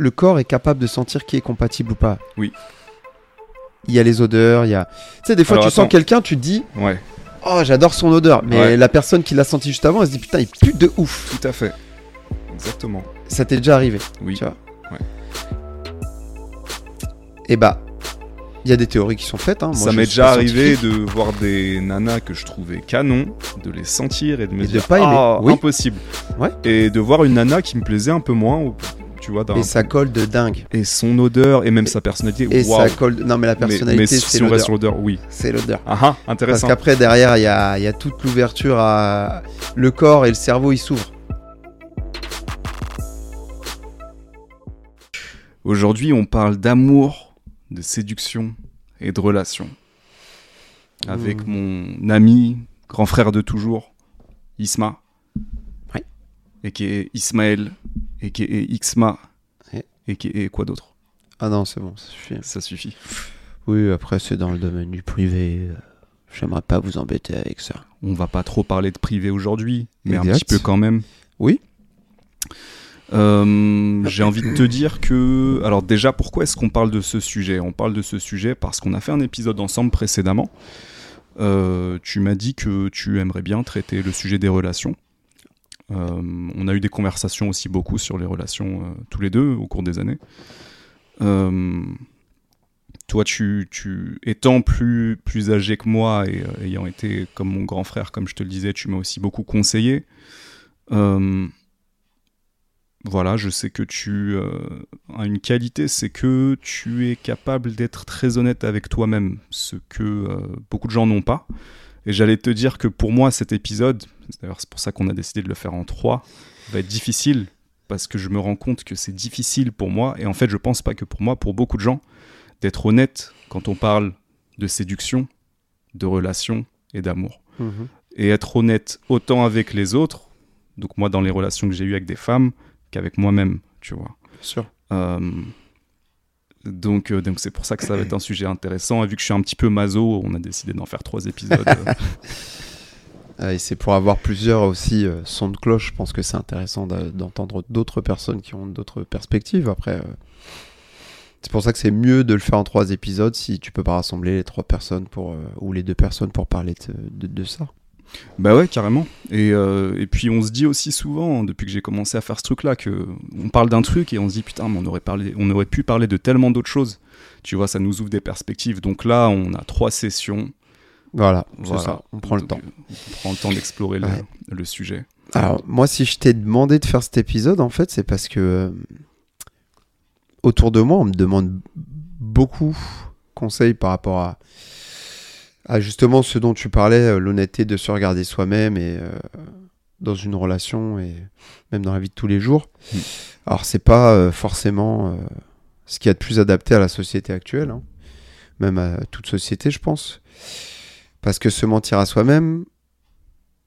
le corps est capable de sentir qui est compatible ou pas. Oui. Il y a les odeurs, il y a. Tu sais, des fois, Alors, tu sens quelqu'un, tu te dis, Ouais, oh, j'adore son odeur. Mais Ouais. la personne qui l'a senti juste avant, elle se dit, putain, il pue de ouf. tout à fait. Exactement. Ça t'est déjà arrivé. Oui. Tu vois Ouais. Et bah, il y a des théories qui sont faites. hein. Moi, ça m'est déjà arrivé de voir des nanas que je trouvais canon, de les sentir et de me Et de dire pas aimer. ah, Oui. impossible. Ouais. Et de voir une nana qui me plaisait un peu moins, ou- tu vois, Et ça colle de dingue. et son odeur et même sa personnalité. Et ça colle. Non, mais la Mais- personnalité, mais, c'est si on reste sur l'odeur, oui. C'est l'odeur. Ah ah, Parce intéressant. qu'après, derrière, il y a, il y a toute l'ouverture à. Le corps et le cerveau, ils s'ouvrent. Aujourd'hui, on parle d'amour, de séduction et de relation. Avec Mmh. mon ami, grand frère de toujours, Isma. Ouais. Et qui est Ismaël, et qui est Xma, et qui est quoi d'autre? Ah non, c'est bon, ça suffit. Ça suffit. Oui, après, c'est dans le domaine du privé. J'aimerais pas vous embêter avec ça. On va pas trop parler de privé aujourd'hui, mais un petit peu quand même. Oui. Euh, J'ai envie de te dire que. Alors, déjà, pourquoi est-ce qu'on parle de ce sujet? On parle de ce sujet parce qu'on a fait un épisode ensemble précédemment. Euh, tu m'as dit que tu aimerais bien traiter le sujet des relations. Euh, on a eu des conversations aussi beaucoup sur les relations euh, tous les deux au cours des années. Euh, toi, tu, tu étant plus, plus âgé que moi et ayant été comme mon grand frère, comme je te le disais, tu m'as aussi beaucoup conseillé. Voilà, je sais que tu as une qualité, c'est que tu es capable d'être très honnête avec toi-même, ce que beaucoup de gens n'ont pas. Et j'allais te dire que pour moi, cet épisode, c'est d'ailleurs c'est pour ça qu'on a décidé de le faire en trois, va être difficile parce que je me rends compte que c'est difficile pour moi. Et en fait, je pense pas que pour moi, pour beaucoup de gens, d'être honnête quand on parle de séduction, de relation et d'amour et être honnête autant avec les autres, donc moi dans les relations que j'ai eues avec des femmes, qu'avec moi-même, tu vois. Bien sûr. Euh, donc euh, donc c'est pour ça que ça va être un sujet intéressant. Et vu que je suis un petit peu maso, on a décidé d'en faire trois épisodes. Ah, et c'est pour avoir plusieurs aussi euh, sons de cloche. Je pense que c'est intéressant d'entendre d'autres personnes qui ont d'autres perspectives. Après, euh, c'est pour ça que c'est mieux de le faire en trois épisodes si tu peux pas rassembler les trois personnes pour, euh, ou les deux personnes pour parler de, de- de ça. Bah ouais, carrément. Et, euh, et puis on se dit aussi souvent, depuis que j'ai commencé à faire ce truc-là, que on parle d'un truc et on se dit putain, mais on aurait, parlé, on aurait pu parler de tellement d'autres choses. Tu vois, ça nous ouvre des perspectives. Donc là, on a trois sessions. Voilà, Voilà. c'est ça. On prend le temps. On prend le temps d'explorer le- Ouais. le sujet. Alors, moi, si je t'ai demandé de faire cet épisode, en fait, c'est parce que euh, autour de moi, on me demande beaucoup conseils par rapport à, à justement ce dont tu parlais, euh, l'honnêteté de se regarder soi-même et euh, dans une relation et même dans la vie de tous les jours. Mm. Alors, c'est pas euh, forcément euh, ce qu'il y a de plus adapté à la société actuelle, hein. même à toute société, je pense. Parce que se mentir à soi-même,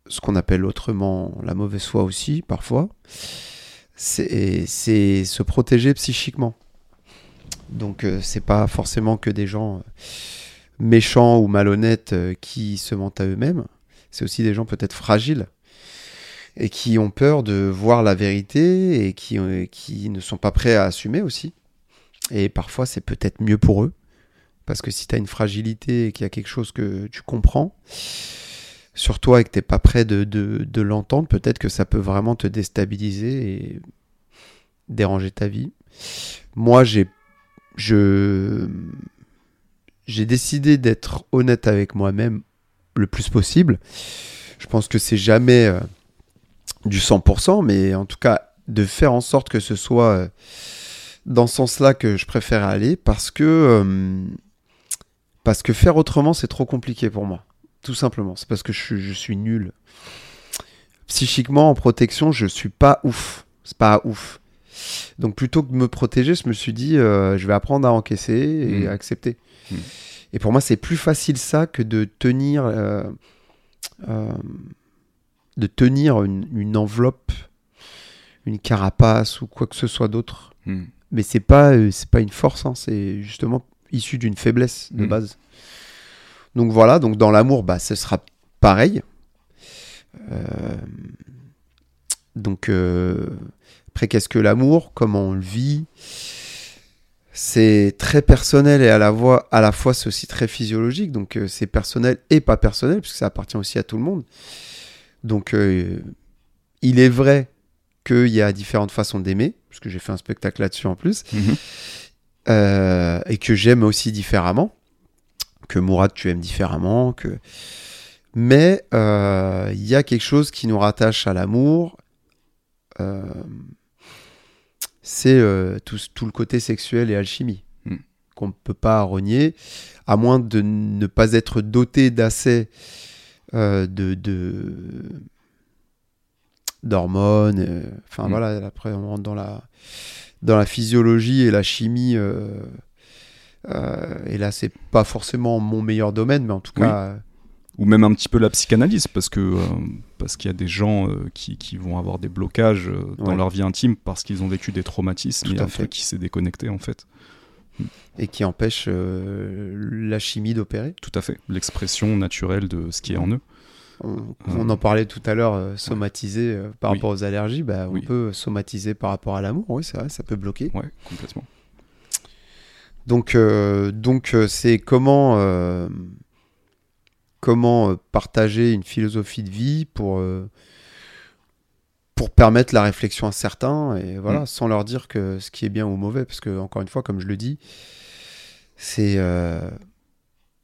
ce qu'on appelle autrement la mauvaise foi aussi, parfois, c'est c'est se protéger psychiquement. Donc, c'est pas forcément que des gens méchants ou malhonnêtes euh, qui se mentent à eux-mêmes. C'est aussi des gens peut-être fragiles et qui ont peur de voir la vérité et qui, euh, qui ne sont pas prêts à assumer aussi. Et parfois, c'est peut-être mieux pour eux. Parce que si tu as une fragilité et qu'il y a quelque chose que tu comprends, sur toi et que tu n'es pas prêt de, de- de l'entendre, peut-être que ça peut vraiment te déstabiliser et déranger ta vie. Moi, j'ai je j'ai décidé d'être honnête avec moi-même le plus possible. Je pense que c'est jamais euh, du 100%, mais en tout cas de faire en sorte que ce soit euh, dans ce sens-là que je préfère aller parce que euh, parce que faire autrement c'est trop compliqué pour moi. Tout simplement, c'est parce que je suis, je suis nul. Psychiquement, en protection, je suis pas ouf. C'est pas ouf. Donc plutôt que de me protéger, je me suis dit, euh, je vais apprendre à encaisser et à accepter. Mm. Et pour moi, c'est plus facile ça que de tenir, euh, euh, de tenir une, une enveloppe, une carapace ou quoi que ce soit d'autre. Hmm. Mais c'est pas, euh, c'est pas une force, hein, c'est justement issu d'une faiblesse de Mm. base. Donc voilà, donc dans l'amour, bah, ce sera pareil. Donc après, qu'est-ce que l'amour? Comment on le vit? C'est très personnel et à la, voix, à la fois c'est aussi très physiologique. Donc euh, c'est personnel et pas personnel, puisque ça appartient aussi à tout le monde. Donc euh, il est vrai qu'il y a différentes façons d'aimer, puisque j'ai fait un spectacle là-dessus en plus, Mhm. euh, et que j'aime aussi différemment, que Mourad tu aimes différemment, que... mais il y a quelque chose qui nous rattache à l'amour, c'est euh, tout, tout le côté sexuel et alchimie, Mm. qu'on ne peut pas renier, à moins de ne pas être doté d'assez euh, de... de d'hormones, euh, enfin Mm. voilà, après on rentre dans la, dans la physiologie et la chimie. et là, c'est pas forcément mon meilleur domaine, mais en tout Oui. cas, Ou même un petit peu la psychanalyse, parce que euh, parce qu'il y a des gens euh, qui, qui vont avoir des blocages euh, dans Ouais. leur vie intime parce qu'ils ont vécu des traumatismes. Tout à un fait. truc qui s'est déconnecté en fait. et qui empêche la chimie d'opérer. Tout à fait. L'expression naturelle de ce qui est en eux. On, on en parlait tout à l'heure, somatiser par Oui. rapport aux allergies, bah, on Oui. peut somatiser par rapport à l'amour, oui, c'est vrai, ça peut bloquer. Ouais, complètement. Donc, donc c'est comment, comment euh, partager une philosophie de vie pour, euh, pour permettre la réflexion à certains, et voilà, Mm. sans leur dire que ce qui est bien ou mauvais, parce que, encore une fois, comme je le dis, c'est. euh,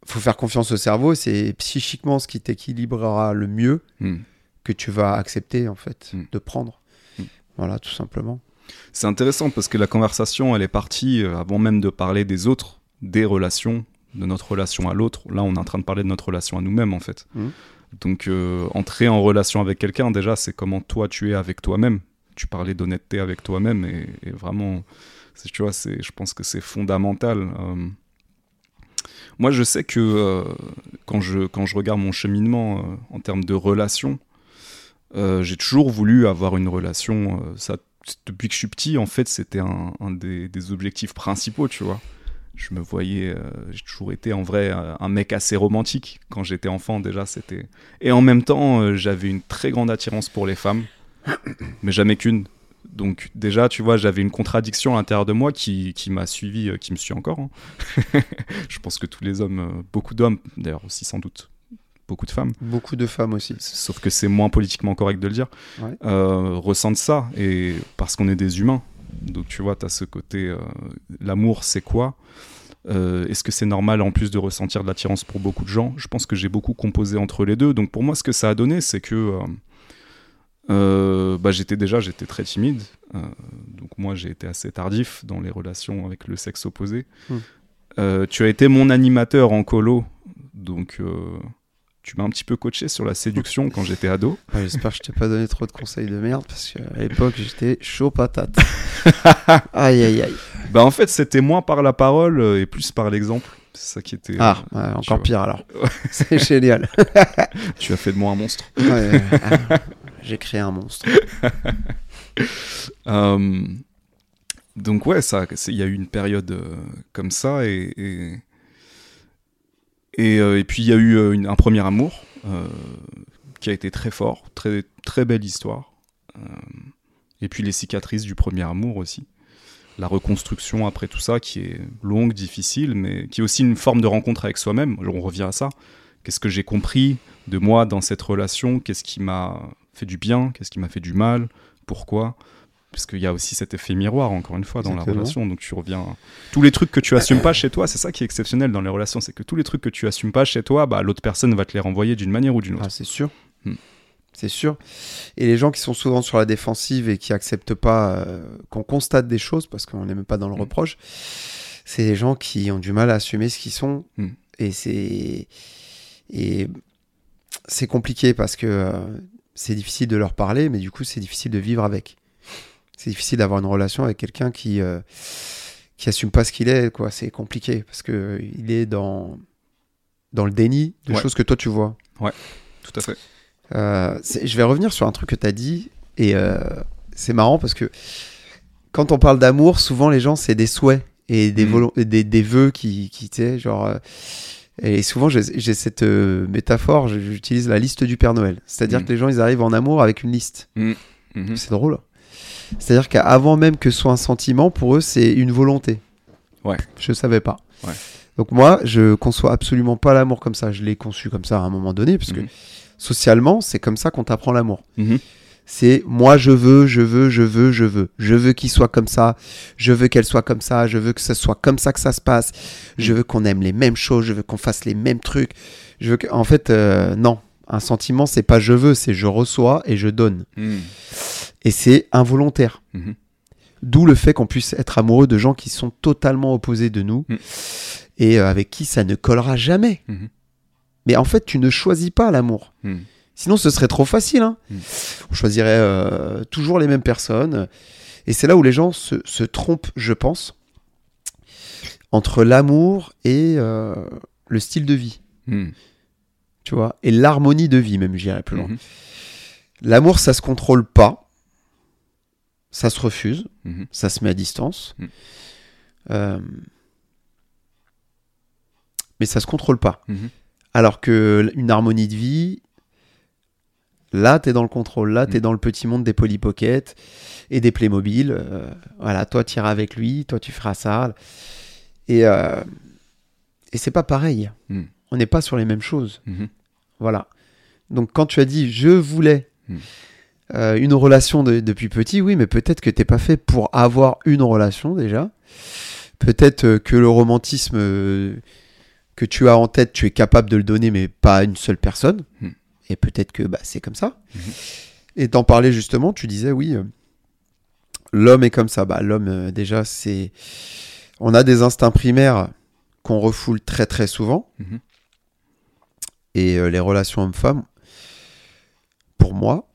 faut faire confiance au cerveau, c'est psychiquement ce qui t'équilibrera le mieux Hmm. que tu vas accepter, en fait, Mm. de prendre. Mm. Voilà, tout simplement. C'est intéressant parce que la conversation, elle est partie avant même de parler des autres, des relations, de notre relation à l'autre. Là, on est en train de parler de notre relation à nous-mêmes, en fait. Mhm. Donc, euh, entrer en relation avec quelqu'un, déjà, c'est comment toi tu es avec toi-même. Tu parlais d'honnêteté avec toi-même et, et vraiment, tu vois, c'est, je pense que c'est fondamental. Euh, moi, je sais que euh, quand, je, quand je regarde mon cheminement en termes de relations, euh, j'ai toujours voulu avoir une relation. ça, depuis que je suis petit, en fait, c'était un, un des, des objectifs principaux, tu vois. Je me voyais, euh, j'ai toujours été en vrai euh, un mec assez romantique. Quand j'étais enfant, déjà, c'était. Et en même temps, euh, j'avais une très grande attirance pour les femmes, mais jamais qu'une. Donc, déjà, tu vois, j'avais une contradiction à l'intérieur de moi qui, qui m'a suivi, euh, qui me suit encore. hein. je pense que tous les hommes, beaucoup d'hommes, d'ailleurs aussi sans doute, beaucoup de femmes, Beaucoup de femmes aussi. sauf que c'est moins politiquement correct de le dire, Ouais. ressentent ça, et parce qu'on est des humains. Donc tu vois, tu as ce côté, euh, l'amour c'est quoi? Euh, Est-ce que c'est normal en plus de ressentir de l'attirance pour beaucoup de gens? Je pense que j'ai beaucoup composé entre les deux. Donc pour moi, ce que ça a donné, c'est que euh, euh, bah, j'étais déjà j'étais très timide. Donc moi, j'ai été assez tardif dans les relations avec le sexe opposé. Hmm. Tu as été mon animateur en colo, donc tu m'as un petit peu coaché sur la séduction quand j'étais ado. Ouais, J'espère que je t'ai pas donné trop de conseils de merde parce qu'à l'époque j'étais chaud patate. aïe aïe aïe. Bah en fait, c'était moins par la parole euh, et plus par l'exemple. C'est ça qui était. Ah, euh, ouais, encore pire alors. C'est génial. Tu as fait de moi un monstre. Ouais, ah, J'ai créé un monstre. Euh, donc ouais, ça, il y a eu une période euh, comme ça et et, et, euh, et puis il y a eu euh, un premier amour euh, qui a été très fort, très très belle histoire. Et puis les cicatrices du premier amour aussi. La reconstruction après tout ça qui est longue, difficile, mais qui est aussi une forme de rencontre avec soi-même. On revient à ça. Qu'est-ce que j'ai compris de moi dans cette relation? Qu'est-ce qui m'a fait du bien? Qu'est-ce qui m'a fait du mal? Pourquoi? Parce qu'il y a aussi cet effet miroir, encore une fois, dans Exactement. la relation. Donc tu reviens. Tous les trucs que tu assumes pas chez toi, c'est ça qui est exceptionnel dans les relations, c'est que tous les trucs que tu assumes pas chez toi, bah, l'autre personne va te les renvoyer d'une manière ou d'une autre. Ah, c'est sûr. Hmm. C'est sûr. Et les gens qui sont souvent sur la défensive et qui acceptent pas euh, qu'on constate des choses, parce qu'on n'est même pas dans le Hmm. reproche, c'est des gens qui ont du mal à assumer ce qu'ils sont. Hmm. Et c'est. Et c'est compliqué parce que euh, c'est difficile de leur parler, mais du coup, c'est difficile de vivre avec. C'est difficile d'avoir une relation avec quelqu'un qui. euh, qui assume pas ce qu'il est, quoi. C'est compliqué parce que euh, il est dans dans le déni de Ouais. choses que toi tu vois. Tout à fait. Euh, je vais revenir sur un truc que tu as dit, et euh, c'est marrant parce que quand on parle d'amour, souvent les gens, c'est des souhaits et des, volon- des, des vœux qui, qui tu genre. et souvent, j'ai cette euh, métaphore, j'utilise la liste du Père Noël. C'est-à-dire Mhm. que les gens, ils arrivent en amour avec une liste. Mhm. C'est drôle. C'est-à-dire qu'avant même que ce soit un sentiment, pour eux, c'est une volonté. Ouais. Je savais pas. Ouais. Donc moi, je conçois absolument pas l'amour comme ça. Je l'ai conçu comme ça à un moment donné, parce que Mhm. socialement, c'est comme ça qu'on t'apprend l'amour. Mhm. C'est moi, je veux, je veux, je veux, je veux. Je veux qu'il soit comme ça. Je veux qu'elle soit comme ça. Je veux que ce soit comme ça que ça se passe. Je veux qu'on aime les mêmes choses. Je veux qu'on fasse les mêmes trucs. Je veux que... En fait, euh, non. Un sentiment, c'est pas je veux, c'est je reçois et je donne. Mhm. Et c'est involontaire. Mhm. D'où le fait qu'on puisse être amoureux de gens qui sont totalement opposés de nous Mm. et euh, avec qui ça ne collera jamais. Mhm. Mais en fait, tu ne choisis pas l'amour. Mhm. Sinon, ce serait trop facile. hein. On choisirait euh, toujours les mêmes personnes. Et c'est là où les gens se, se trompent, je pense, entre l'amour et euh, le style de vie. Mhm. Tu vois Et l'harmonie de vie, même, j'irais plus loin. Mhm. L'amour, ça se contrôle pas. Ça se refuse. Mhm. Ça se met à distance. Mm. Euh, Mais ça se contrôle pas. Mhm. Alors que une harmonie de vie, là, tu es dans le contrôle. Là, tu es dans le petit monde des Polly Pocket et des Playmobil. Euh, voilà, toi, tu iras avec lui. Toi, tu feras ça. Et, euh, et c'est pas pareil. On n'est pas sur les mêmes choses. Mhm. Voilà. Donc quand tu as dit je voulais Mm. euh, une relation de- depuis petit, oui, mais peut-être que t'es pas fait pour avoir une relation déjà. Peut-être euh, que le romantisme euh, que tu as en tête, tu es capable de le donner, mais pas à une seule personne. Mm. Et peut-être que bah, c'est comme ça. Mhm. Et t'en parlais justement, tu disais oui, euh, l'homme est comme ça. Bah, l'homme déjà c'est, on a des instincts primaires qu'on refoule très très souvent. Et euh, les relations hommes-femmes, pour moi,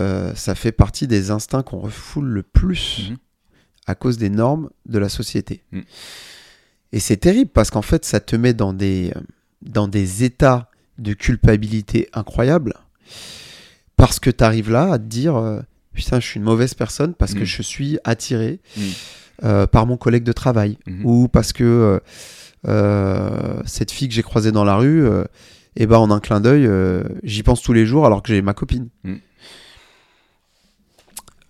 euh, ça fait partie des instincts qu'on refoule le plus Mhm. à cause des normes de la société. Mhm. Et c'est terrible parce qu'en fait, ça te met dans des, dans des états de culpabilité incroyables parce que tu arrives là à te dire euh, Putain, je suis une mauvaise personne parce que Mhm. je suis attiré euh, par mon collègue de travail ou parce que euh, cette fille que j'ai croisée dans la rue, euh, eh ben en un clin d'œil, euh, j'y pense tous les jours alors que j'ai ma copine. Mm.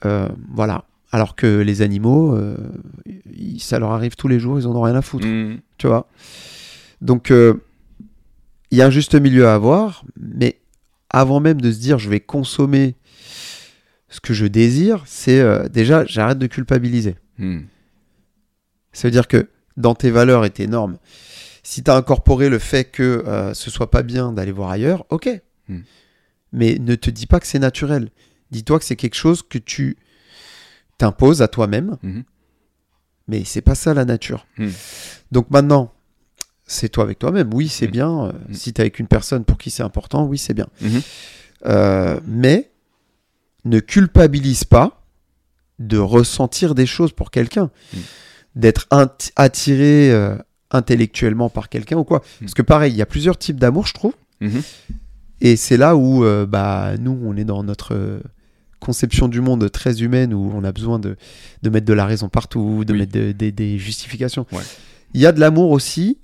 Euh, voilà. Alors que les animaux, euh, ça leur arrive tous les jours, ils en ont rien à foutre, Mhm. tu vois? Donc, il y a un juste milieu à avoir, mais avant même de se dire je vais consommer ce que je désire, c'est déjà j'arrête de culpabiliser. Mhm. Ça veut dire que dans tes valeurs et tes normes, si tu as incorporé le fait que euh, ce soit pas bien d'aller voir ailleurs, ok. Hmm. Mais ne te dis pas que c'est naturel. Dis-toi que c'est quelque chose que tu t'imposes à toi-même, Mhm. mais c'est pas ça la nature. Hmm. Donc maintenant, c'est toi avec toi-même. Oui, c'est Hmm. bien. Euh, Hmm. Si tu es avec une personne pour qui c'est important, oui, c'est bien. Mhm. Euh, mais ne culpabilise pas de ressentir des choses pour quelqu'un, Mm. d'être attiré euh, intellectuellement par quelqu'un ou quoi. Mm. Parce que pareil, il y a plusieurs types d'amour, je trouve. Mhm. Et c'est là où euh, bah, nous, on est dans notre euh, conception du monde très humaine, où on a besoin de, de mettre de la raison partout, de Oui. mettre de- de- des justifications. Ouais. Il y a de l'amour aussi,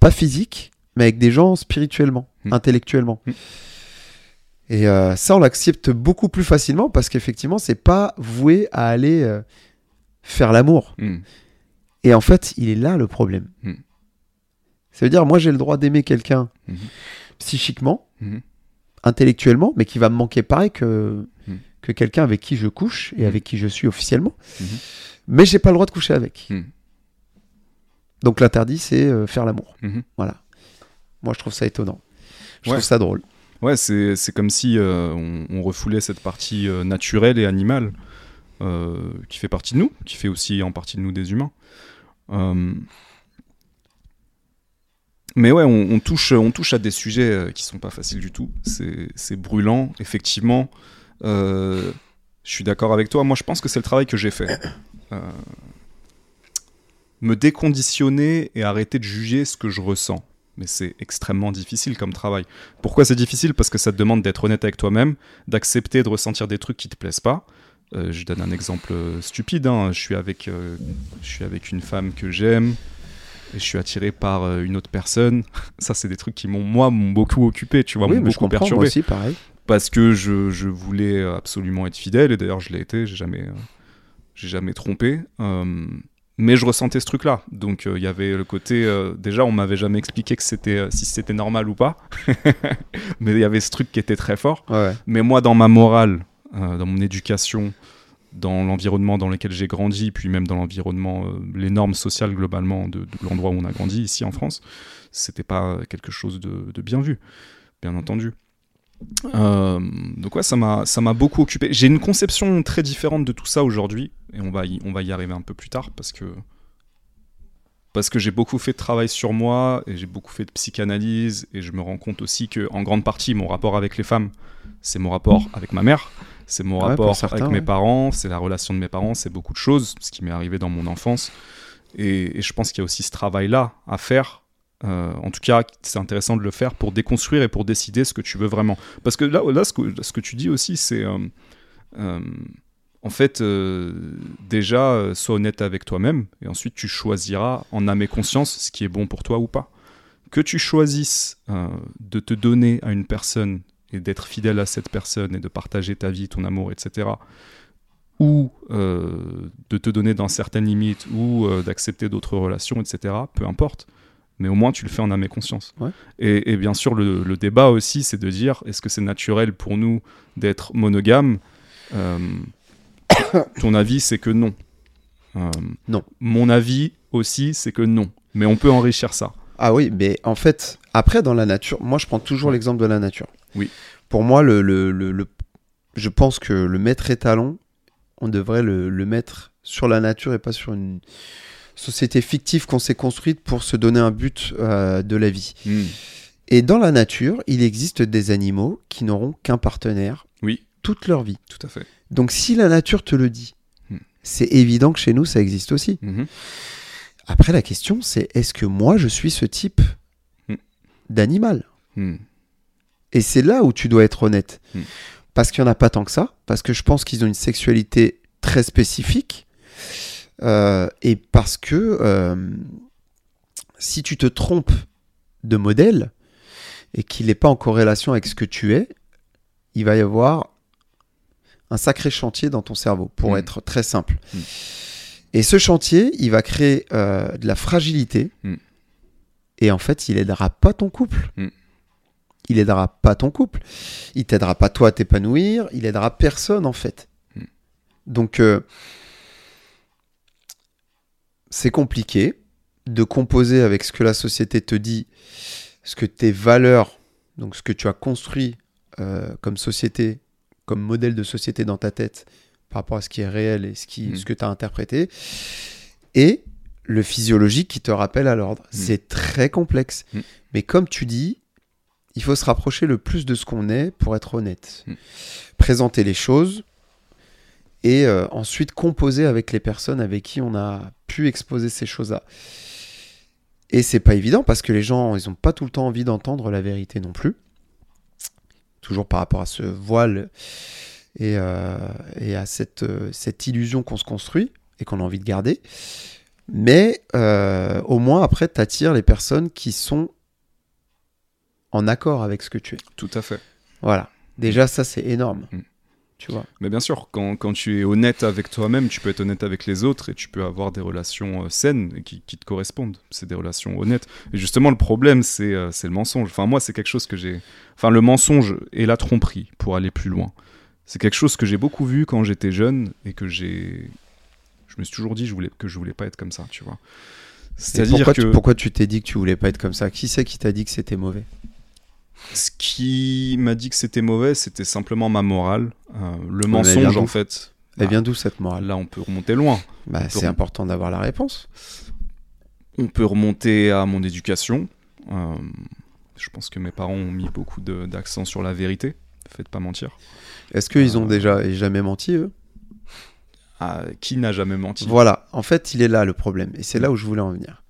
pas physique, mais avec des gens spirituellement, Mm. intellectuellement. Mm. Et euh, ça, on l'accepte beaucoup plus facilement parce qu'effectivement, c'est pas voué à aller euh, faire l'amour. Et en fait, il est là le problème. Mm. Ça veut dire, moi, j'ai le droit d'aimer quelqu'un Mhm. psychiquement, Mhm. intellectuellement, mais qui va me manquer pareil que, que quelqu'un avec qui je couche et avec qui je suis officiellement. Mais j'ai pas le droit de coucher avec. Donc l'interdit, c'est euh, faire l'amour. Voilà. Moi, je trouve ça étonnant. Je Ouais. trouve ça drôle. Ouais, c'est c'est comme si euh, on, on refoulait cette partie euh, naturelle et animale qui fait partie de nous, qui fait aussi en partie de nous des humains. Euh, Mais ouais, on, touche, on touche à des sujets euh, qui sont pas faciles du tout. C'est brûlant, effectivement. Euh, je suis d'accord avec toi. Moi, je pense que c'est le travail que j'ai fait. Me déconditionner et arrêter de juger ce que je ressens. Mais c'est extrêmement difficile comme travail. Pourquoi c'est difficile? Parce que ça te demande d'être honnête avec toi-même, d'accepter de ressentir des trucs qui te plaisent pas. Euh, je donne un exemple euh, stupide. hein. Je, suis avec, euh, je suis avec une femme que j'aime et je suis attiré par euh, une autre personne. Ça, c'est des trucs qui m'ont, moi, m'ont beaucoup occupé, tu vois, oui, m'ont beaucoup comprends, moi perturbé aussi, pareil. parce que je, je voulais absolument être fidèle et d'ailleurs je l'ai été j'ai jamais j'ai jamais trompé mais je ressentais ce truc-là. Donc il y avait le côté. déjà, on m'avait jamais expliqué que c'était si c'était normal ou pas. mais il y avait ce truc qui était très fort. Ouais. Mais moi, dans ma morale, dans mon éducation, dans l'environnement dans lequel j'ai grandi, puis même dans l'environnement, les normes sociales globalement de, l'endroit où on a grandi ici en France, c'était pas quelque chose de, bien vu, bien entendu. Euh, donc ouais, ça m'a ça m'a beaucoup occupé. J'ai une conception très différente de tout ça aujourd'hui et on va y, on va y arriver un peu plus tard parce que parce que j'ai beaucoup fait de travail sur moi et j'ai beaucoup fait de psychanalyse et je me rends compte aussi que en grande partie mon rapport avec les femmes, c'est mon rapport avec ma mère, c'est mon Ouais, rapport certains, avec mes ouais. parents, c'est la relation de mes parents, c'est beaucoup de choses, ce qui m'est arrivé dans mon enfance. Et, et je pense qu'il y a aussi ce travail-là à faire. Euh, en tout cas, c'est intéressant de le faire pour déconstruire et pour décider ce que tu veux vraiment. Parce que là, là ce, que, ce que tu dis aussi, c'est. euh, euh, en fait, euh, déjà, euh, sois honnête avec toi-même et ensuite tu choisiras en âme et conscience ce qui est bon pour toi ou pas. Que tu choisisses euh, de te donner à une personne et d'être fidèle à cette personne et de partager ta vie, ton amour, etc. Ou euh, de te donner dans certaines limites ou euh, d'accepter d'autres relations, etc. Peu importe. Mais au moins tu le fais en âme et conscience. Ouais. Et, et bien sûr, le, le débat aussi, c'est de dire est-ce que c'est naturel pour nous d'être monogame Euh, Ton avis, c'est que non. Non. Mon avis aussi, c'est que non. Mais on peut enrichir ça. Ah oui, mais en fait, après, dans la nature, moi je prends toujours l'exemple de la nature. Oui. Pour moi, le, le, le- le- je pense que le maître étalon, on devrait le, le mettre sur la nature et pas sur une société fictive qu'on s'est construite pour se donner un but euh, de la vie. Et dans la nature, il existe des animaux qui n'auront qu'un partenaire Oui, toute leur vie. tout à fait. Donc si la nature te le dit, Hmm. c'est évident que chez nous, ça existe aussi. Mhm. Après, la question, c'est est-ce que moi, je suis ce type Hmm. d'animal? Hmm. Et c'est là où tu dois être honnête. Hmm. Parce qu'il n'y en a pas tant que ça, parce que je pense qu'ils ont une sexualité très spécifique, euh, et parce que euh, si tu te trompes de modèle, et qu'il n'est pas en corrélation avec ce que tu es, il va y avoir un sacré chantier dans ton cerveau, pour Hmm. être très simple. Hmm. Et ce chantier, il va créer euh, de la fragilité, et en fait, il aidera pas ton couple. Hmm. Il aidera pas ton couple. Il t'aidera pas toi à t'épanouir. Il aidera personne en fait. Hmm. Donc, euh, c'est compliqué de composer avec ce que la société te dit, ce que tes valeurs, donc ce que tu as construit euh, comme société, comme modèle de société dans ta tête par rapport à ce qui est réel et ce, qui, Mm. ce que tu as interprété, et le physiologique qui te rappelle à l'ordre. C'est très complexe. Mais comme tu dis, il faut se rapprocher le plus de ce qu'on est pour être honnête. Mm. Présenter les choses et euh, ensuite composer avec les personnes avec qui on a pu exposer ces choses-là. Et c'est pas évident parce que les gens, ils ont pas tout le temps envie d'entendre la vérité non plus. Toujours par rapport à ce voile et, euh, et à cette, euh, cette illusion qu'on se construit et qu'on a envie de garder. Mais euh, au moins, après, tu attires les personnes qui sont en accord avec ce que tu es. Tout à fait. Voilà. Déjà, ça, c'est énorme. Mm. Tu vois Mais bien sûr, quand, quand tu es honnête avec toi-même, tu peux être honnête avec les autres et tu peux avoir des relations euh, saines qui, qui te correspondent. C'est des relations honnêtes. Et justement, le problème, c'est euh, le mensonge. Enfin, moi, c'est quelque chose que j'ai. Enfin, le mensonge et la tromperie, pour aller plus loin. C'est quelque chose que j'ai beaucoup vu quand j'étais jeune et que j'ai. Je me suis toujours dit je voulais, que je voulais pas être comme ça, tu vois. C'est-à-dire pourquoi, que tu, pourquoi tu t'es dit que tu voulais pas être comme ça? Qui c'est qui t'a dit que c'était mauvais? Ce qui m'a dit que c'était mauvais, c'était simplement ma morale. Euh, le mensonge, en fait. Elle vient d'où cette morale? Là, on peut remonter loin. bah, C'est rem- important d'avoir la réponse. On peut remonter à mon éducation. Euh, je pense que mes parents ont mis beaucoup de- d'accent sur la vérité. Faites pas mentir. Est-ce qu'ils ont Euh, déjà jamais menti, eux? Ah, qui n'a jamais menti? Voilà, en fait, il est là le problème. Et c'est là où je voulais en venir.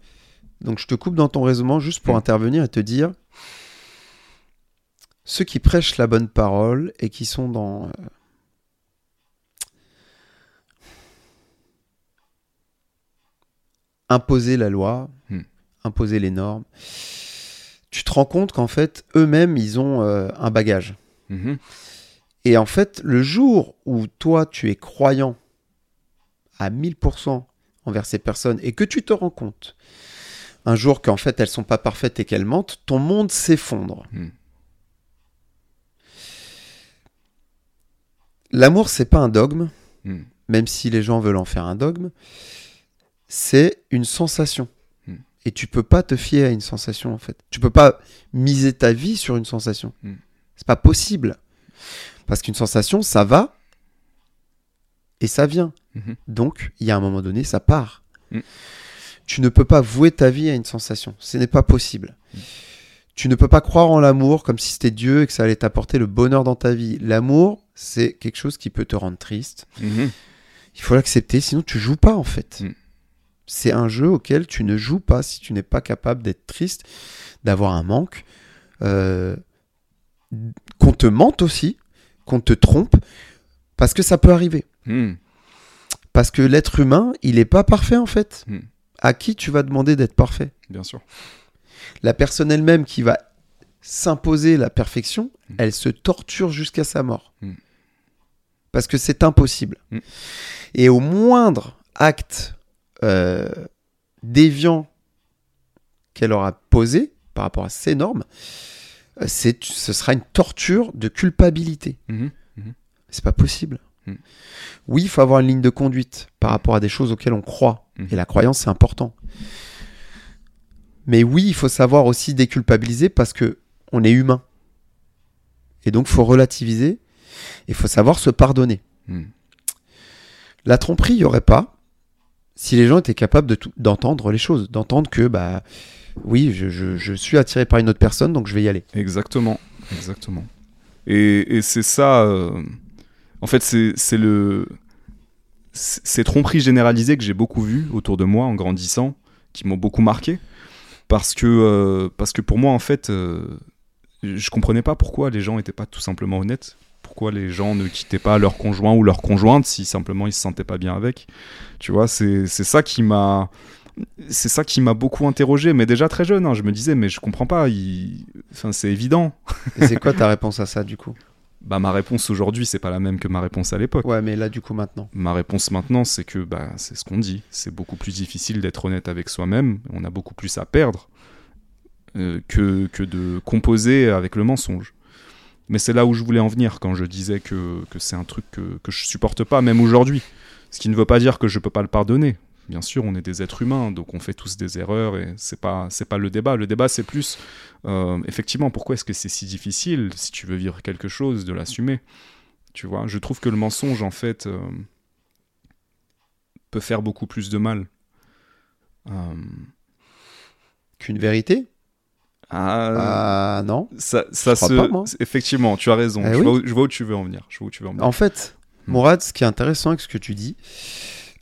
Donc, je te coupe dans ton raisonnement juste pour Mm. intervenir et te dire ceux qui prêchent la bonne parole et qui sont dans. euh, imposer la loi, Mm. imposer les normes, tu te rends compte qu'en fait, eux-mêmes, ils ont euh, un bagage. Mhm. Et en fait, le jour où toi, tu es croyant à 1000% envers ces personnes et que tu te rends compte un jour qu'en fait elles sont pas parfaites et qu'elles mentent, ton monde s'effondre. Hmm. L'amour, c'est pas un dogme, Hmm. même si les gens veulent en faire un dogme. C'est une sensation. Hmm. Et tu peux pas te fier à une sensation en fait. Tu peux pas miser ta vie sur une sensation. Hmm. C'est pas possible. Parce qu'une sensation, ça va et ça vient. Mhm. Donc, il y a un moment donné, ça part. Mm. Tu ne peux pas vouer ta vie à une sensation. Ce n'est pas possible. Mm. Tu ne peux pas croire en l'amour comme si c'était Dieu et que ça allait t'apporter le bonheur dans ta vie. L'amour, c'est quelque chose qui peut te rendre triste. Mhm. Il faut l'accepter, sinon tu joues pas en fait. Mm. C'est un jeu auquel tu ne joues pas si tu n'es pas capable d'être triste, d'avoir un manque, euh, qu'on te mente aussi, qu'on te trompe, parce que ça peut arriver. Hmm. Parce que l'être humain, il n'est pas parfait en fait. Mm. À qui tu vas demander d'être parfait? Bien sûr. La personne elle-même qui va s'imposer la perfection, Mm. elle se torture jusqu'à sa mort. Mm. Parce que c'est impossible. Mm. Et au moindre acte euh, déviant qu'elle aura posé par rapport à ces normes, euh, c'est, ce sera une torture de culpabilité. Mhm. C'est pas possible. Mm. Oui, il faut avoir une ligne de conduite par rapport à des choses auxquelles on croit. Mhm. Et la croyance, c'est important. Mais oui, il faut savoir aussi déculpabiliser parce que on est humain. Et donc, faut relativiser. Il faut savoir se pardonner. Hmm. La tromperie, il n'y aurait pas si les gens étaient capables de d'entendre les choses, d'entendre que, bah, oui, je, je- je suis attiré par une autre personne, donc je vais y aller. Exactement, exactement. Et, et c'est ça. euh, en fait, c'est le. Ces tromperies généralisées que j'ai beaucoup vues autour de moi en grandissant, qui m'ont beaucoup marqué. Parce que, euh, parce que pour moi, en fait, euh, je comprenais pas pourquoi les gens n'étaient pas tout simplement honnêtes. Pourquoi les gens ne quittaient pas leur conjoint ou leur conjointe si simplement ils se sentaient pas bien avec. Tu vois, c'est ça qui m'a. C'est ça qui m'a beaucoup interrogé, mais déjà très jeune, hein, je me disais, mais je comprends pas, il- enfin, c'est évident. Et c'est quoi ta réponse à ça, du coup? Bah, ma réponse aujourd'hui, c'est pas la même que ma réponse à l'époque. Ouais, mais là, du coup, maintenant. Ma réponse maintenant, c'est que bah, c'est ce qu'on dit. C'est beaucoup plus difficile d'être honnête avec soi-même. On a beaucoup plus à perdre euh, que, que de composer avec le mensonge. Mais c'est là où je voulais en venir quand je disais que, que c'est un truc que, que je supporte pas, même aujourd'hui. Ce qui ne veut pas dire que je peux pas le pardonner. Bien sûr, on est des êtres humains, donc on fait tous des erreurs et c'est pas c'est pas le débat. Le débat c'est plus euh, effectivement pourquoi est-ce que c'est si difficile si tu veux vivre quelque chose de l'assumer? Tu vois, je trouve que le mensonge en fait euh, peut faire beaucoup plus de mal. Euh, Qu'une vérité? Ah, Ah, non. ça, se pas, effectivement, tu as raison. Eh je, oui. vois où, je vois où tu veux en venir. Je vois où tu veux en venir. En fait, Hmm. Mourad, ce qui est intéressant avec ce que tu dis,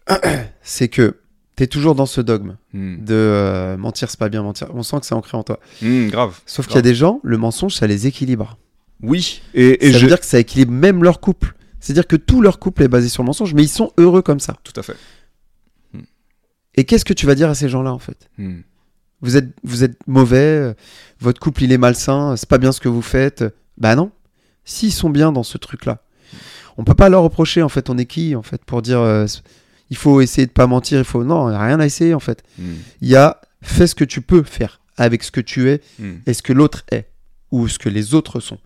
c'est que tu es toujours dans ce dogme Hmm. de euh, mentir, c'est pas bien mentir. On sent que c'est ancré en toi. Hmm, grave. Sauf qu'il y a des gens, le mensonge, ça les équilibre. Oui. Et, et ça je... veut dire que ça équilibre même leur couple. C'est-à-dire que tout leur couple est basé sur le mensonge, mais ils sont heureux comme ça. tout à fait. Et qu'est-ce que tu vas dire à ces gens-là, en fait? Vous êtes, vous êtes mauvais, euh, votre couple il est malsain, c'est pas bien ce que vous faites. Bah non. S'ils sont bien dans ce truc-là, on peut pas leur reprocher, en fait, on est qui, en fait, pour dire euh, il faut essayer de pas mentir, il faut. Non, il y a rien à essayer, en fait. Hmm. Il y a fais ce que tu peux faire avec ce que tu es Hmm. et ce que l'autre est, ou ce que les autres sont.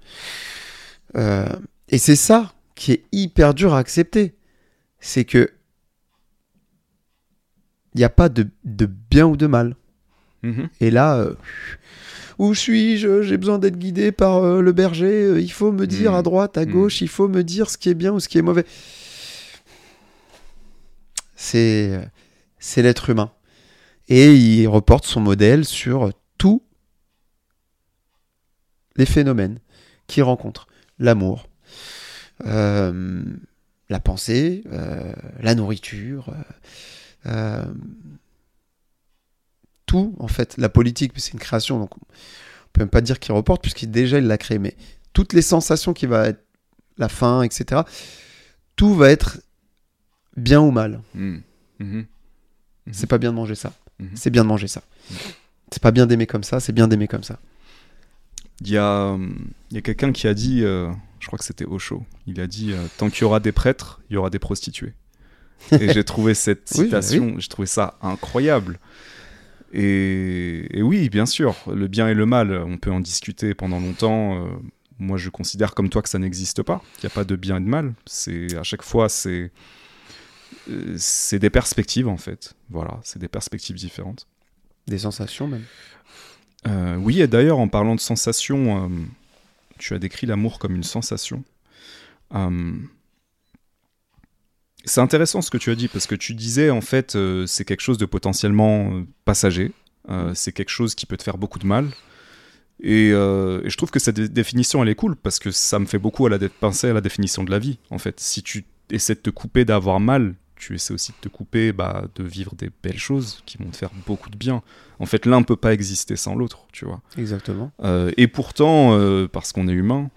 Euh, et c'est ça qui est hyper dur à accepter. C'est que il n'y a pas de, de bien ou de mal. Mhm. Et là, euh, où suis-je? J'ai besoin d'être guidé par euh, le berger. euh, il faut me dire Mm. à droite, à Mm. gauche. Il faut me dire ce qui est bien ou ce qui est mauvais. C'est c'est l'être humain. Et il reporte son modèle sur tous les phénomènes qu'il rencontre. L'amour, euh, la pensée, euh, la nourriture, euh, tout en fait. La politique, c'est une création, donc on peut même pas dire qu'il reporte puisqu'il déjà il l'a créé. Mais toutes les sensations qui va être la faim, etc. Tout va être bien ou mal. Hmm. Mhm. C'est pas bien de manger ça. C'est bien de manger ça. C'est pas bien d'aimer comme ça. C'est bien d'aimer comme ça. Il y a, y a quelqu'un qui a dit, euh, je crois que c'était Osho, il a dit euh, tant qu'il y aura des prêtres, il y aura des prostituées. Et j'ai trouvé cette Oui, bah citation, j'ai trouvé ça incroyable. Et, et oui, bien sûr, le bien et le mal, on peut en discuter pendant longtemps. Euh, moi, je considère comme toi que ça n'existe pas, qu'il n'y a pas de bien et de mal. C'est à chaque fois, c'est euh, c'est des perspectives en fait. Voilà, c'est des perspectives différentes. Des sensations même. Euh, oui, et d'ailleurs, en parlant de sensations, tu as décrit l'amour comme une sensation. C'est intéressant ce que tu as dit, parce que tu disais, en fait, euh, c'est quelque chose de potentiellement euh, passager, euh, c'est quelque chose qui peut te faire beaucoup de mal. Et, euh, et je trouve que cette dé- définition, elle est cool, parce que ça me fait beaucoup à la penser à la définition de la vie, en fait. Si tu essaies de te couper d'avoir mal, tu essaies aussi de te couper bah, de vivre des belles choses qui vont te faire beaucoup de bien. En fait, l'un ne peut pas exister sans l'autre, tu vois. Exactement. Et pourtant, parce qu'on est humain,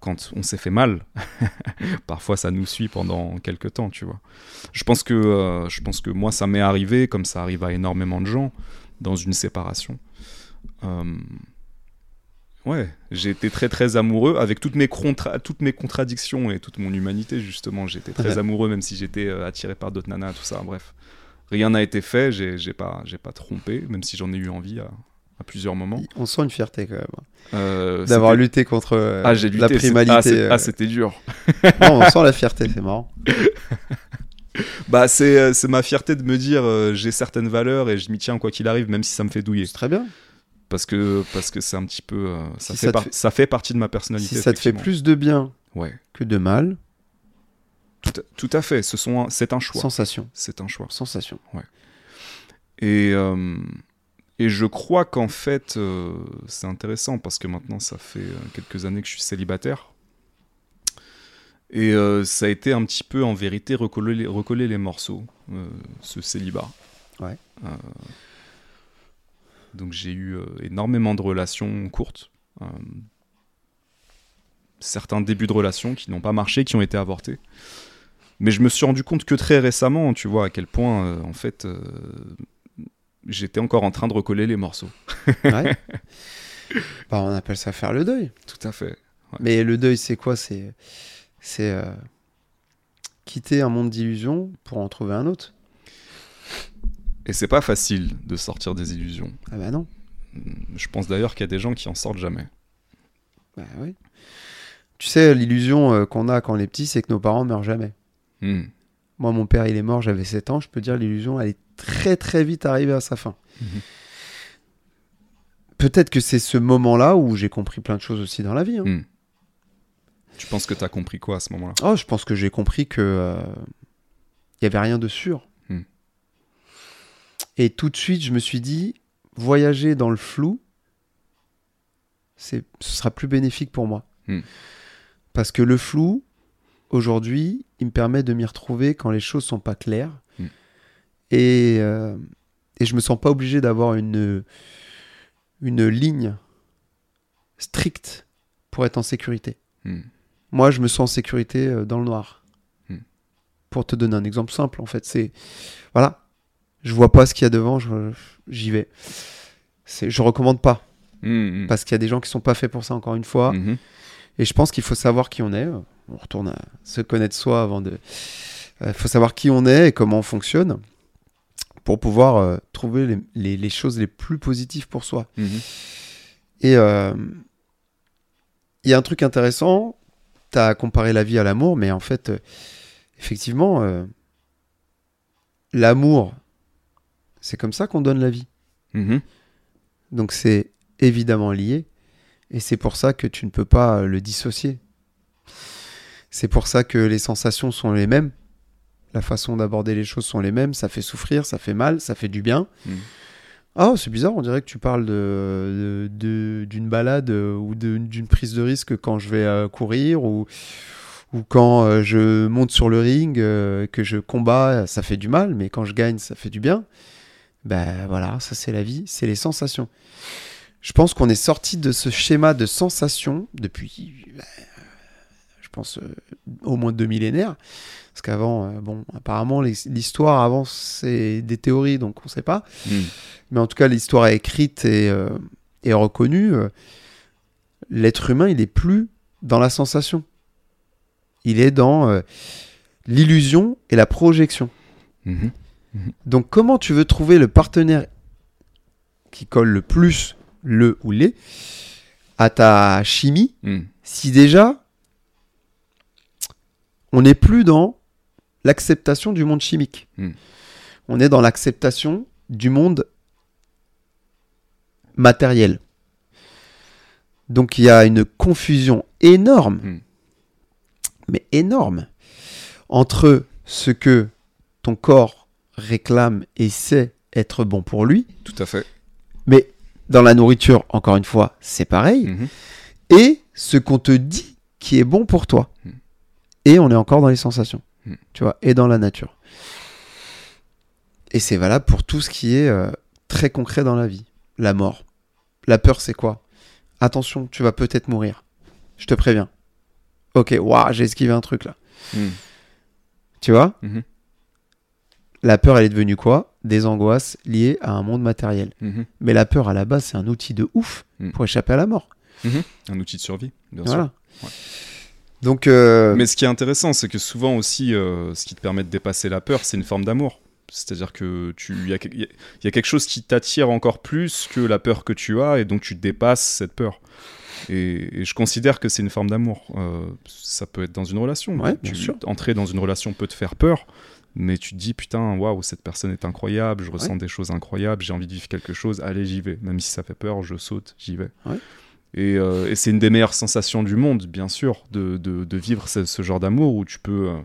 quand on s'est fait mal, parfois ça nous suit pendant quelques temps, tu vois. Je pense que, euh, je pense que moi, ça m'est arrivé, comme ça arrive à énormément de gens, dans une séparation. Euh, Ouais, j'ai été très très amoureux avec toutes mes, contra- toutes mes contradictions et toute mon humanité justement. J'étais très amoureux même si j'étais euh, attiré par d'autres nanas, tout ça. Bref, rien n'a été fait. J'ai pas j'ai pas trompé, même si j'en ai eu envie à, à plusieurs moments. On sent une fierté quand même. Euh, D'avoir lutté contre euh, ah, lutté, la c'est- primalité. Ah, c'est- euh. ah, c'était dur. Non, on sent la fierté, c'est marrant. Bah, c'est euh, c'est ma fierté de me dire j'ai certaines valeurs et je m'y tiens quoi qu'il arrive, même si ça me fait douiller. C'est très bien. Parce que parce que c'est un petit peu ça, Si fait ça par- fait- ça fait partie de ma personnalité. Si ça te fait plus de bien Ouais, que de mal, tout à, tout à fait. Ce sont un- c'est un choix. sensation. C'est un choix. Sensation. Et, euh, et je crois qu'en fait, euh, c'est intéressant parce que maintenant, ça fait euh, quelques années que je suis célibataire. Et euh, ça a été un petit peu, en vérité, recoller les, recoller les morceaux, euh, ce célibat. Ouais. Donc j'ai eu énormément de relations courtes. certains débuts de relations qui n'ont pas marché, qui ont été avortés. Mais je me suis rendu compte que très récemment, tu vois, à quel point, en fait, j'étais encore en train de recoller les morceaux. Ouais. bah, on appelle ça faire le deuil. Tout à fait. Mais le deuil, c'est quoi? C'est c'est euh, quitter un monde d'illusions pour en trouver un autre. Et c'est pas facile de sortir des illusions. Ah bah non. Je pense d'ailleurs qu'il y a des gens qui en sortent jamais. Bah oui. Tu sais, l'illusion euh, qu'on a quand on est petit, c'est que nos parents meurent jamais. Hmm. Moi, mon père, il est mort, j'avais 7 ans. Je peux dire, l'illusion, elle est très très vite arrivée à sa fin. Mhm. Peut-être que c'est ce moment-là où j'ai compris plein de choses aussi dans la vie. hein. Hmm. Tu penses que t'as compris quoi à ce moment-là? Oh, je pense que j'ai compris que euh, il y avait rien de sûr. Hmm. Et tout de suite, je me suis dit, voyager dans le flou, ce sera plus bénéfique pour moi. Hmm. Parce que le flou, aujourd'hui, il me permet de m'y retrouver quand les choses sont pas claires. Hmm. Et, euh, et je me sens pas obligé d'avoir une, une ligne stricte pour être en sécurité. Hmm. Moi, je me sens en sécurité euh, dans le noir. Hmm. Pour te donner un exemple simple, en fait, c'est voilà, je vois pas ce qu'il y a devant, j'y vais. C'est, je recommande pas parce qu'il y a des gens qui sont pas faits pour ça. Encore une fois, Mhm. Et je pense qu'il faut savoir qui on est. On retourne à se connaître soi avant de. Il faut savoir qui on est et comment on fonctionne pour pouvoir euh, trouver les, les- les choses les plus positives pour soi. Mhm. Et euh, il y a un truc intéressant, tu as comparé la vie à l'amour, mais en fait, euh, effectivement, euh, l'amour, c'est comme ça qu'on donne la vie. Mhm. Donc c'est évidemment lié, et c'est pour ça que tu ne peux pas euh, le dissocier. C'est pour ça que les sensations sont les mêmes, la façon d'aborder les choses sont les mêmes, ça fait souffrir, ça fait mal, ça fait du bien. Mhm. Ah, c'est bizarre, on dirait que tu parles de, d'une balade euh, ou de- d'une prise de risque quand je vais euh, courir ou, ou quand euh, je monte sur le ring, euh, que je combats, ça fait du mal, mais quand je gagne, ça fait du bien. Ben voilà, ça c'est la vie, c'est les sensations. Je pense qu'on est sorti de ce schéma de sensations depuis, ben, je pense, euh, au moins deux millénaires. Parce qu'avant, euh, bon, apparemment, l'histoire avant, c'est des théories, donc on ne sait pas Hmm. mais en tout cas l'histoire est écrite et, euh, et reconnue, euh, l'être humain, il est plus dans la sensation. Il est dans euh, l'illusion et la projection. Mhm. Donc comment tu veux trouver le partenaire qui colle le plus le ou les à ta chimie Mhm. si déjà on n'est plus dans l'acceptation du monde chimique. Hmm. On est dans l'acceptation du monde matériel. Donc il y a une confusion énorme, Hmm. mais énorme, entre ce que ton corps réclame et sait être bon pour lui, Tout à fait. mais dans la nourriture, encore une fois, c'est pareil Mhm. et ce qu'on te dit qui est bon pour toi. Hmm. Et on est encore dans les sensations, Hmm. tu vois, et dans la nature. Et c'est valable pour tout ce qui est euh, très concret dans la vie. La mort. La peur, c'est quoi? Attention, tu vas peut-être mourir. Je te préviens. Ok, waouh, j'ai esquivé un truc là. Mhm. Tu vois? Mhm. La peur, elle est devenue quoi? Des angoisses liées à un monde matériel. Mhm. Mais la peur, à la base, c'est un outil de ouf Hmm. pour échapper à la mort. Un outil de survie, bien sûr. Ouais. Donc, euh, Mais ce qui est intéressant, c'est que souvent aussi, euh, ce qui te permet de dépasser la peur, c'est une forme d'amour. C'est-à-dire que tu, il y, a y y quelque chose qui t'attire encore plus que la peur que tu as, et donc tu dépasses cette peur. Et, et je considère que c'est une forme d'amour. Euh, ça peut être dans une relation. Ouais, bien Tu- sûr. Entrer dans une relation peut te faire peur, mais tu te dis putain, waouh, cette personne est incroyable, je ressens des choses incroyables, j'ai envie de vivre quelque chose, allez, j'y vais. Même si ça fait peur, je saute, j'y vais. Ouais. Et, euh, et c'est une des meilleures sensations du monde, bien sûr, de, de- de vivre ce, ce genre d'amour où tu peux. euh,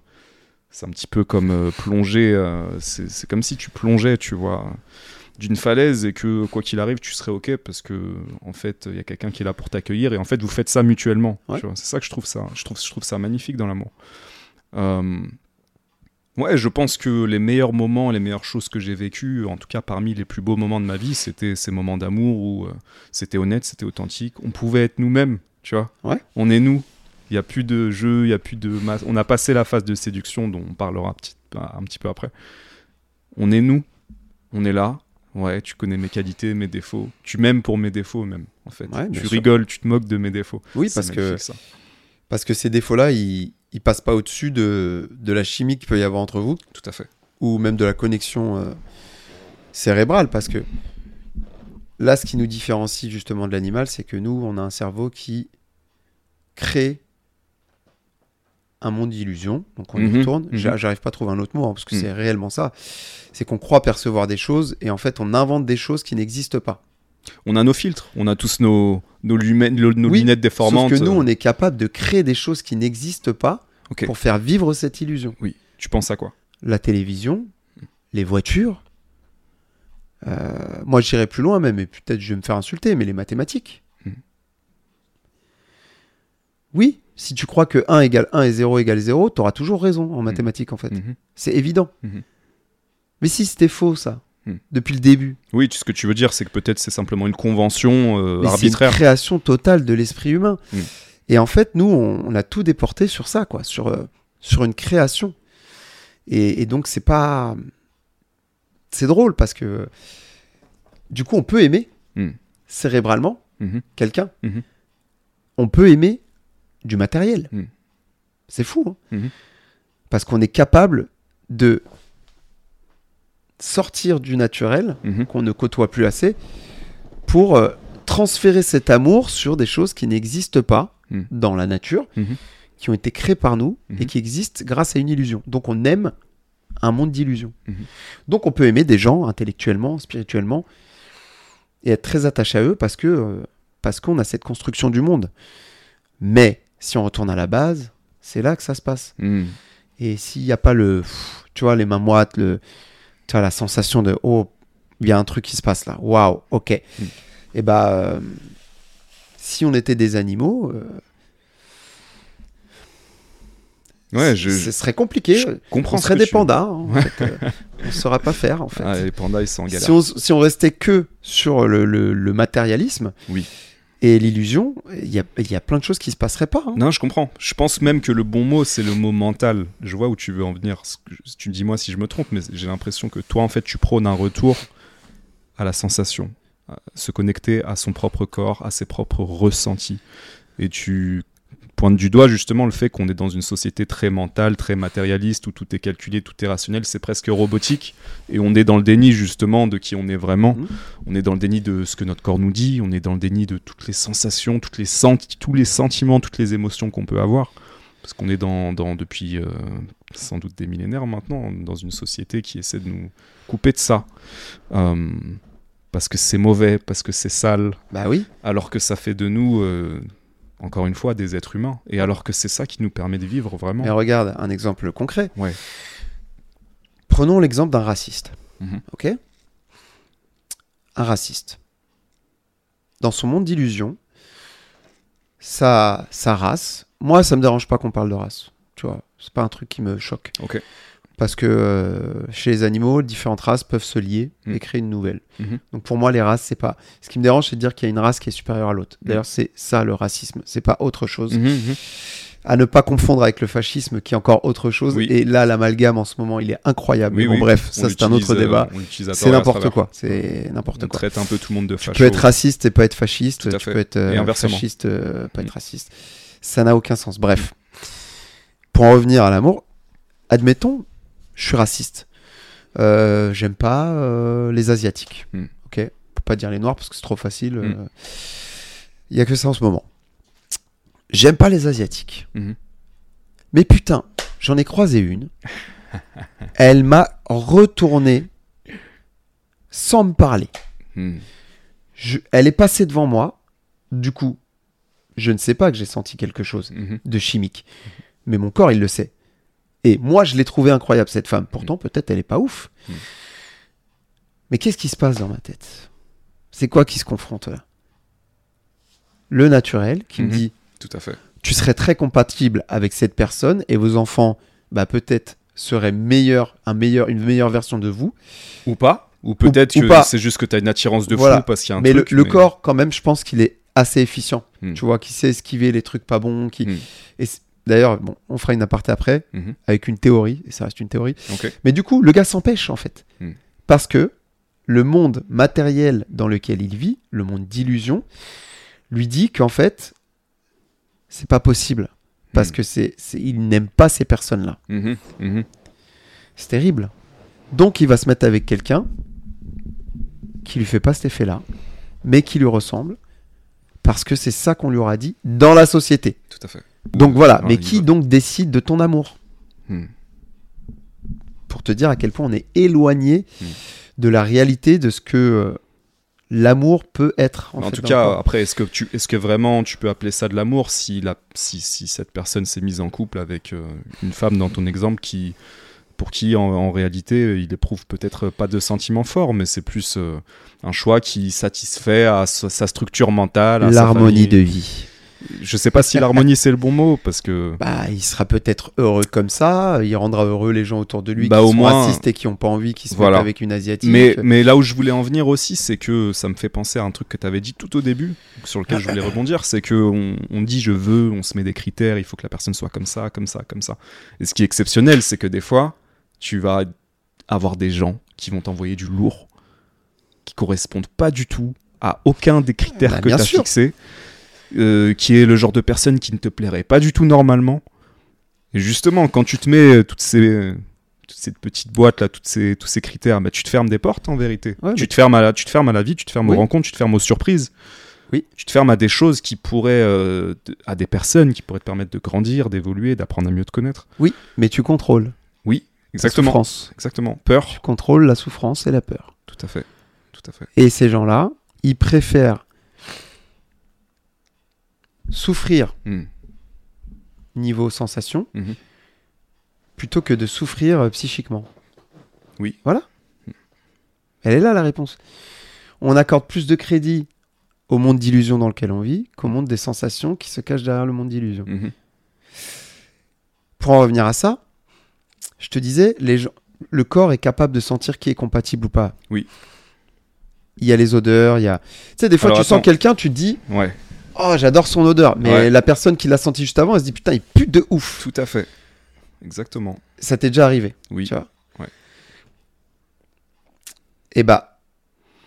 c'est un petit peu comme euh, plonger. c'est comme si tu plongeais, tu vois, d'une falaise et que quoi qu'il arrive, tu serais ok parce que en fait, il y a quelqu'un qui est là pour t'accueillir et en fait, vous faites ça mutuellement. Ouais. C'est ça que je trouve ça. Je trouve, je trouve ça magnifique dans l'amour. Euh, Ouais, je pense que les meilleurs moments, les meilleures choses que j'ai vécues, en tout cas parmi les plus beaux moments de ma vie, c'était ces moments d'amour où euh, c'était honnête, c'était authentique. On pouvait être nous-mêmes, tu vois. Ouais. On est nous. Il n'y a plus de jeu, il n'y a plus de masse. On a passé la phase de séduction dont on parlera un petit, un petit peu après. On est nous. On est là. Ouais, tu connais mes qualités, mes défauts. Tu m'aimes pour mes défauts même, en fait. Ouais, tu sûr. rigoles, tu te moques de mes défauts. oui, parce que ça. Parce que ces défauts-là, ils, ils passent pas au-dessus de, de la chimie qu'il peut y avoir entre vous, Tout à fait. ou même de la connexion euh, cérébrale. Parce que là, ce qui nous différencie justement de l'animal, c'est que nous, on a un cerveau qui crée un monde d'illusions. Donc on Mhm, y mhm. J'a- J'arrive pas à trouver un autre mot, hein, parce que Mhm. c'est réellement ça. C'est qu'on croit percevoir des choses, et en fait, on invente des choses qui n'existent pas. On a nos filtres, on a tous nos, nos, lumen- nos- nos Oui, lunettes déformantes. Sauf que nous, on est capable de créer des choses qui n'existent pas pour faire vivre cette illusion. Oui, tu penses à quoi? La télévision, les voitures. euh, moi, j'irai plus loin même, et peut-être je vais me faire insulter, mais les mathématiques. Mhm. Oui, si tu crois que 1 égale 1 et 0 égale 0, tu auras toujours raison en mathématiques, en fait. Mhm. C'est évident. Mais si c'était faux, ça, Mhm. depuis le début, Oui, ce que tu veux dire, c'est que peut-être c'est simplement une convention euh, mais c'est une arbitraire. création totale de l'esprit humain. Mhm. Et en fait, nous, on, on a tout déporté sur ça, quoi, sur, euh, sur une création. Et, et donc, c'est pas. C'est drôle parce que. Du coup, on peut aimer Mhm. cérébralement Mhm. quelqu'un. Mhm. On peut aimer du matériel. C'est fou. hein. Mhm. Parce qu'on est capable de sortir du naturel Mhm. qu'on ne côtoie plus assez pour euh, transférer cet amour sur des choses qui n'existent pas Mhm. dans la nature, Mhm. qui ont été créées par nous et qui existent grâce à une illusion. Donc on aime un monde d'illusions. Donc on peut aimer des gens intellectuellement, spirituellement, et être très attaché à eux parce que euh, parce qu'on a cette construction du monde. Mais si on retourne à la base, c'est là que ça se passe. Et s'il n'y a pas le, pff, tu vois, les mains moites, le, tu vois, la sensation de, oh, il y a un truc qui se passe là, waouh, ok. Mm. Et bah, euh, si on était des animaux, euh, Ouais, je, ce serait compliqué. je comprends. on ce serait que des pandas. hein, en fait, euh, on ne saura pas faire, en fait. Ah, les pandas, ils sont en galère. si, on, si on restait que sur le, le- le matérialisme Oui. Et l'illusion, il y a, y a plein de choses qui se passeraient pas. hein. Non, je comprends. Je pense même que le bon mot, c'est le mot mental. Je vois où tu veux en venir. Tu me dis moi si je me trompe, mais j'ai l'impression que toi, en fait, tu prônes un retour à la sensation, à se connecter à son propre corps, à ses propres ressentis. Et tu pointe du doigt justement le fait qu'on est dans une société très mentale, très matérialiste, où tout est calculé, tout est rationnel, c'est presque robotique, et on est dans le déni justement de qui on est vraiment, Mhm. on est dans le déni de ce que notre corps nous dit, on est dans le déni de toutes les sensations, toutes les senti- tous les sentiments, toutes les émotions qu'on peut avoir, parce qu'on est dans, dans- depuis euh, sans doute des millénaires maintenant, dans une société qui essaie de nous couper de ça. Euh, parce que c'est mauvais, parce que c'est sale, Bah oui. alors que ça fait de nous, euh, encore une fois, des êtres humains. Et alors que c'est ça qui nous permet de vivre vraiment. Mais regarde, un exemple concret. Ouais. Prenons l'exemple d'un raciste. Mhm. Ok? Un raciste. Dans son monde d'illusion, sa, sa race, moi ça me dérange pas qu'on parle de race. Tu vois, c'est pas un truc qui me choque. Ok. Parce que euh, chez les animaux, différentes races peuvent se lier Mm. et créer une nouvelle. Mhm. Donc pour moi, les races, c'est pas. Ce qui me dérange, c'est de dire qu'il y a une race qui est supérieure à l'autre. Mm. D'ailleurs, c'est ça le racisme. C'est pas autre chose Mhm, mhm. à ne pas confondre avec le fascisme qui est encore autre chose. Oui. Et là, l'amalgame en ce moment, il est incroyable. Oui, bon, oui. bref, On ça c'est un autre euh, débat. à C'est n'importe quoi. C'est n'importe On quoi. traite un peu tout le monde de Tu facho. peux être raciste et pas être fasciste. Tu peux être euh, fasciste, euh, pas être Mm. raciste. Ça n'a aucun sens. Bref. Pour en revenir à l'amour, admettons, je suis raciste. Euh, J'aime pas euh, les asiatiques. Mm. Ok. Faut pas dire les noirs parce que c'est trop facile. Mm. euh. Il y a que ça en ce moment. J'aime pas les asiatiques. Mhm. Mais putain, j'en ai croisé une. Elle m'a retourné sans me parler. Je- elle est passée devant moi. Du coup, je ne sais pas que j'ai senti quelque chose Mhm. de chimique. Mais mon corps, il le sait. Et moi, je l'ai trouvée incroyable, cette femme. Pourtant, peut-être, elle est pas ouf. Mm. Mais qu'est-ce qui se passe dans ma tête? C'est quoi qui se confronte là? Le naturel qui me Mhm. dit Tout à fait. tu serais très compatible avec cette personne et vos enfants, bah, peut-être seraient meilleurs, un meilleur, une meilleure version de vous. Ou pas. Ou peut-être que c'est juste que tu as une attirance de Voilà. fou parce qu'il y a un mais truc. le, le corps, quand même, je pense qu'il est assez efficient. Mm. Tu vois, qui sait esquiver les trucs pas bons. Qui... Mm. Et D'ailleurs, bon, on fera une aparté après Mhm. avec une théorie, et ça reste une théorie. Mais du coup, le gars s'empêche en fait. Mm. Parce que le monde matériel dans lequel il vit, le monde d'illusion, lui dit qu'en fait, c'est pas possible. Parce Mm. que c'est, c'est- il n'aime pas ces personnes-là. Mhm. Mhm. C'est terrible. Donc il va se mettre avec quelqu'un qui lui fait pas cet effet-là, mais qui lui ressemble, parce que c'est ça qu'on lui aura dit dans la société. Tout à fait. Donc voilà, mais qui donc décide de ton amour Hmm. Pour te dire à quel point on est éloigné Hmm. de la réalité de ce que euh, l'amour peut être. En, En, fait, tout cas, après, est-ce que, tu, est-ce que vraiment tu peux appeler ça de l'amour si, la, si, si cette personne s'est mise en couple avec euh, une femme dans ton exemple qui, pour qui, en, en réalité, il éprouve peut-être pas de sentiments forts, mais c'est plus euh, un choix qui satisfait à sa, sa structure mentale, l'harmonie de vie. Je sais pas si l'harmonie c'est le bon mot, parce que. Bah, il sera peut-être heureux comme ça, il rendra heureux les gens autour de lui Bah, qui au sont moins- racistes et qui n'ont pas envie qu'il se Voilà. avec une asiatique. Mais, mais là où je voulais en venir aussi, c'est que ça me fait penser à un truc que tu avais dit tout au début, sur lequel je voulais rebondir, c'est que on, on dit je veux, on se met des critères, il faut que la personne soit comme ça, comme ça, comme ça. Et ce qui est exceptionnel, c'est que des fois, tu vas avoir des gens qui vont t'envoyer du lourd, qui correspondent pas du tout à aucun des critères Bah, que tu as fixés, euh, qui est le genre de personne qui ne te plairait pas du tout normalement. Et justement, quand tu te mets euh, toutes ces, toutes ces petites boîtes là, toutes ces, tous ces critères, bah, tu te fermes des portes en vérité. Ouais, tu, mais- te fermes à la, tu te fermes à la vie, tu te fermes Oui. aux rencontres, tu te fermes aux surprises. Oui. Tu te fermes à des choses qui pourraient, euh, à des personnes qui pourraient te permettre de grandir, d'évoluer, d'apprendre à mieux te connaître. Oui, mais tu contrôles. Oui, La exactement. souffrance. Exactement. Peur. Tu contrôles la souffrance et la peur. Tout à fait. Tout à fait. Et ces gens-là, ils préfèrent souffrir Hmm. niveau sensation Mhm. plutôt que de souffrir euh, psychiquement. Oui. Voilà. Elle est là la réponse. On accorde plus de crédit au monde d'illusion dans lequel on vit qu'au monde des sensations qui se cachent derrière le monde d'illusion. Mhm. Pour en revenir à ça, je te disais, les gens, le corps est capable de sentir qui est compatible ou pas. Oui. Il y a les odeurs, il y a. Tu sais, des fois, Alors, tu sens quelqu'un, tu te dis, Ouais, oh, j'adore son odeur. Mais Ouais. la personne qui l'a senti juste avant, elle se dit, putain, il pue de ouf. tout à fait. Exactement. Ça t'est déjà arrivé. Oui. Tu vois Ouais. Et bah,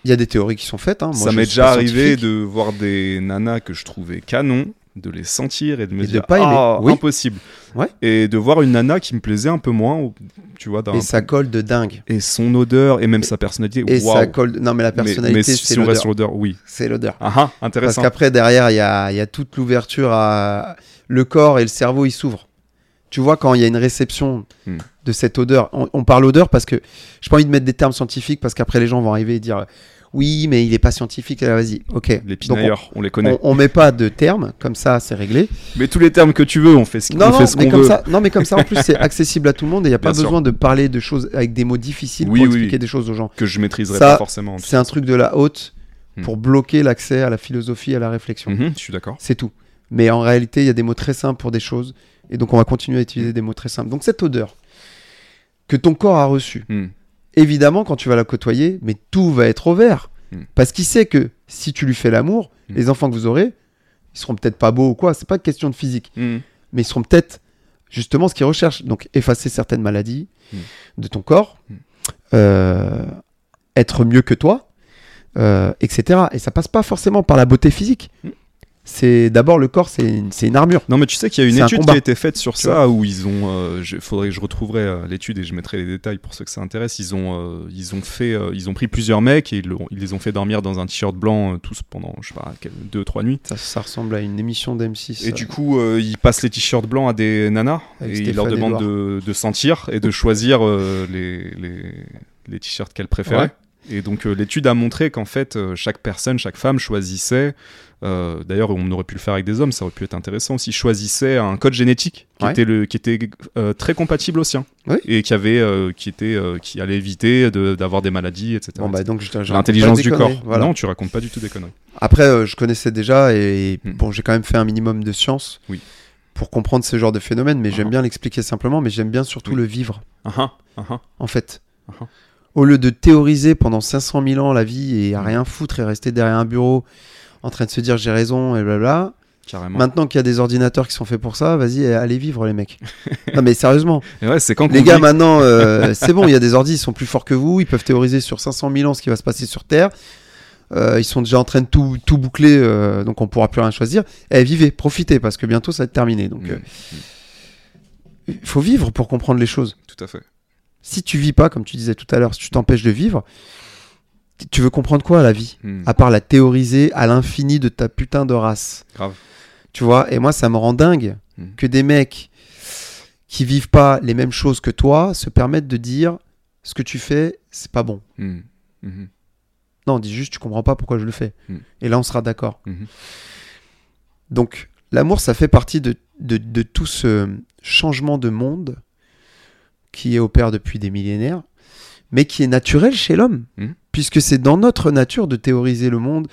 il y a des théories qui sont faites. hein. Moi, ça m'est déjà arrivé de voir des nanas que je trouvais canon, de les sentir et de me Et de dire pas aimer. ah, Oui. impossible. Ouais. Et de voir une nana qui me plaisait un peu moins, tu vois, Et ça colle de dingue. et son odeur et même sa personnalité. Et ça colle. de- Non, mais la personnalité, mais, si, on reste sur l'odeur, oui. C'est l'odeur. Ah ah, Parce intéressant. qu'après, derrière, il y a, y a toute l'ouverture à. Le corps et le cerveau, ils s'ouvrent. Tu vois, quand il y a une réception Hmm. de cette odeur, on, on parle odeur parce que j'ai pas envie de mettre des termes scientifiques parce qu'après, les gens vont arriver et dire oui, mais il est pas scientifique. Vas-y, ok. Les Donc, on- pinailleurs, on, les connaît. on, on met pas de termes, comme ça, c'est réglé. Mais tous les termes que tu veux, on fait ce, Non, on non, fait ce mais qu'on comme veut. ça, non, mais comme ça, en plus, c'est accessible à tout le monde et il n'y a pas Bien sûr. besoin de parler de choses avec des mots difficiles Oui, pour oui, expliquer des choses aux gens. Que je maîtriserai Ça, pas forcément. en C'est un truc de la haute Hmm. pour bloquer l'accès à la philosophie, à la réflexion. Mhm, je suis d'accord. C'est tout. Mais en réalité, il y a des mots très simples pour des choses. Et donc, on va continuer à utiliser des mots très simples. Donc, cette odeur que ton corps a reçue, Hmm. Évidemment, quand tu vas la côtoyer, mais tout va être au vert. Hmm. Parce qu'il sait que si tu lui fais l'amour, Hmm. les enfants que vous aurez, ils seront peut-être pas beaux ou quoi. C'est pas question de physique. Hmm. Mais ils seront peut-être justement ce qu'ils recherchent. Donc, effacer certaines maladies de ton corps, euh, être mieux que toi, euh, etc. Et ça passe pas forcément par la beauté physique. C'est d'abord le corps, c'est une, armure. Non, mais tu sais qu'il y a une un étude qui a été faite sur Tu ça où ils ont. euh, je- faudrait que je retrouverai euh, l'étude et je mettrai les détails pour ceux que ça intéresse. Ils ont, euh, ils ont fait, euh, ils ont pris plusieurs mecs et ils, les ont fait dormir dans un t-shirt blanc tous pendant, je sais pas, deux trois nuits. Ça, ça ressemble à une émission d'M6. Et du coup, ils passent les t-shirts blancs à des nanas Avec et ils leur demandent de, de sentir et de choisir les, les, les t-shirts qu'elles préféraient. Ouais. Et donc l'étude a montré qu'en fait, chaque personne, chaque femme choisissait, euh, d'ailleurs on aurait pu le faire avec des hommes, ça aurait pu être intéressant aussi, choisissait un code génétique qui Ouais. était, le, qui était euh, très compatible au sien. Oui. Et qui, avait, euh, qui, était, qui allait éviter de- d'avoir des maladies, etc. Bon, bah, donc, L'intelligence du corps. Voilà. Non, tu racontes pas du tout des conneries. Après, je connaissais déjà et Hmm. bon, j'ai quand même fait un minimum de science Oui. pour comprendre ce genre de phénomène, mais j'aime Uh-huh. bien l'expliquer simplement, mais j'aime bien surtout Oui. le vivre, Ah ah, ah ah. en fait. Au lieu de théoriser pendant 500 000 ans la vie et à rien foutre et rester derrière un bureau en train de se dire j'ai raison et blabla, Carrément. maintenant qu'il y a des ordinateurs qui sont faits pour ça, vas-y, allez vivre les mecs. non mais sérieusement, ouais, c'est quand les gars dit- maintenant, euh, c'est bon, il y a des ordis, ils sont plus forts que vous, ils peuvent théoriser sur 500 000 ans ce qui va se passer sur Terre. Euh, ils sont déjà en train de tout, tout boucler, euh, donc on pourra plus rien choisir. Eh, vivez, profitez, parce que bientôt ça va être terminé. Donc, Mm, il faut vivre pour comprendre les choses. Tout à fait. Si tu vis pas, comme tu disais tout à l'heure, si tu t'empêches de vivre, tu veux comprendre quoi à la vie Mm. À part la théoriser à l'infini de ta putain de race. Grave. Tu vois Et moi, ça me rend dingue Mm. que des mecs qui vivent pas les mêmes choses que toi se permettent de dire ce que tu fais, c'est pas bon. Mm. Mhm. Non, on dit juste tu comprends pas pourquoi je le fais. Et là, on sera d'accord. Mhm. Donc, l'amour, ça fait partie de, de, de tout ce changement de monde qui opère depuis des millénaires, mais qui est naturel chez l'homme. Puisque c'est dans notre nature de théoriser le monde,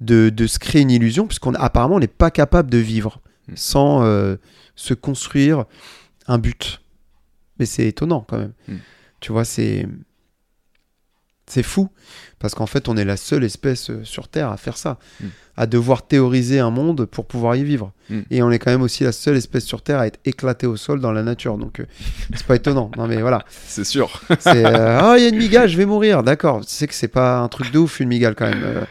de, de se créer une illusion, puisqu'on apparemment on n'est pas capable de vivre Mhm. sans euh, se construire un but. Mais c'est étonnant quand même. Mhm. Tu vois, c'est c'est fou parce qu'en fait, on est la seule espèce euh, sur Terre à faire ça, Mm. à devoir théoriser un monde pour pouvoir y vivre. Mm. Et on est quand même aussi la seule espèce sur Terre à être éclatée au sol dans la nature. Donc, euh, c'est pas étonnant. Non, mais voilà. C'est sûr. C'est euh, ah, il y a une migale, je vais mourir. D'accord. Tu sais que c'est pas un truc de ouf une migale quand même. Euh,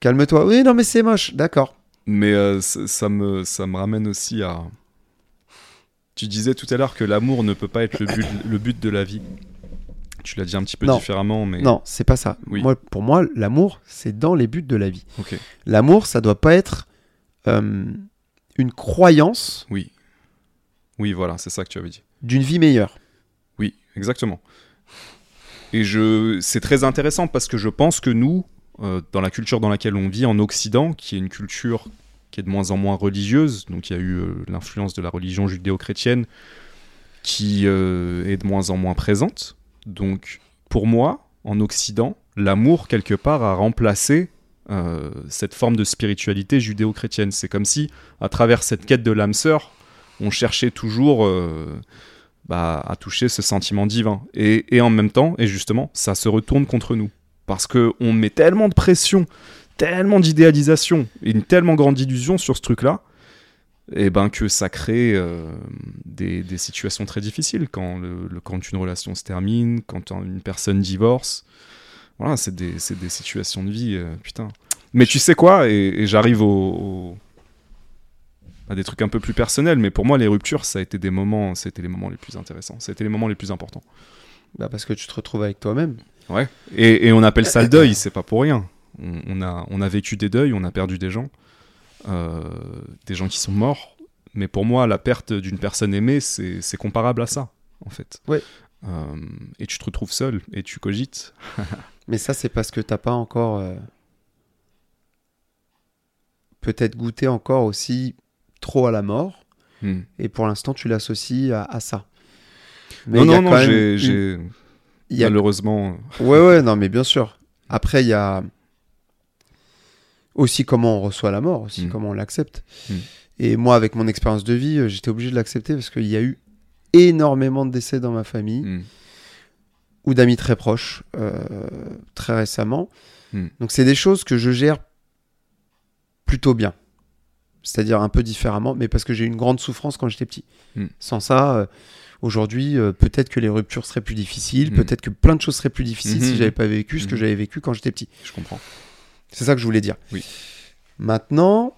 Calme-toi. Oui, non, mais c'est moche. D'accord. Mais euh, ça, ça me, ça me ramène aussi à. Tu disais tout à l'heure que l'amour ne peut pas être le but, le but de la vie. Tu l'as dit un petit peu Non. différemment, mais. Non, c'est pas ça. Oui. Moi, pour moi, l'amour, c'est dans les buts de la vie. L'amour, ça doit pas être euh, une croyance Oui. Oui, voilà, c'est ça que tu avais dit. d'une vie meilleure. Oui, exactement. Et je, c'est très intéressant parce que je pense que nous, euh, dans la culture dans laquelle on vit en Occident, qui est une culture qui est de moins en moins religieuse, donc il y a eu euh, l'influence de la religion judéo-chrétienne qui euh, est de moins en moins présente. Donc, pour moi, en Occident, l'amour, quelque part, a remplacé euh, cette forme de spiritualité judéo-chrétienne. C'est comme si, à travers cette quête de l'âme sœur, on cherchait toujours euh, bah, à toucher ce sentiment divin. Et, et en même temps, et justement, ça se retourne contre nous. Parce qu'on met tellement de pression, tellement d'idéalisation, et une tellement grande illusion sur ce truc-là, et ben que ça crée euh, des, des situations très difficiles quand, le, le- quand une relation se termine, quand un- une personne divorce. Voilà, c'est des, des situations de vie, euh, putain. Mais tu sais quoi, et, et j'arrive au, au- à des trucs un peu plus personnels. Mais pour moi, les ruptures, ça a été des moments, c'était les moments les plus intéressants. C'était les moments les plus importants. Bah parce que tu te retrouves avec toi-même. Ouais. Et, et on appelle ça le deuil, c'est pas pour rien. On, on a, on a vécu des deuils, on a perdu des gens, des gens qui sont morts. Mais pour moi, la perte d'une personne aimée, c'est comparable à ça, en fait. Ouais. Euh, et tu te retrouves seul et tu cogites. Mais ça, c'est parce que t'as pas encore euh, peut-être goûté encore aussi trop à la mort. Hmm. Et pour l'instant, tu l'associes à, à ça. Mais non, non, non, j'ai, une- malheureusement. Ouais, ouais, non, mais bien sûr. Après, il y a aussi comment on reçoit la mort, aussi Mm. comment on l'accepte. Mm. Et moi, avec mon expérience de vie, euh, j'étais obligé de l'accepter parce qu'il y a eu énormément de décès dans ma famille hmm. ou d'amis très proches euh, très récemment. Mm. Donc, c'est des choses que je gère plutôt bien. C'est-à-dire un peu différemment, mais parce que j'ai eu une grande souffrance quand j'étais petit. Mm. Sans ça, euh, aujourd'hui, euh, peut-être que les ruptures seraient plus difficiles, Mm. peut-être que plein de choses seraient plus difficiles Mhm. si j'avais pas vécu ce que Mhm. j'avais vécu quand j'étais petit. Je comprends. C'est ça que je voulais dire. Oui. Maintenant,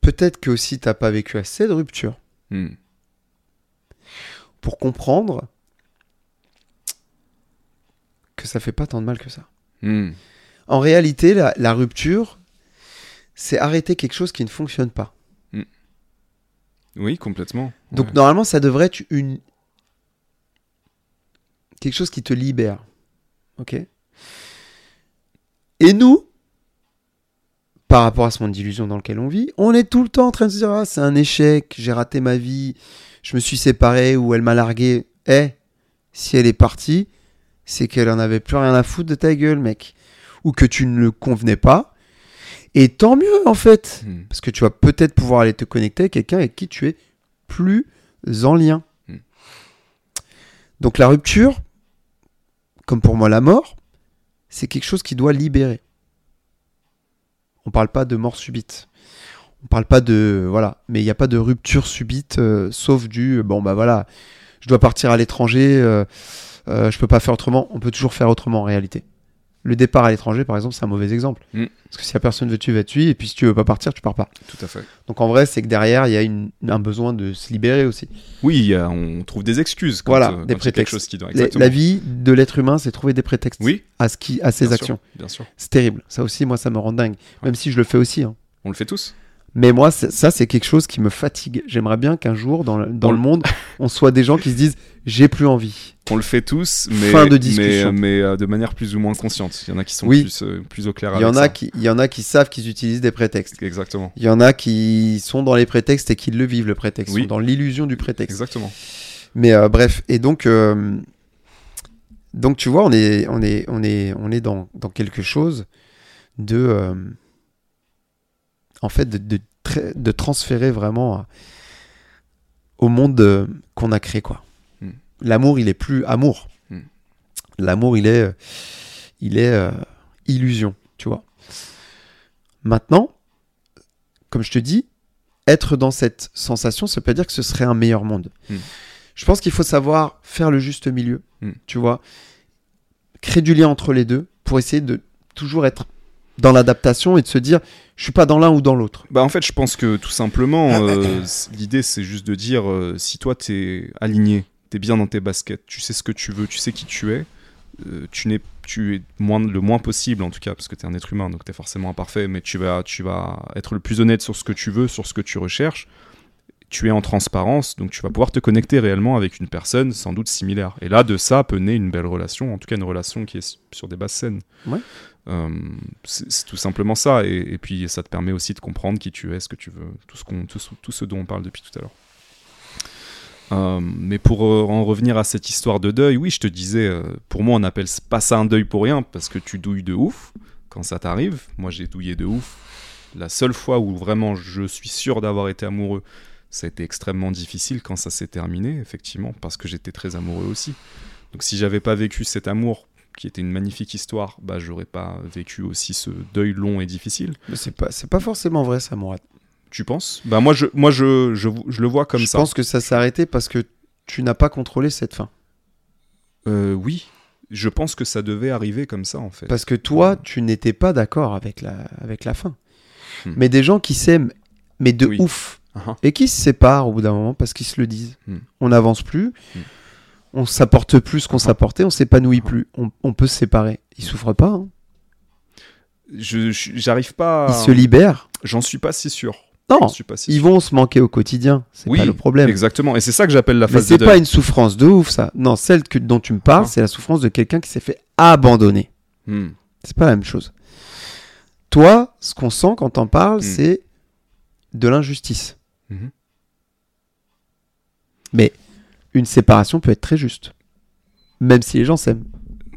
peut-être que aussi t'as pas vécu assez de ruptures Hmm. pour comprendre que ça fait pas tant de mal que ça. Hmm. En réalité, la, la rupture, c'est arrêter quelque chose qui ne fonctionne pas. Oui, complètement. Donc normalement, ça devrait être une quelque chose qui te libère. OK? Et nous par rapport à ce monde d'illusion dans lequel on vit, on est tout le temps en train de se dire ah, c'est un échec, j'ai raté ma vie, je me suis séparé ou elle m'a largué. Eh, si elle est partie, c'est qu'elle en avait plus rien à foutre de ta gueule, mec, ou que tu ne le convenais pas. Et tant mieux en fait. Hmm. Parce que tu vas peut-être pouvoir aller te connecter à quelqu'un avec qui tu es plus en lien. Mm. Donc la rupture, comme pour moi la mort, c'est quelque chose qui doit libérer. On parle pas de mort subite. On parle pas de voilà, mais il n'y a pas de rupture subite, euh, sauf du bon bah voilà, je dois partir à l'étranger, euh, euh, je peux pas faire autrement. On peut toujours faire autrement en réalité. Le départ à l'étranger, par exemple, c'est un mauvais exemple. Mm. Parce que si la personne veut elle te suit, et puis si tu veux pas partir, tu pars pas. Tout à fait. Donc en vrai, c'est que derrière, il y a une- un besoin de se libérer aussi. Oui, a- on trouve des excuses quand, Voilà, euh, des prétextes. chose qui. La-. La vie de l'être humain, c'est trouver des prétextes Oui, à, ce qui, à ses bien actions. sûr, bien sûr. C'est terrible. Ça aussi, moi, ça me rend dingue. Même si je le fais aussi. hein. On le fait tous. Mais moi, ça, c'est quelque chose qui me fatigue. J'aimerais bien qu'un jour, dans, le, dans le monde, on soit des gens qui se disent j'ai plus envie. On le fait tous, mais, Fin de mais, discussion. mais, euh, de manière plus ou moins consciente. Il y en a qui sont Oui. plus, euh, plus au clair Il y, avec en a ça. qui, il y en a qui savent qu'ils utilisent des prétextes. Exactement. Il y en a qui sont dans les prétextes et qui le vivent, le prétexte. Oui. sont dans l'illusion du prétexte. Exactement. Mais euh, bref, et donc, euh, donc tu vois, on est, on est, on est, on est dans, dans quelque chose de, euh, en fait, de, de, tra- de transférer vraiment au monde euh, qu'on a créé, quoi. Mm. L'amour, il est plus amour. Mm. L'amour, il est, euh, il est euh, illusion, tu vois. Maintenant, comme je te dis, être dans cette sensation, ça pas dire que ce serait un meilleur monde. Mm. Je pense qu'il faut savoir faire le juste milieu, tu vois, créer du lien entre les deux pour essayer de toujours être dans l'adaptation et de se dire, je suis pas dans l'un ou dans l'autre. Bah en fait, je pense que tout simplement, euh, c- l'idée c'est juste de dire euh, si toi t'es aligné, t'es bien dans tes baskets, tu sais ce que tu veux, tu sais qui tu es, euh, tu n'es tu es moins, le moins possible en tout cas parce que t'es un être humain donc t'es forcément imparfait, mais tu vas tu vas être le plus honnête sur ce que tu veux, sur ce que tu recherches. Tu es en transparence, donc tu vas pouvoir te connecter réellement avec une personne sans doute similaire. Et là, de ça peut naître une belle relation, en tout cas une relation qui est sur des bases saines. Ouais. Euh, c'est tout simplement ça. Et, et puis ça te permet aussi de comprendre qui tu es, ce que tu veux, tout ce, qu'on, tout, ce- tout ce dont on parle depuis tout à l'heure. Euh, mais pour euh, en revenir à cette histoire de deuil, oui, je te disais, euh, pour moi, on appelle pas ça un deuil pour rien, parce que tu douilles de ouf quand ça t'arrive. Moi, j'ai douillé de ouf. La seule fois où vraiment je suis sûr d'avoir été amoureux, ça a été extrêmement difficile quand ça s'est terminé, effectivement, parce que j'étais très amoureux aussi. Donc si j'avais pas vécu cet amour, qui était une magnifique histoire, bah j'aurais pas vécu aussi ce deuil long et difficile. Mais c'est pas, c'est pas forcément vrai, ça, Mourad. Tu penses? Bah moi je, moi je, je, je le vois comme je ça. pense que ça s'est arrêté parce que tu n'as pas contrôlé cette fin. Euh, oui, je pense que ça devait arriver comme ça en fait. Parce que toi, tu n'étais pas d'accord avec la, avec la fin. Hmm. mais des gens qui s'aiment, mais de Oui. ouf, Uh-huh. et qui se séparent au bout d'un moment parce qu'ils se le disent. Hmm. On n'avance plus, Hmm. on s'apporte plus ce qu'on s'apportait, on s'épanouit Uh-huh. plus, on, on peut se séparer. Ils souffrent pas, hein. Je j'arrive pas. ils à- se libèrent. J'en suis pas si sûr. Non, J'en suis pas si ils sûr. vont se manquer au quotidien, c'est Oui, pas le problème. Exactement. Et c'est ça que j'appelle la Mais phase de c'est pas une souffrance de ouf, ça. Non, celle que, dont tu me parles, Ah. c'est la souffrance de quelqu'un qui s'est fait abandonner. Hmm. C'est pas la même chose. Toi, ce qu'on sent quand t'en parles, Hmm. c'est de l'injustice. Mhm. Mais une séparation peut être très juste. Même si les gens s'aiment.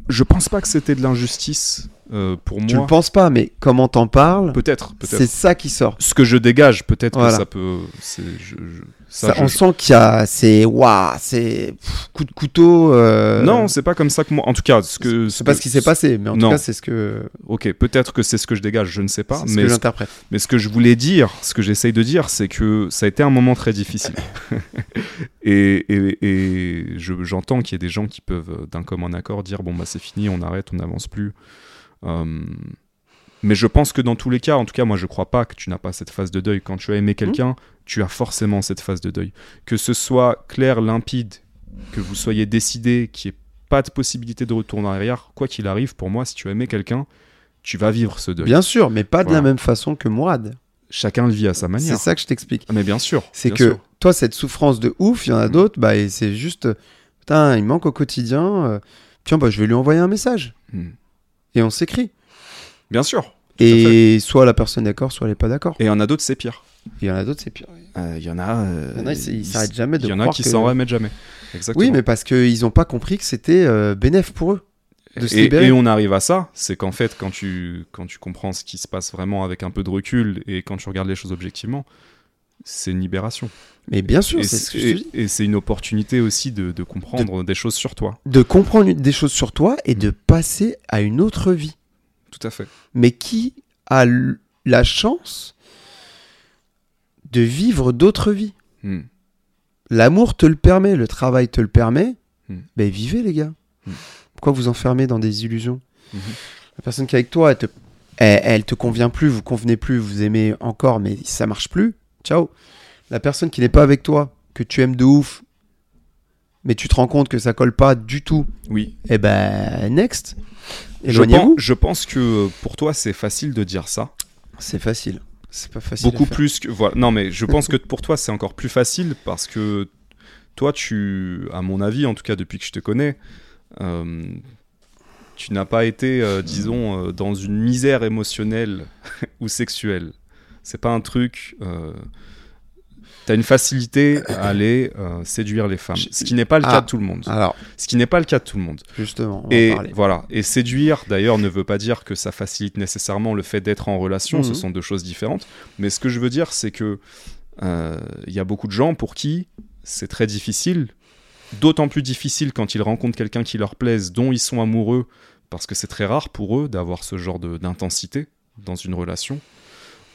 Je pense pas que c'était de l'injustice euh, pour Tu moi. le penses pas, mais comment t'en parles, Peut-être, peut-être. c'est ça qui sort. Ce que je dégage, peut-être Voilà. que ça peut. c'est- je- je- ça, Ça, je- on sent qu'il y a. C'est. Waouh, c'est. coup de couteau. euh, Non, c'est pas comme ça que moi. En tout cas, ce que. c'est pas ce qui s'est passé, mais en Non. tout cas, c'est ce que, Ok, peut-être que c'est ce que je dégage, je ne sais pas. c'est ce Mais que ce, j'interprète. mais ce que je voulais dire, ce que j'essaye de dire, c'est que ça a été un moment très difficile. et et- et je- j'entends qu'il y a des gens qui peuvent, euh, d'un commun accord, dire bon, bah c'est fini, on arrête, on n'avance plus. Euh, mais je pense que dans tous les cas, en tout cas, moi je crois pas que tu n'as pas cette phase de deuil. Quand tu as aimé quelqu'un, tu as forcément cette phase de deuil. Que ce soit clair, limpide, que vous soyez décidé, qu'il n'y ait pas de possibilité de retour en arrière, quoi qu'il arrive, pour moi, si tu as aimé quelqu'un, tu vas vivre ce deuil. Bien sûr, mais pas de Voilà. la même façon que Mourad. Chacun le vit à sa C'est manière. ça que je t'explique. Ah, mais bien sûr. C'est que sûr. toi, cette souffrance de ouf, il y en a Mm. d'autres, bah, et c'est juste, putain, il manque au quotidien. euh, tiens, bah, je vais lui envoyer un message. Hmm. Et on s'écrit. Bien sûr. Et soit la personne est d'accord, soit elle n'est pas d'accord. Et il y en a d'autres, c'est pire. Il y en a d'autres, c'est pire. Euh, Il y en a. euh, Il y en a, ils s'arrêtent jamais de Il y en a qui que- s'en remettent jamais. Exactement. Oui, mais parce qu'ils n'ont pas compris que c'était euh, bénéf pour eux. de se et, libérer. et on arrive à ça, c'est qu'en fait, quand tu, quand tu comprends ce qui se passe vraiment avec un peu de recul et quand tu regardes les choses objectivement, c'est une libération. Mais bien sûr, c'est ce que je c'est te dis. et- c'est une opportunité aussi de, de comprendre des choses sur toi. De comprendre des choses sur toi et de passer à une autre vie. Tout à fait. Mais qui a la chance de vivre d'autres vies? Hmm. L'amour te le permet, le travail te le permet. Mm. Ben vivez les gars. Mm. Pourquoi vous enfermez dans des illusions? La personne qui est avec toi, elle te, elle, elle te convient plus, vous convenez plus, vous aimez encore, mais ça marche plus. Ciao. La personne qui n'est pas avec toi, que tu aimes de ouf, mais tu te rends compte que ça colle pas du tout. Oui. Eh ben next. Je pense, je pense que pour toi, c'est facile de dire ça. C'est facile. C'est pas facile. Beaucoup plus que. Voilà. Non, mais je pense que pour toi, c'est encore plus facile parce que toi, tu. À mon avis, en tout cas, depuis que je te connais, euh, tu n'as pas été, euh, disons, euh, dans une misère émotionnelle ou sexuelle. C'est pas un truc. Euh, T'as une facilité à aller euh, séduire les femmes, ce qui n'est pas le Ah. cas de tout le monde. Alors, Ce qui n'est pas le cas de tout le monde. justement, on Et voilà. Et séduire, d'ailleurs, ne veut pas dire que ça facilite nécessairement le fait d'être en relation. Ce Mhm. sont deux choses différentes. Mais ce que je veux dire, c'est que euh, il y a beaucoup de gens pour qui c'est très difficile. D'autant plus difficile quand ils rencontrent quelqu'un qui leur plaise, dont ils sont amoureux, parce que c'est très rare pour eux d'avoir ce genre d'intensité dans une relation.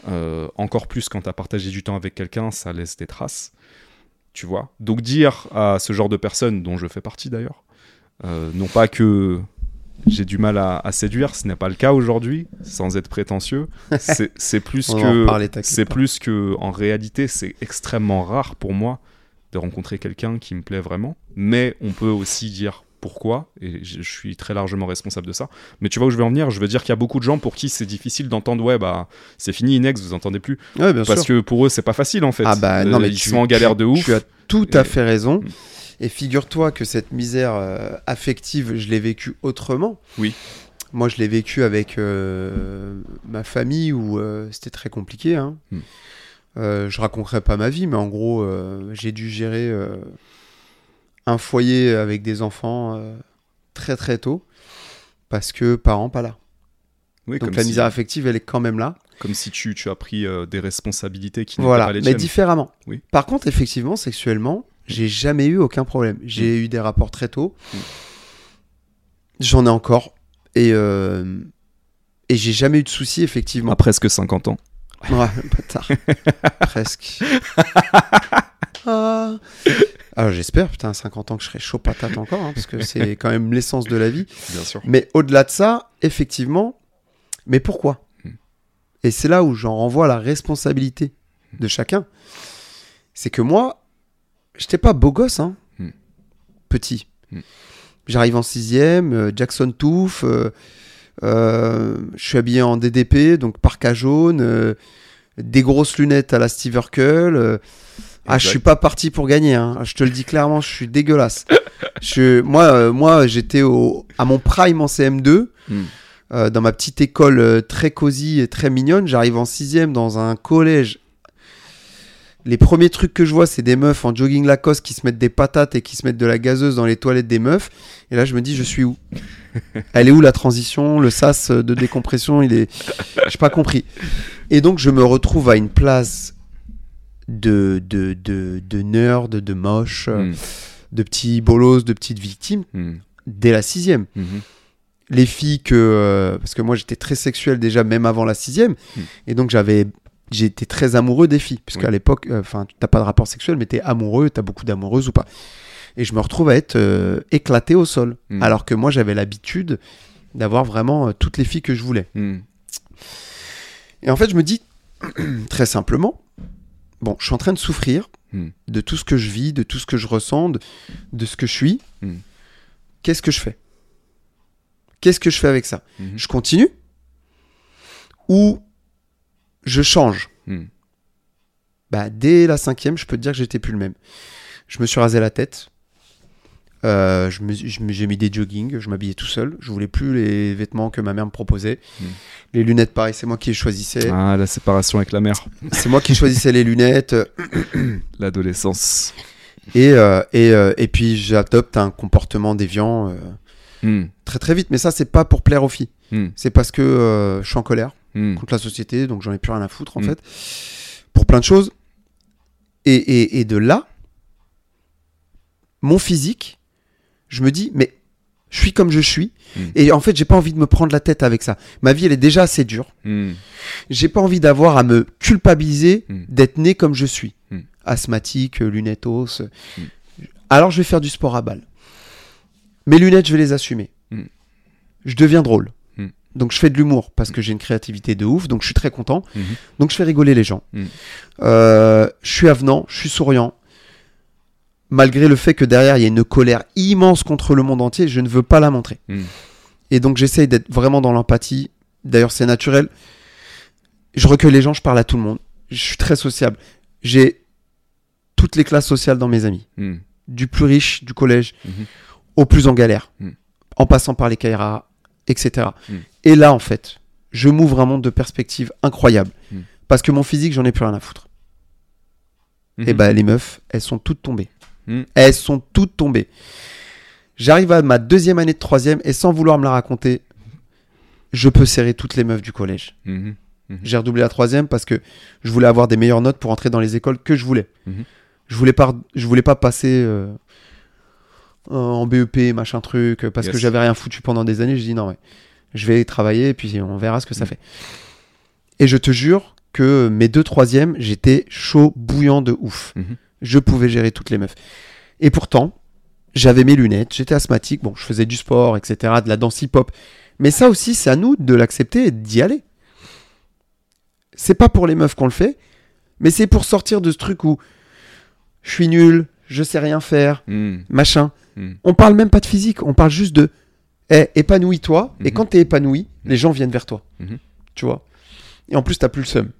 Euh, encore plus quand tu as partagé du temps avec quelqu'un, ça laisse des traces. Tu vois Donc dire à ce genre de personnes, dont je fais partie d'ailleurs, euh, non pas que j'ai du mal à, à séduire, ce n'est pas le cas aujourd'hui, sans être prétentieux. C'est plus que c'est plus que en réalité, c'est extrêmement rare pour moi de rencontrer quelqu'un qui me plaît vraiment. Mais on peut aussi dire pourquoi, et je, suis très largement responsable de ça. Mais tu vois où je veux en venir Je veux dire qu'il y a beaucoup de gens pour qui c'est difficile d'entendre ouais bah c'est fini Inex, vous entendez plus, Ouais, bien parce sûr. que pour eux c'est pas facile en fait. Ah bah non, Euh, mais ils tu- sont en galère tu- de ouf. Tu as tout à Et- fait raison. Mm. Et figure-toi que cette misère euh, affective, je l'ai vécue autrement. Oui. Moi, je l'ai vécue avec euh, ma famille où euh, c'était très compliqué. Hein. Mm. Euh, je raconterai pas ma vie, mais en gros, j'ai dû gérer un foyer avec des enfants euh, très très tôt parce que parents pas là. Oui, Donc la si- misère affective, elle est quand même là. Comme si tu, tu as pris euh, des responsabilités qui n'étaient Voilà, pas les mais différemment. Oui. Par contre, effectivement, sexuellement, j'ai jamais eu aucun problème. J'ai eu des rapports très tôt. Mm. J'en ai encore. Et, euh, et j'ai jamais eu de soucis, effectivement. À presque 50 ans. Ouais, bâtard. Presque. Ah. J'espère, putain, à 50 ans que je serai chaud patate encore, hein, parce que c'est quand même l'essence de la vie. Bien sûr. Mais au-delà de ça, effectivement, mais pourquoi? Hmm. Et c'est là où j'en renvoie la responsabilité de chacun. C'est que moi, j'étais pas beau gosse, hein. Hmm. Petit. Hmm. J'arrive en sixième, euh, Jackson Touffe, euh, euh, je suis habillé en DDP, donc parka jaune, euh, des grosses lunettes à la Steve Urkel. Ah, je suis pas parti pour gagner, hein. je te le dis clairement, je suis dégueulasse. je, moi, euh, moi j'étais au, à mon prime en CM2. Hmm. Euh, dans ma petite école euh, très cosy et très mignonne. J'arrive en sixième dans un collège. Les premiers trucs que je vois, c'est des meufs en jogging Lacoste qui se mettent des patates et qui se mettent de la gazeuse dans les toilettes des meufs. Et là, je me dis, je suis où? Elle est où la transition? Le sas de décompression, il est. J'ai pas compris. Et donc, je me retrouve à une place de, de, de, de nerd, de moche, Mm. de petits bolos, de petites victimes Mm. dès la sixième Mhm. les filles que euh, parce que moi j'étais très sexuel déjà même avant la sixième Hmm. et donc j'avais été très amoureux des filles puisqu'à l'époque euh, enfin t'as pas de rapport sexuel mais t'es amoureux t'as beaucoup d'amoureuses ou pas et je me retrouve à être euh, éclaté au sol Hmm. alors que moi j'avais l'habitude d'avoir vraiment toutes les filles que je voulais et en fait je me dis très simplement bon je suis en train de souffrir Hmm. de tout ce que je vis de tout ce que je ressens de, de ce que je suis Hmm. qu'est-ce que je fais? Qu'est-ce que je fais avec ça? Mhm. je continue? Ou je change? Bah, Dès la cinquième, je peux te dire que j'étais plus le même. Je me suis rasé la tête. Euh, J'ai mis des joggings, je m'habillais tout seul. Je voulais plus les vêtements que ma mère me proposait. Mm. Les lunettes, pareil, c'est moi qui les choisissais. Ah, la séparation avec la mère. C'est moi qui choisissais les lunettes. L'adolescence. Et, euh, et, euh, et puis j'adopte un comportement déviant euh, Mm. très très vite. Mais ça, c'est pas pour plaire aux filles. Mm. C'est parce que je suis en colère. Contre la société, donc j'en ai plus rien à foutre en fait, pour plein de choses. Et, et- et de là, mon physique, je me dis, mais je suis comme je suis, Mm. et en fait, j'ai pas envie de me prendre la tête avec ça. Ma vie, elle est déjà assez dure. Mm. J'ai pas envie d'avoir à me culpabiliser Mm. d'être né comme je suis, Mm. asthmatique, lunettos. Alors, je vais faire du sport à balle. Mes lunettes, je vais les assumer. Je deviens drôle. Donc je fais de l'humour parce que j'ai une créativité de ouf, donc je suis très content. Donc je fais rigoler les gens. Euh, je suis avenant, je suis souriant. Malgré le fait que derrière il y a une colère immense contre le monde entier, je ne veux pas la montrer. Mm. Et donc j'essaye d'être vraiment dans l'empathie. D'ailleurs c'est naturel. Je recueille les gens, je parle à tout le monde. Je suis très sociable. J'ai toutes les classes sociales dans mes amis. Mm. Du plus riche du collège Mhm. au plus en galère. Mm. En passant par les KRA, etc. Et là en fait, je m'ouvre un monde de perspectives incroyables. Mm. Parce que mon physique, j'en ai plus rien à foutre. Et Mhm. bah les meufs, elles sont toutes tombées. Mm. Elles sont toutes tombées. J'arrive à ma deuxième année de troisième et sans vouloir me la raconter, je peux serrer toutes les meufs du collège. Mhm. J'ai redoublé la troisième parce que je voulais avoir des meilleures notes pour entrer dans les écoles que je voulais. Mhm. Je voulais pas, je voulais pas passer euh, en BEP, machin truc, parce que j'avais rien foutu pendant des années. Je dis non, ouais, je vais travailler et puis on verra ce que ça Mhm. fait. Et je te jure que mes deux troisièmes, j'étais chaud, bouillant de ouf. Je pouvais gérer toutes les meufs. Et pourtant, j'avais mes lunettes, j'étais asthmatique, bon, je faisais du sport, etc., de la danse hip-hop. Mais ça aussi, c'est à nous de l'accepter et d'y aller. C'est pas pour les meufs qu'on le fait, mais c'est pour sortir de ce truc où je suis nul, je sais rien faire, Mm. machin. Mm. On parle même pas de physique, on parle juste de eh, épanouis-toi, et Mhm. quand t'es épanoui, les gens viennent vers toi. Tu vois? Et en plus, t'as plus le seum.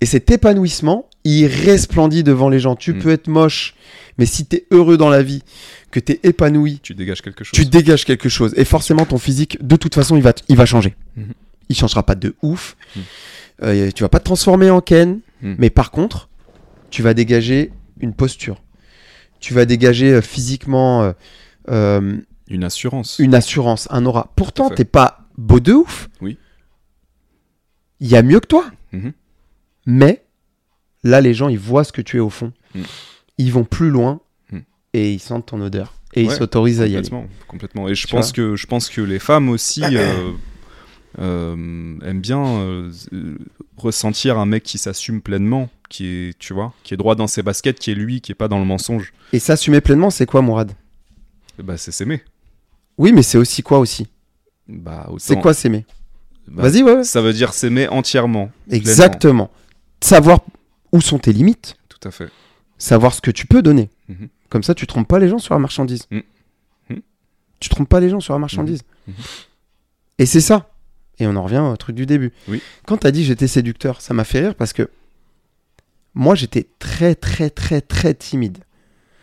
Et cet épanouissement, il resplendit devant les gens. Tu Mhm. peux être moche, mais si t'es heureux dans la vie, que t'es épanoui, Tu dégages quelque chose. tu dégages quelque chose. Et forcément, ton physique, de toute façon, il va, il va changer. Mhm. Il changera pas de ouf. Mhm. Euh, tu vas pas te transformer en Ken. Mhm. Mais par contre, tu vas dégager une posture. Tu vas dégager euh, physiquement euh, euh, Une assurance. une assurance, un aura. Pourtant, t'es pas beau de ouf. Oui. Il y a mieux que toi. Mhm. Mais là, les gens, ils voient ce que tu es au fond. Mm. Ils vont plus loin Mm. et ils sentent ton odeur. Et ils s'autorisent à y aller. Complètement, complètement. Et je Tu pense que je pense que les femmes aussi euh, euh, aiment bien euh, ressentir un mec qui s'assume pleinement, qui est, tu vois, qui est droit dans ses baskets, qui est lui, qui est pas dans le mensonge. Et s'assumer pleinement, c'est quoi, Mourad? Bah c'est s'aimer. Oui, mais c'est aussi quoi aussi? Bah C'est quoi s'aimer? Bah, Vas-y, ouais, ouais. Ça veut dire s'aimer entièrement. Exactement. Savoir où sont tes limites, Tout à fait. savoir ce que tu peux donner. Mhm. Comme ça, tu trompes pas les gens sur la marchandise. Mhm. Tu trompes pas les gens sur la marchandise. Mhm. Et c'est ça. Et on en revient au truc du début. Oui. Quand tu as dit j'étais séducteur, ça m'a fait rire parce que moi, j'étais très, très, très, très timide.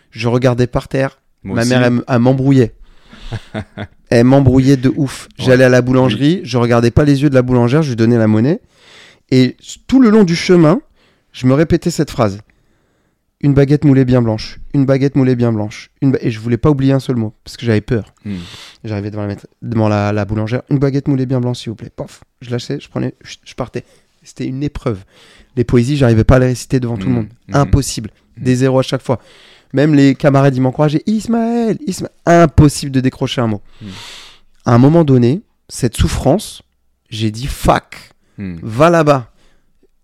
Je regardais par terre. Moi Ma aussi. mère, elle, elle m'embrouillait. elle m'embrouillait de ouf. J'allais à la boulangerie, je regardais pas les yeux de la boulangère, je lui donnais la monnaie. Et tout le long du chemin, je me répétais cette phrase. Une baguette moulée bien blanche. Une baguette moulée bien blanche. Une ba- Et je voulais pas oublier un seul mot, parce que j'avais peur. Hmm. J'arrivais devant, la, maître- devant la, la boulangère. Une baguette moulée bien blanche, s'il vous plaît. Pof. Je lâchais, je prenais, je partais. C'était une épreuve. Les poésies, j'arrivais pas à les réciter devant tout le Mhm. monde. Mhm. Impossible. Des zéros à chaque fois. Même les camarades, ils m'encourageaient. Ismaël, Ismaël. Impossible de décrocher un mot. À un moment donné, cette souffrance, j'ai dit fuck, Hmm. va là-bas.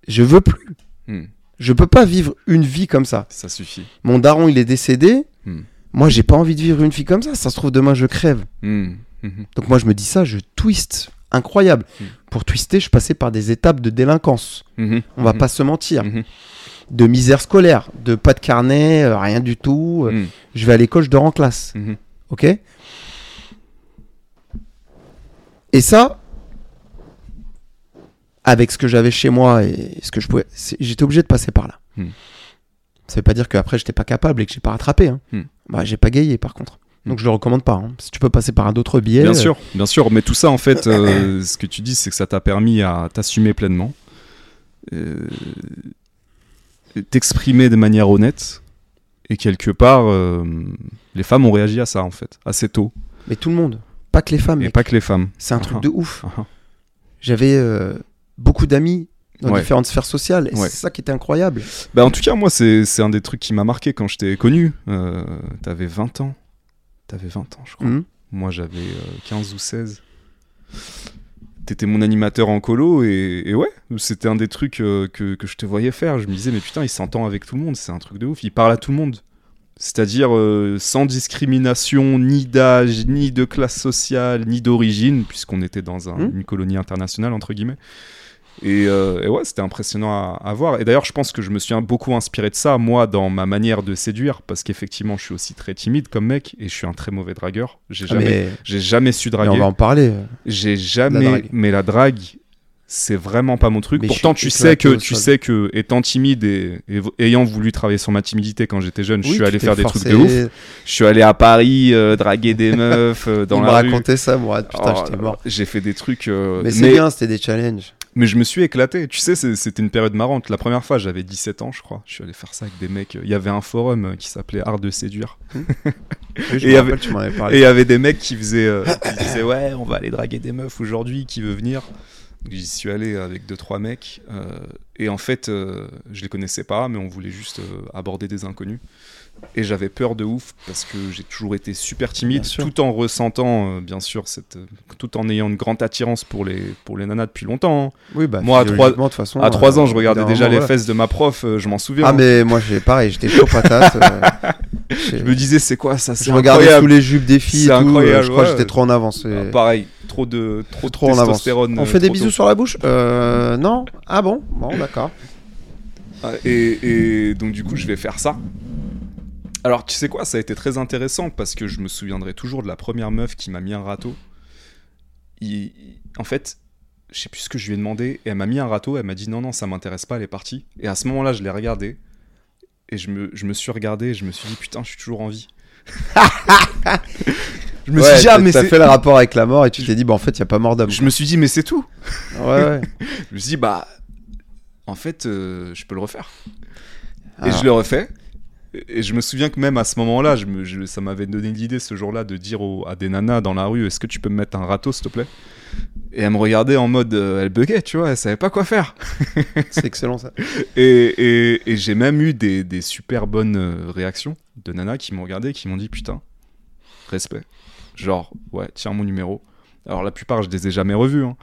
Je veux plus. Hmm. Je peux pas vivre une vie comme ça. Ça suffit. Mon daron, il est décédé. Hmm. Moi, j'ai pas envie de vivre une vie comme ça. Ça se trouve, demain, je crève. Hmm. Mhm. Donc moi je me dis ça, je twist. Incroyable. Mm. Pour twister, je passais par des étapes de délinquance. Mhm. On va Mhm. pas se mentir. Mhm. De misère scolaire, de pas de carnet, euh, rien du tout. Euh, Hmm. Je vais à l'école, je dors en classe. Ok? Et ça, avec ce que j'avais chez moi et ce que je pouvais, j'étais obligé de passer par là. Mm. Ça veut pas dire qu'après j'étais pas capable et que j'ai pas rattrapé. Hein. Mm. Bah, j'ai pas gagné par contre. Mm. Donc je le recommande pas. hein. Si tu peux passer par un autre biais. Bien euh, sûr, bien sûr. Mais tout ça, en fait, euh, ce que tu dis, c'est que ça t'a permis à t'assumer pleinement, euh, t'exprimer de manière honnête. Et quelque part, les femmes ont réagi à ça, en fait, assez tôt. Mais tout le monde. Pas que les femmes. Et mec. pas que les femmes. C'est un truc Ah. de ouf. Ah, ah. J'avais beaucoup d'amis dans Ouais. différentes sphères sociales. Et Ouais. c'est ça qui était incroyable. Bah, en tout cas, moi, c'est un des trucs qui m'a marqué quand je t'ai connu. Euh, T'avais 20 ans. T'avais 20 ans, je crois. Mhm. Moi, j'avais euh, 15 ou 16. T'étais mon animateur en colo et, et ouais, c'était un des trucs euh, que, que je te voyais faire. Je me disais, mais putain, il s'entend avec tout le monde, c'est un truc de ouf. Il parle à tout le monde. C'est-à-dire euh, sans discrimination ni d'âge, ni de classe sociale, ni d'origine, puisqu'on était dans un- Mhm. une colonie internationale, entre guillemets. Et, euh, et ouais, c'était impressionnant à, à voir. Et d'ailleurs, je pense que je me suis beaucoup inspiré de ça, moi, dans ma manière de séduire, parce qu'effectivement, je suis aussi très timide comme mec, et je suis un très mauvais dragueur. J'ai Ah, jamais, mais, j'ai jamais su mais on draguer. va en parler. J'ai jamais. La. Mais la drague, c'est vraiment pas mon truc. Mais Pourtant, tu sais que tu sais que étant timide et, ayant voulu travailler sur ma timidité quand j'étais jeune, je suis allé faire des trucs de ouf. Je suis allé à Paris euh, draguer des meufs euh, dans Il me la rue. racontait ça, Mourad. Putain, Oh, j'étais mort. J'ai fait des trucs. euh, Mais c'est bien, c'était des challenges. Mais je me suis éclaté. Tu sais, c'était une période marrante. La première fois, j'avais 17 ans, je crois. Je suis allé faire ça avec des mecs. Il y avait un forum euh, qui s'appelait Art de séduire. Oui, je Et il y avait- des mecs qui faisaient, euh, qui disaient ouais, on va aller draguer des meufs aujourd'hui, qui veut venir J'y suis allé avec deux trois mecs euh, et en fait, euh, je les connaissais pas, mais on voulait juste aborder des inconnus. Et j'avais peur de ouf parce que j'ai toujours été super timide, tout en ressentant, euh, bien sûr, cette, euh, tout en ayant une grande attirance pour les pour les nanas depuis longtemps. hein. Oui, bah, Moi, à trois- physiologiquement, de toute façon. à trois euh, ans, je regardais bout d'un déjà moment, les voilà. fesses de ma prof, euh, je m'en souviens. Ah, hein. mais moi, j'ai pareil, j'étais chaud patate. euh, Je me disais, c'est quoi ça je C'est regardais sous incroyable. les jupes des filles. C'est et tout, euh, incroyable, Je crois que ouais. j'étais trop en avance. et- Ah, pareil, trop de trop, Trop de en avance. testostérone. On euh, fait des bisous tôt. sur la bouche? Euh, non Ah bon? Bon, d'accord. Ah, Et, et donc du coup, je vais faire ça. Alors, tu sais quoi, ça a été très intéressant parce que je me souviendrai toujours de la première meuf qui m'a mis un râteau. Il- en fait, je sais plus ce que je lui ai demandé et elle m'a mis un râteau. Elle m'a dit non, non, ça m'intéresse pas, elle est partie. Et à ce moment-là, je l'ai regardé et je me, je me suis regardé et je me suis dit putain, je suis toujours en vie. je me Ouais, suis dit, ah, mais t'as fait le rapport avec la mort et tu t'es dit, bah en fait, il n'y a pas mort d'homme. Je me suis dit, mais c'est tout. Ouais, ouais. Je me suis dit, bah, en fait, euh, je peux le refaire. Et Alors. je le refais. Et je me souviens que même à ce moment-là, je me- je- ça m'avait donné l'idée ce jour-là de dire à des nanas dans la rue Est-ce que tu peux me mettre un râteau, s'il te plaît? Et elle me regardait en mode euh, Elle buguait, tu vois, elle savait pas quoi faire. C'est excellent ça. Et, et- et j'ai même eu des, des super bonnes euh, réactions de nanas qui m'ont regardé et qui m'ont dit Putain, respect. Genre, ouais, tiens mon numéro. Alors la plupart, je les ai jamais revus. hein.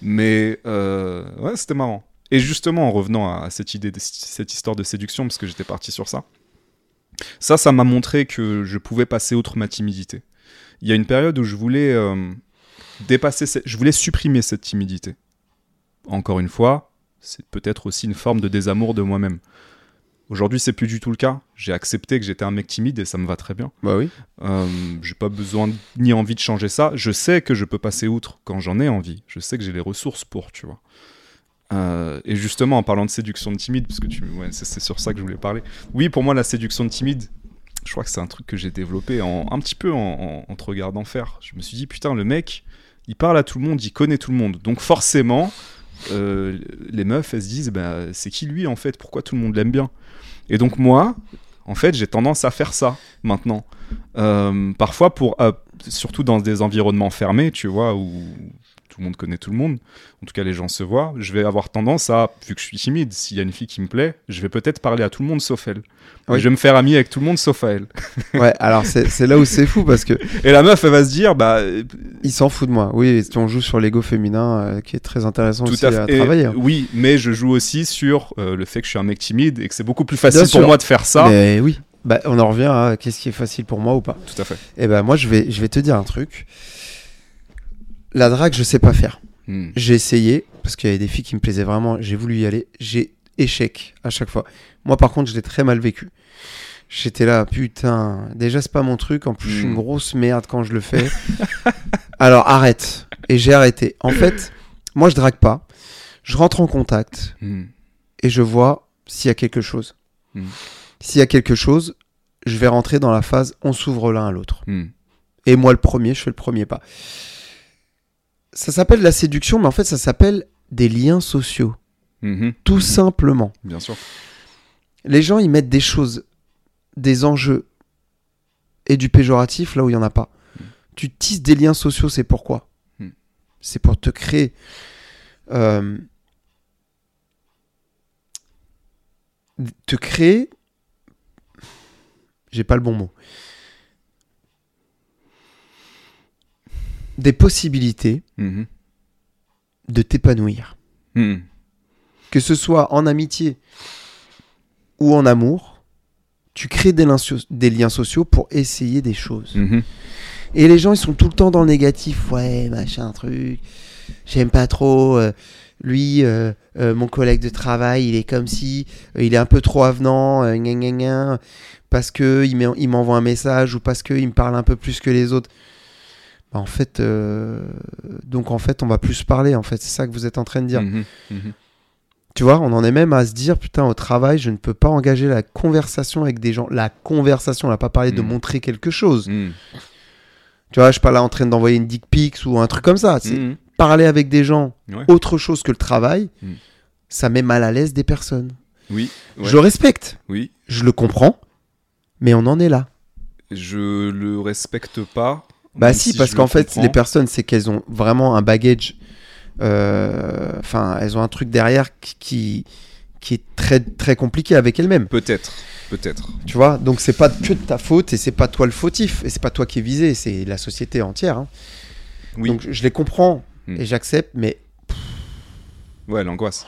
Mais euh, ouais, c'était marrant. Et justement, en revenant à cette idée, de, cette histoire de séduction, parce que j'étais parti sur ça, ça, ça m'a montré que je pouvais passer outre ma timidité. Il y a une période où je voulais, euh, dépasser, cette- je voulais supprimer cette timidité. Encore une fois, c'est peut-être aussi une forme de désamour de moi-même. Aujourd'hui, c'est plus du tout le cas. J'ai accepté que j'étais un mec timide et ça me va très bien. Bah oui. Euh, j'ai pas besoin ni envie de changer ça. Je sais que je peux passer outre quand j'en ai envie. Je sais que j'ai les ressources pour, tu vois. Euh, et justement, en parlant de séduction de timide, parce que c'est, sur ça que je voulais parler. Oui, pour moi, la séduction de timide, je crois que c'est un truc que j'ai développé en, un petit peu en, te regardant faire. Je me suis dit, putain, le mec, il parle à tout le monde, il connaît tout le monde. Donc forcément, euh, les meufs, elles se disent, bah, c'est qui lui en fait? Pourquoi tout le monde l'aime bien? Et donc moi, en fait, j'ai tendance à faire ça maintenant. Euh, parfois, pour, surtout dans des environnements fermés, tu vois, où tout le monde connaît tout le monde, en tout cas les gens se voient, je vais avoir tendance à, vu que je suis timide, s'il y a une fille qui me plaît, je vais peut-être parler à tout le monde sauf elle. Oui. Et Je vais me faire ami avec tout le monde sauf à elle. Ouais, alors c'est là où c'est fou parce que Et la meuf, elle va se dire, bah, euh, il s'en fout de moi. Oui, on joue sur l'ego féminin euh, qui est très intéressant tout aussi à travailler. hein. oui, mais je joue aussi sur euh, le fait que je suis un mec timide et que c'est beaucoup plus facile Bien pour sûr. moi de faire ça. Mais oui, bah, on en revient à qu'est-ce qui est facile pour moi ou pas? Tout à fait. Et ben moi je vais, je vais te dire un truc. La drague, je sais pas faire. Hmm. J'ai essayé parce qu'il y avait des filles qui me plaisaient vraiment. J'ai voulu y aller. J'ai échec à chaque fois. Moi par contre, je l'ai très mal vécu. J'étais là, putain. Déjà c'est pas mon truc. En plus, je suis une Mm. grosse merde quand je le fais. Alors arrête. Et j'ai arrêté. En fait, moi je drague pas. Je rentre en contact Hmm. et je vois s'il y a quelque chose. S'il y a quelque chose, je vais rentrer dans la phase on s'ouvre l'un à l'autre. Hmm. Et moi, le premier, je fais le premier pas. Ça s'appelle la séduction, mais en fait, ça s'appelle des liens sociaux. Mhm. Tout simplement. Bien sûr. Les gens, ils mettent des choses, des enjeux et du péjoratif là où il n'y en a pas. Mm. Tu tisses des liens sociaux, c'est pourquoi. C'est pour te créer. euh, te créer. J'ai pas le bon mot. Des possibilités Mhm. de t'épanouir. Hmm. que ce soit en amitié ou en amour, tu crées des liens, so- des liens sociaux pour essayer des choses. Mhm. Et les gens, ils sont tout le temps dans le négatif. Ouais, machin, truc. J'aime pas trop. euh, lui, euh, euh, mon collègue de travail, il est comme si. il est un peu trop avenant. gna, gna, gna, parce que il m'envoie un message ou parce qu'il me parle un peu plus que les autres. Bah, en fait, euh, donc en fait, on va plus parler. En fait, c'est ça que vous êtes en train de dire. Mhm. Mhm. Tu vois, on en est même à se dire, putain, au travail, je ne peux pas engager la conversation avec des gens. La conversation, on n'a pas parlé de Mm. montrer quelque chose. Tu vois, je suis pas là en train d'envoyer une dick pic ou un truc comme ça. C'est Mhm. parler avec des gens Ouais. autre chose que le travail. Ça met mal à l'aise des personnes. Oui. ouais. Je le respecte, Oui. je le comprends, mais on en est là. Je le respecte pas. Bah si, parce le qu'en fait, comprends. les personnes, c'est qu'elles ont vraiment un baggage. euh, Enfin, elles ont un truc derrière qui, qui, est très, très compliqué avec elles-mêmes. Peut-être. Peut-être. Tu vois, donc c'est pas que de ta faute et c'est pas toi le fautif et c'est pas toi qui es visé, c'est la société entière. hein. Oui. Donc je les comprends Mm. et j'accepte, mais Ouais, l'angoisse.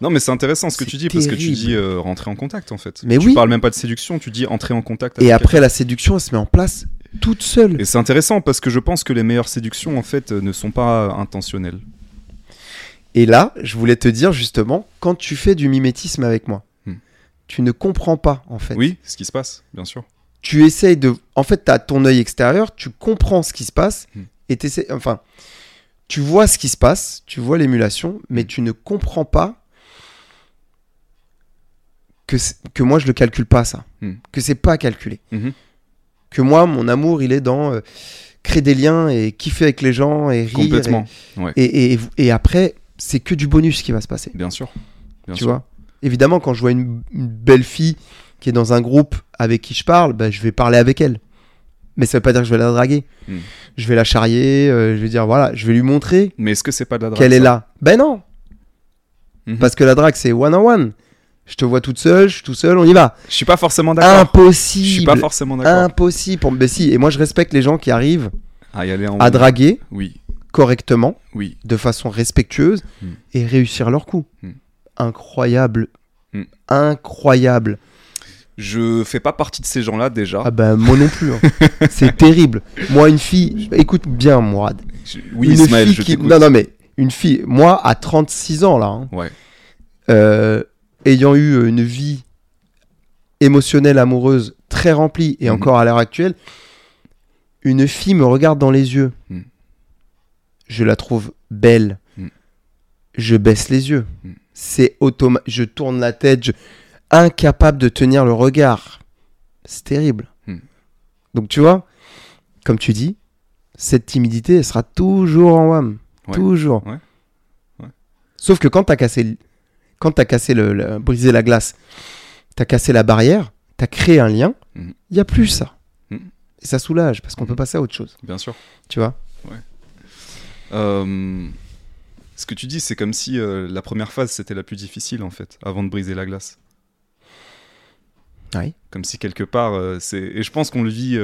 Non, mais c'est intéressant ce que tu dis parce que tu dis euh, rentrer en contact en fait. Mais tu oui. parles même pas de séduction, tu dis entrer en contact. et avec après la séduction, elle se met en place toute seule. Et c'est intéressant parce que je pense que les meilleures séductions en fait euh, ne sont pas intentionnelles. Et là, je voulais te dire justement, quand tu fais du mimétisme avec moi, Hmm. tu ne comprends pas en fait. Oui, ce qui se passe, bien sûr. Tu essayes de, en fait, tu as ton œil extérieur, tu comprends ce qui se passe Hmm. et t'essaies- enfin, tu vois ce qui se passe, tu vois l'émulation, mais Hmm. tu ne comprends pas que, c'est- que moi je le calcule pas ça, Hmm. que c'est pas calculé, Mhm. Que moi mon amour il est dans euh, créer des liens et kiffer avec les gens et rire Complètement. Ouais. et, et, et, et après c'est que du bonus qui va se passer, Bien sûr. Bien tu sûr. vois? Évidemment quand je vois une, une belle fille qui est dans un groupe avec qui je parle, bah, je vais parler avec elle, mais ça veut pas dire que je vais la draguer, Hmm. je vais la charrier, euh, je vais dire voilà, je vais lui montrer Mais est-ce que c'est pas de la drague qu'elle est là? Ben non, Mhm. parce que la drague c'est one on one. Je te vois toute seule, je suis tout seul, on y va. Je suis pas forcément d'accord. Impossible. Je suis pas forcément d'accord. Impossible. Pour... Ben si, et moi je respecte les gens qui arrivent À y aller en à draguer Oui, correctement, oui. de façon respectueuse Hmm. et réussir leur coup. Hmm. Incroyable. Hmm. Incroyable. Je fais pas partie de ces gens-là déjà. Ah ben moi non plus. hein. c'est terrible. Moi une fille, écoute bien Mourad. je- oui, une Ismaël, fille je qui... Non, non, mais une fille, moi, à 36 ans, là, hein, Ouais. euh, ayant eu une vie émotionnelle, amoureuse, très remplie, et Mhm. encore à l'heure actuelle, une fille me regarde dans les yeux. Mhm. Je la trouve belle. Mhm. Je baisse les yeux. C'est automatique. Je tourne la tête. je- Incapable de tenir le regard. C'est terrible. Donc tu vois, comme tu dis, cette timidité, elle sera toujours en WAM. Ouais. Toujours. Ouais. Ouais. Sauf que quand t'as cassé, quand t'as cassé le, le- brisé la glace, t'as cassé la barrière, t'as créé un lien, il Mhm. y a plus ça. Mhm. Et ça soulage parce qu'on Mhm. peut passer à autre chose. Bien sûr. Tu vois? Euh, ce que tu dis, c'est comme si euh, la première phase c'était la plus difficile en fait, avant de briser la glace. Oui. Comme si quelque part, euh, c'est. Et je pense qu'on le vit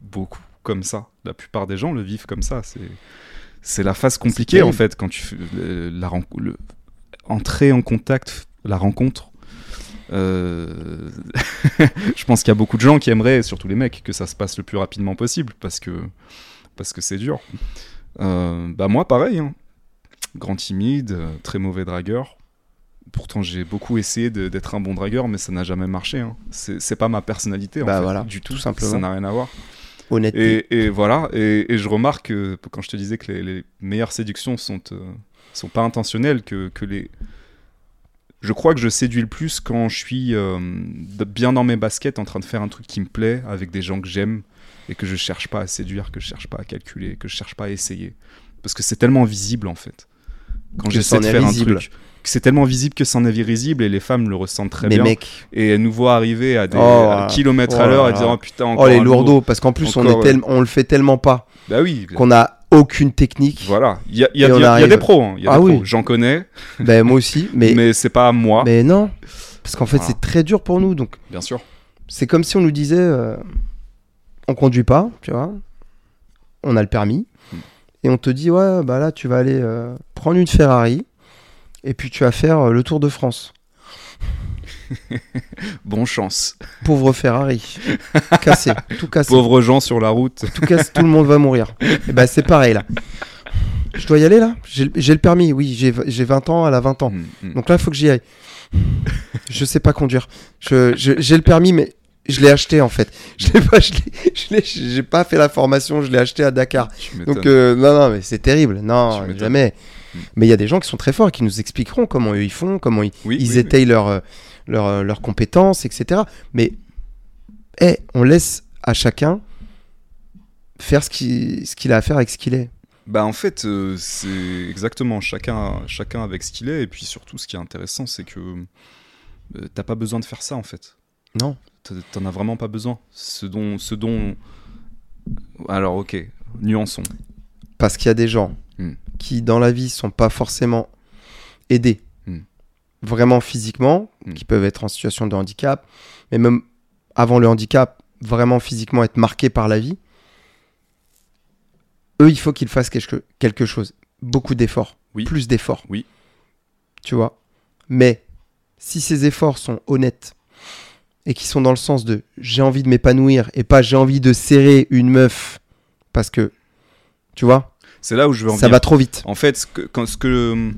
beaucoup comme ça. La plupart des gens le vivent comme ça. C'est. C'est la phase compliquée en fait quand tu la ren- le- entrer en contact, la rencontre. Euh, je pense qu'il y a beaucoup de gens qui aimeraient, surtout les mecs, que ça se passe le plus rapidement possible parce que parce que c'est dur. Euh, bah moi pareil, hein. grand timide, euh, très mauvais dragueur. Pourtant j'ai beaucoup essayé d'être un bon dragueur, mais ça n'a jamais marché. hein. C'est pas ma personnalité en Bah fait, voilà, du tout. tout simplement. Ça n'a rien à voir. Honnêteté. Et, et voilà, et, et je remarque que quand je te disais que les, les meilleures séductions sont, euh, sont pas intentionnelles, que, que les. Je crois que je séduis le plus quand je suis euh, bien dans mes baskets en train de faire un truc qui me plaît avec des gens que j'aime et que je cherche pas à séduire, que je cherche pas à calculer, que je cherche pas à essayer. Parce que c'est tellement visible en fait. Quand j'essaie de faire risible. un truc. C'est tellement visible que c'en est risible et les femmes le ressentent très Mais bien. mec, Et elles nous voient arriver à des Oh, à kilomètres oh à l'heure et disant oh, putain, oh encore les un lourd. lourdeaux, parce qu'en plus on, Encore, est tellement- on le fait tellement pas Bah oui, qu'on a aucune technique. Voilà, il y a, y a- y y des pros, hein, il y a Ah des oui. pros. j'en connais, ben moi aussi, mais, mais, mais, c'est pas moi, non, parce qu'en fait Voilà. c'est très dur pour nous. Donc bien sûr. c'est comme si on nous disait, euh, on conduit pas, tu vois, on a le permis, Mm. et on te dit ouais bah là tu vas aller euh, prendre une Ferrari, et puis tu vas faire euh, le Tour de France. Bon chance. Pauvre Ferrari, cassé, tout cassé. Pauvres gens sur la route. tout casse, tout le monde va mourir. Et ben c'est pareil là. Je dois y aller là? J'ai le- j'ai permis, oui, j'ai j'ai 20 ans, elle a 20 ans. Mm, mm. Donc là, il faut que j'y aille. je sais pas conduire. Je- je- J'ai le permis, mais je l'ai acheté en fait. Je l'ai pas, je l'ai- j'ai pas fait la formation, je l'ai acheté à Dakar. Donc euh, non, non, mais c'est terrible. Non, jamais. Mm. Mais il y a des gens qui sont très forts et qui nous expliqueront comment eux, ils font, comment ils, Oui, ils oui, oui. étayent leurs euh, leurs, euh, leurs compétences, etc. Mais eh, on laisse à chacun faire ce qu'il ce qu'il a à faire avec ce qu'il est. Bah en fait, euh, c'est exactement chacun, chacun avec ce qu'il est, et puis surtout, ce qui est intéressant, c'est que euh, t'as pas besoin de faire ça en fait. Non. T'en- T'en as vraiment pas besoin. Ce dont, ce dont. Alors ok, nuançons. Parce qu'il y a des gens Mm. qui, dans la vie, sont pas forcément aidés. Mm. Vraiment physiquement, Mm. qui peuvent être en situation de handicap, mais même avant le handicap, vraiment physiquement être marqués par la vie. Eux, il faut qu'ils fassent quelque, quelque chose. Beaucoup d'efforts. Oui. Plus d'efforts. Oui. Tu vois? Mais si ces efforts sont honnêtes et qui sont dans le sens de j'ai envie de m'épanouir et pas j'ai envie de serrer une meuf parce que, tu vois, C'est là où je veux en ça venir. va trop vite. En fait, ce que, quand, ce que,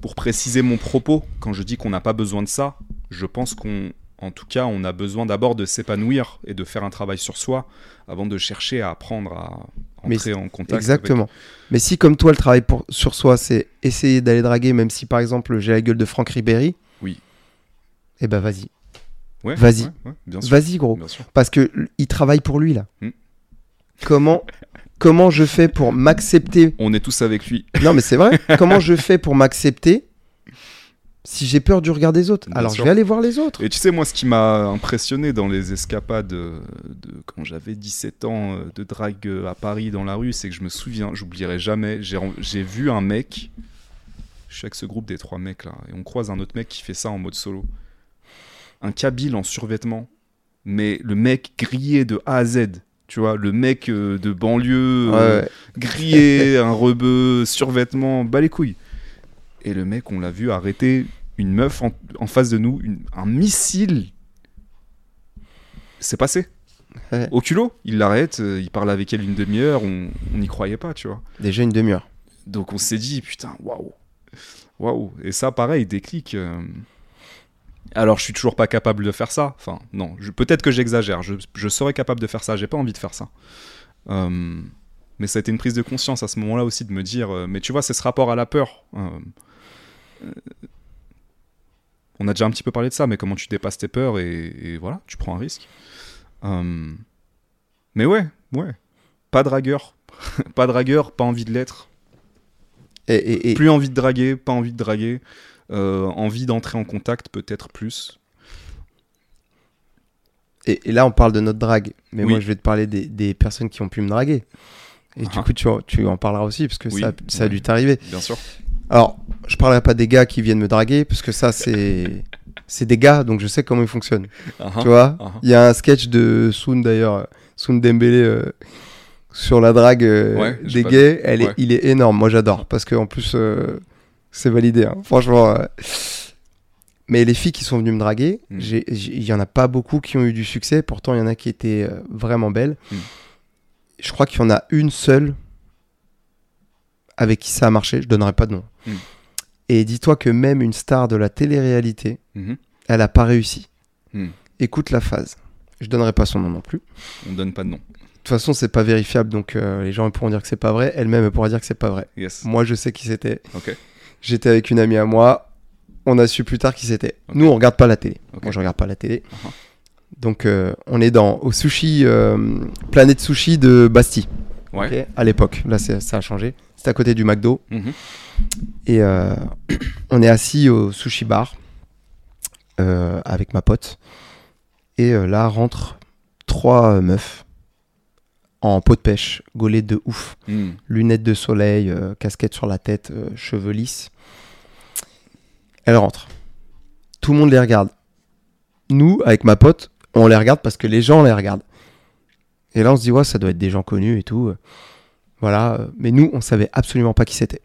pour préciser mon propos, quand je dis qu'on n'a pas besoin de ça, je pense qu'on, en tout cas, on a besoin d'abord de s'épanouir et de faire un travail sur soi avant de chercher à apprendre à Mais entrer en contact. Exactement. Mais si comme toi le travail pour, sur soi c'est essayer d'aller draguer même si par exemple j'ai la gueule de Franck Ribéry. Oui. Eh ben vas-y. Ouais, Vas-y. ouais, ouais. Vas-y gros. Bien sûr. Parce que il travaille pour lui là. Hmm. Comment comment je fais pour m'accepter On est tous avec lui. Non mais c'est vrai. comment je fais pour m'accepter si j'ai peur du regard des autres? Bien Alors sûr. je vais aller voir les autres. Et tu sais, moi, ce qui m'a impressionné dans les escapades euh, de quand j'avais 17 ans euh, de drague euh, à Paris dans la rue, c'est que je me souviens, j'oublierai jamais, j'ai vu un mec, je suis avec ce groupe des trois mecs là, et on croise un autre mec qui fait ça en mode solo. Un Kabyle en survêtement, mais le mec grillé de A à Z. Tu vois, le mec euh, de banlieue, euh, ouais. grillé, un rebeu, survêtement, bas les couilles. Et le mec, on l'a vu arrêter une meuf en, en face de nous, une- un missile. C'est passé. Ouais. Au culot, il l'arrête, euh, il parle avec elle une demi-heure, on n'y croyait pas, tu vois. Déjà une demi-heure. Donc on s'est dit, putain, waouh. Waouh. Et ça, pareil, déclic. Alors, je suis toujours pas capable de faire ça. Enfin, non, peut-être que j'exagère. Je, je serais capable de faire ça. J'ai pas envie de faire ça. Euh, Mais ça a été une prise de conscience à ce moment-là aussi de me dire, euh, mais tu vois, c'est ce rapport à la peur. Euh, on a déjà un petit peu parlé de ça, mais comment tu dépasses tes peurs et, et voilà, tu prends un risque. Mais ouais, ouais. Pas dragueur. pas dragueur, pas envie de l'être. Et, et- et- Plus envie de draguer, pas envie de draguer. Euh, envie d'entrer en contact, peut-être plus. et- et là, on parle de notre drague. Mais Oui. moi, je vais te parler des, des personnes qui ont pu me draguer. Et du Ah. coup, tu, en- tu en parleras aussi, parce que Oui, ça, ça a dû t'arriver. Bien sûr. Alors, je parlerai pas des gars qui viennent me draguer, parce que ça, c'est. C'est des gars, donc je sais comment ils fonctionnent. Ah, Tu vois? Ah. Il y a un sketch de Soun d'ailleurs, Soun Dembélé euh, sur la drague euh, Ouais, des gays. Elle est, il est énorme. Moi j'adore parce qu'en plus euh, c'est validé. hein. Franchement. euh. Mais les filles qui sont venues me draguer, Mm. il y en a pas beaucoup qui ont eu du succès. Pourtant il y en a qui étaient euh, vraiment belles. Mm. Je crois qu'il y en a une seule avec qui ça a marché. Je donnerai pas de nom. Mm. Et dis-toi que même une star de la télé-réalité, Mhm. elle a pas réussi. Mm. Écoute la phase. Je donnerai pas son nom non plus. On donne pas de nom. De toute façon, c'est pas vérifiable, donc euh, les gens pourront dire que c'est pas vrai. Elle-même elle pourra dire que c'est pas vrai. Yes. Moi, je sais qui c'était. J'étais avec une amie à moi. On a su plus tard qui c'était. Nous, on regarde pas la télé. Moi, je regarde pas la télé. Uh-huh. Donc, euh, on est dans au sushi, euh, planète sushi de Bastille. Ouais. à l'époque. Là, ça a changé. C'est à côté du McDo. Mhm. Et euh, on est assis au sushi bar avec ma pote. Et là rentrent trois meufs en peau de pêche, gaulées de ouf. Mm. Lunettes de soleil, euh, casquette sur la tête, euh, cheveux lisses. Elles rentrent. Tout le monde les regarde. Nous, avec ma pote, on les regarde parce que les gens les regardent. Et là, on se dit, ouais, ça doit être des gens connus et tout. Voilà. euh, Mais nous, on savait absolument pas qui c'était.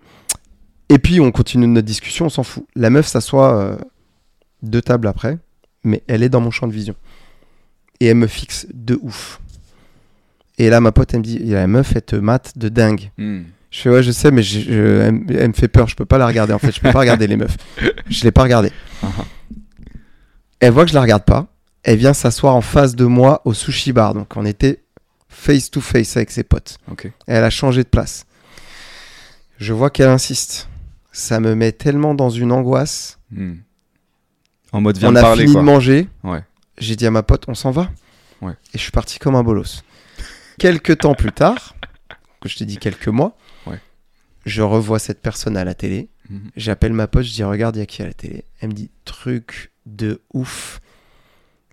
Et puis, on continue notre discussion, on s'en fout. La meuf s'assoit euh, deux tables après, mais elle est dans mon champ de vision. Et elle me fixe de ouf. Et là, ma pote, elle me dit, la meuf, elle te mate de dingue. Mm. Je fais, ouais, je sais, mais je- je- elle, me- elle me fait peur, je peux pas la regarder. En fait, je peux pas regarder les meufs. Je l'ai pas regardée. Ah. Elle voit que je la regarde pas. Elle vient s'asseoir en face de moi au sushi bar. Donc, on était face to face avec ses potes. Elle a changé de place. Je vois qu'elle insiste. Ça me met tellement dans une angoisse. Mm. En mode viens on me a parler fini quoi. de manger. Ouais. J'ai dit à ma pote, on s'en va. Ouais. Et je suis parti comme un bolos. Quelques temps plus tard, que je t'ai dit quelques mois, Ouais. je revois cette personne à la télé. Mhm. J'appelle ma pote, je dis regarde, il y a qui à la télé Elle me dit truc de ouf.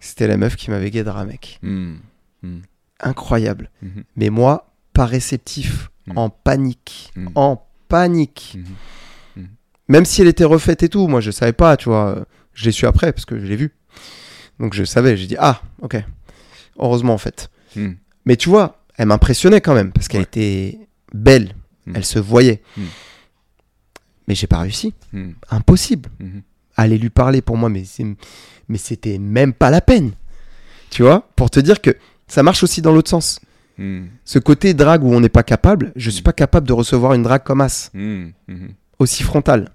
C'était la meuf qui m'avait guédra, mec. Mm. Mm. Incroyable. Mhm. Mais moi, pas réceptif, Mhm. en panique. Mhm. En panique. Mhm. Même si elle était refaite et tout, moi je savais pas, tu vois. Je l'ai su après parce que je l'ai vu. Donc je savais, j'ai dit ah, ok. Heureusement en fait. Mais tu vois, elle m'impressionnait quand même parce qu'elle Ouais. était belle, Mhm. elle se voyait. Mhm. Mais j'ai pas réussi. Mm. Impossible. Mhm. Aller lui parler pour moi, mais mais c'était même pas la peine. Tu vois, pour te dire que ça marche aussi dans l'autre sens. Ce côté drague où on n'est pas capable, je suis pas capable de recevoir une drague comme as, aussi frontale.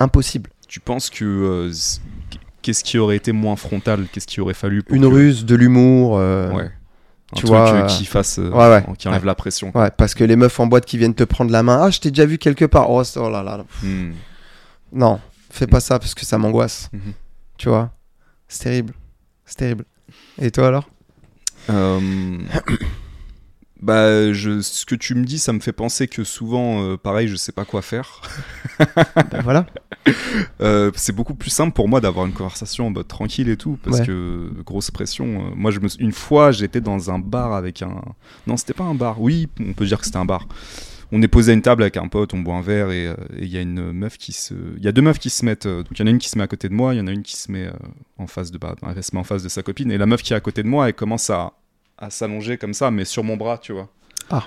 Impossible. Tu penses que euh, qu'est-ce qui aurait été moins frontal? Qu'est-ce qui aurait fallu pour Une que- ruse, de l'humour. euh, Ouais. Tu truc vois, euh, euh, qui fasse, euh, ouais, ouais. qui enlève la pression. Ouais, parce que les meufs en boîte qui viennent te prendre la main, ah, je t'ai déjà vu quelque part. Oh, oh là là. Mm. Non, fais pas ça parce que ça m'angoisse. Mhm. Tu vois C'est terrible. C'est terrible. Et toi alors? Euh, bah, je, ce que tu me dis, ça me fait penser que souvent, euh, pareil, je sais pas quoi faire. Ben voilà. Euh, c'est beaucoup plus simple pour moi d'avoir une conversation en mode tranquille et tout, parce Ouais. que grosse pression. euh, moi, je me, une fois, j'étais dans un bar avec un. Non, c'était pas un bar. Oui, on peut dire que c'était un bar. On est posé à une table avec un pote, on boit un verre et il y a une meuf qui se. Il y a deux meufs qui se mettent. donc il y en a une qui se met à côté de moi, il y en a une qui se met en face de. Bah, elle se met en face de sa copine et la meuf qui est à côté de moi, elle commence à, à s'allonger comme ça, mais sur mon bras, tu vois. Ah.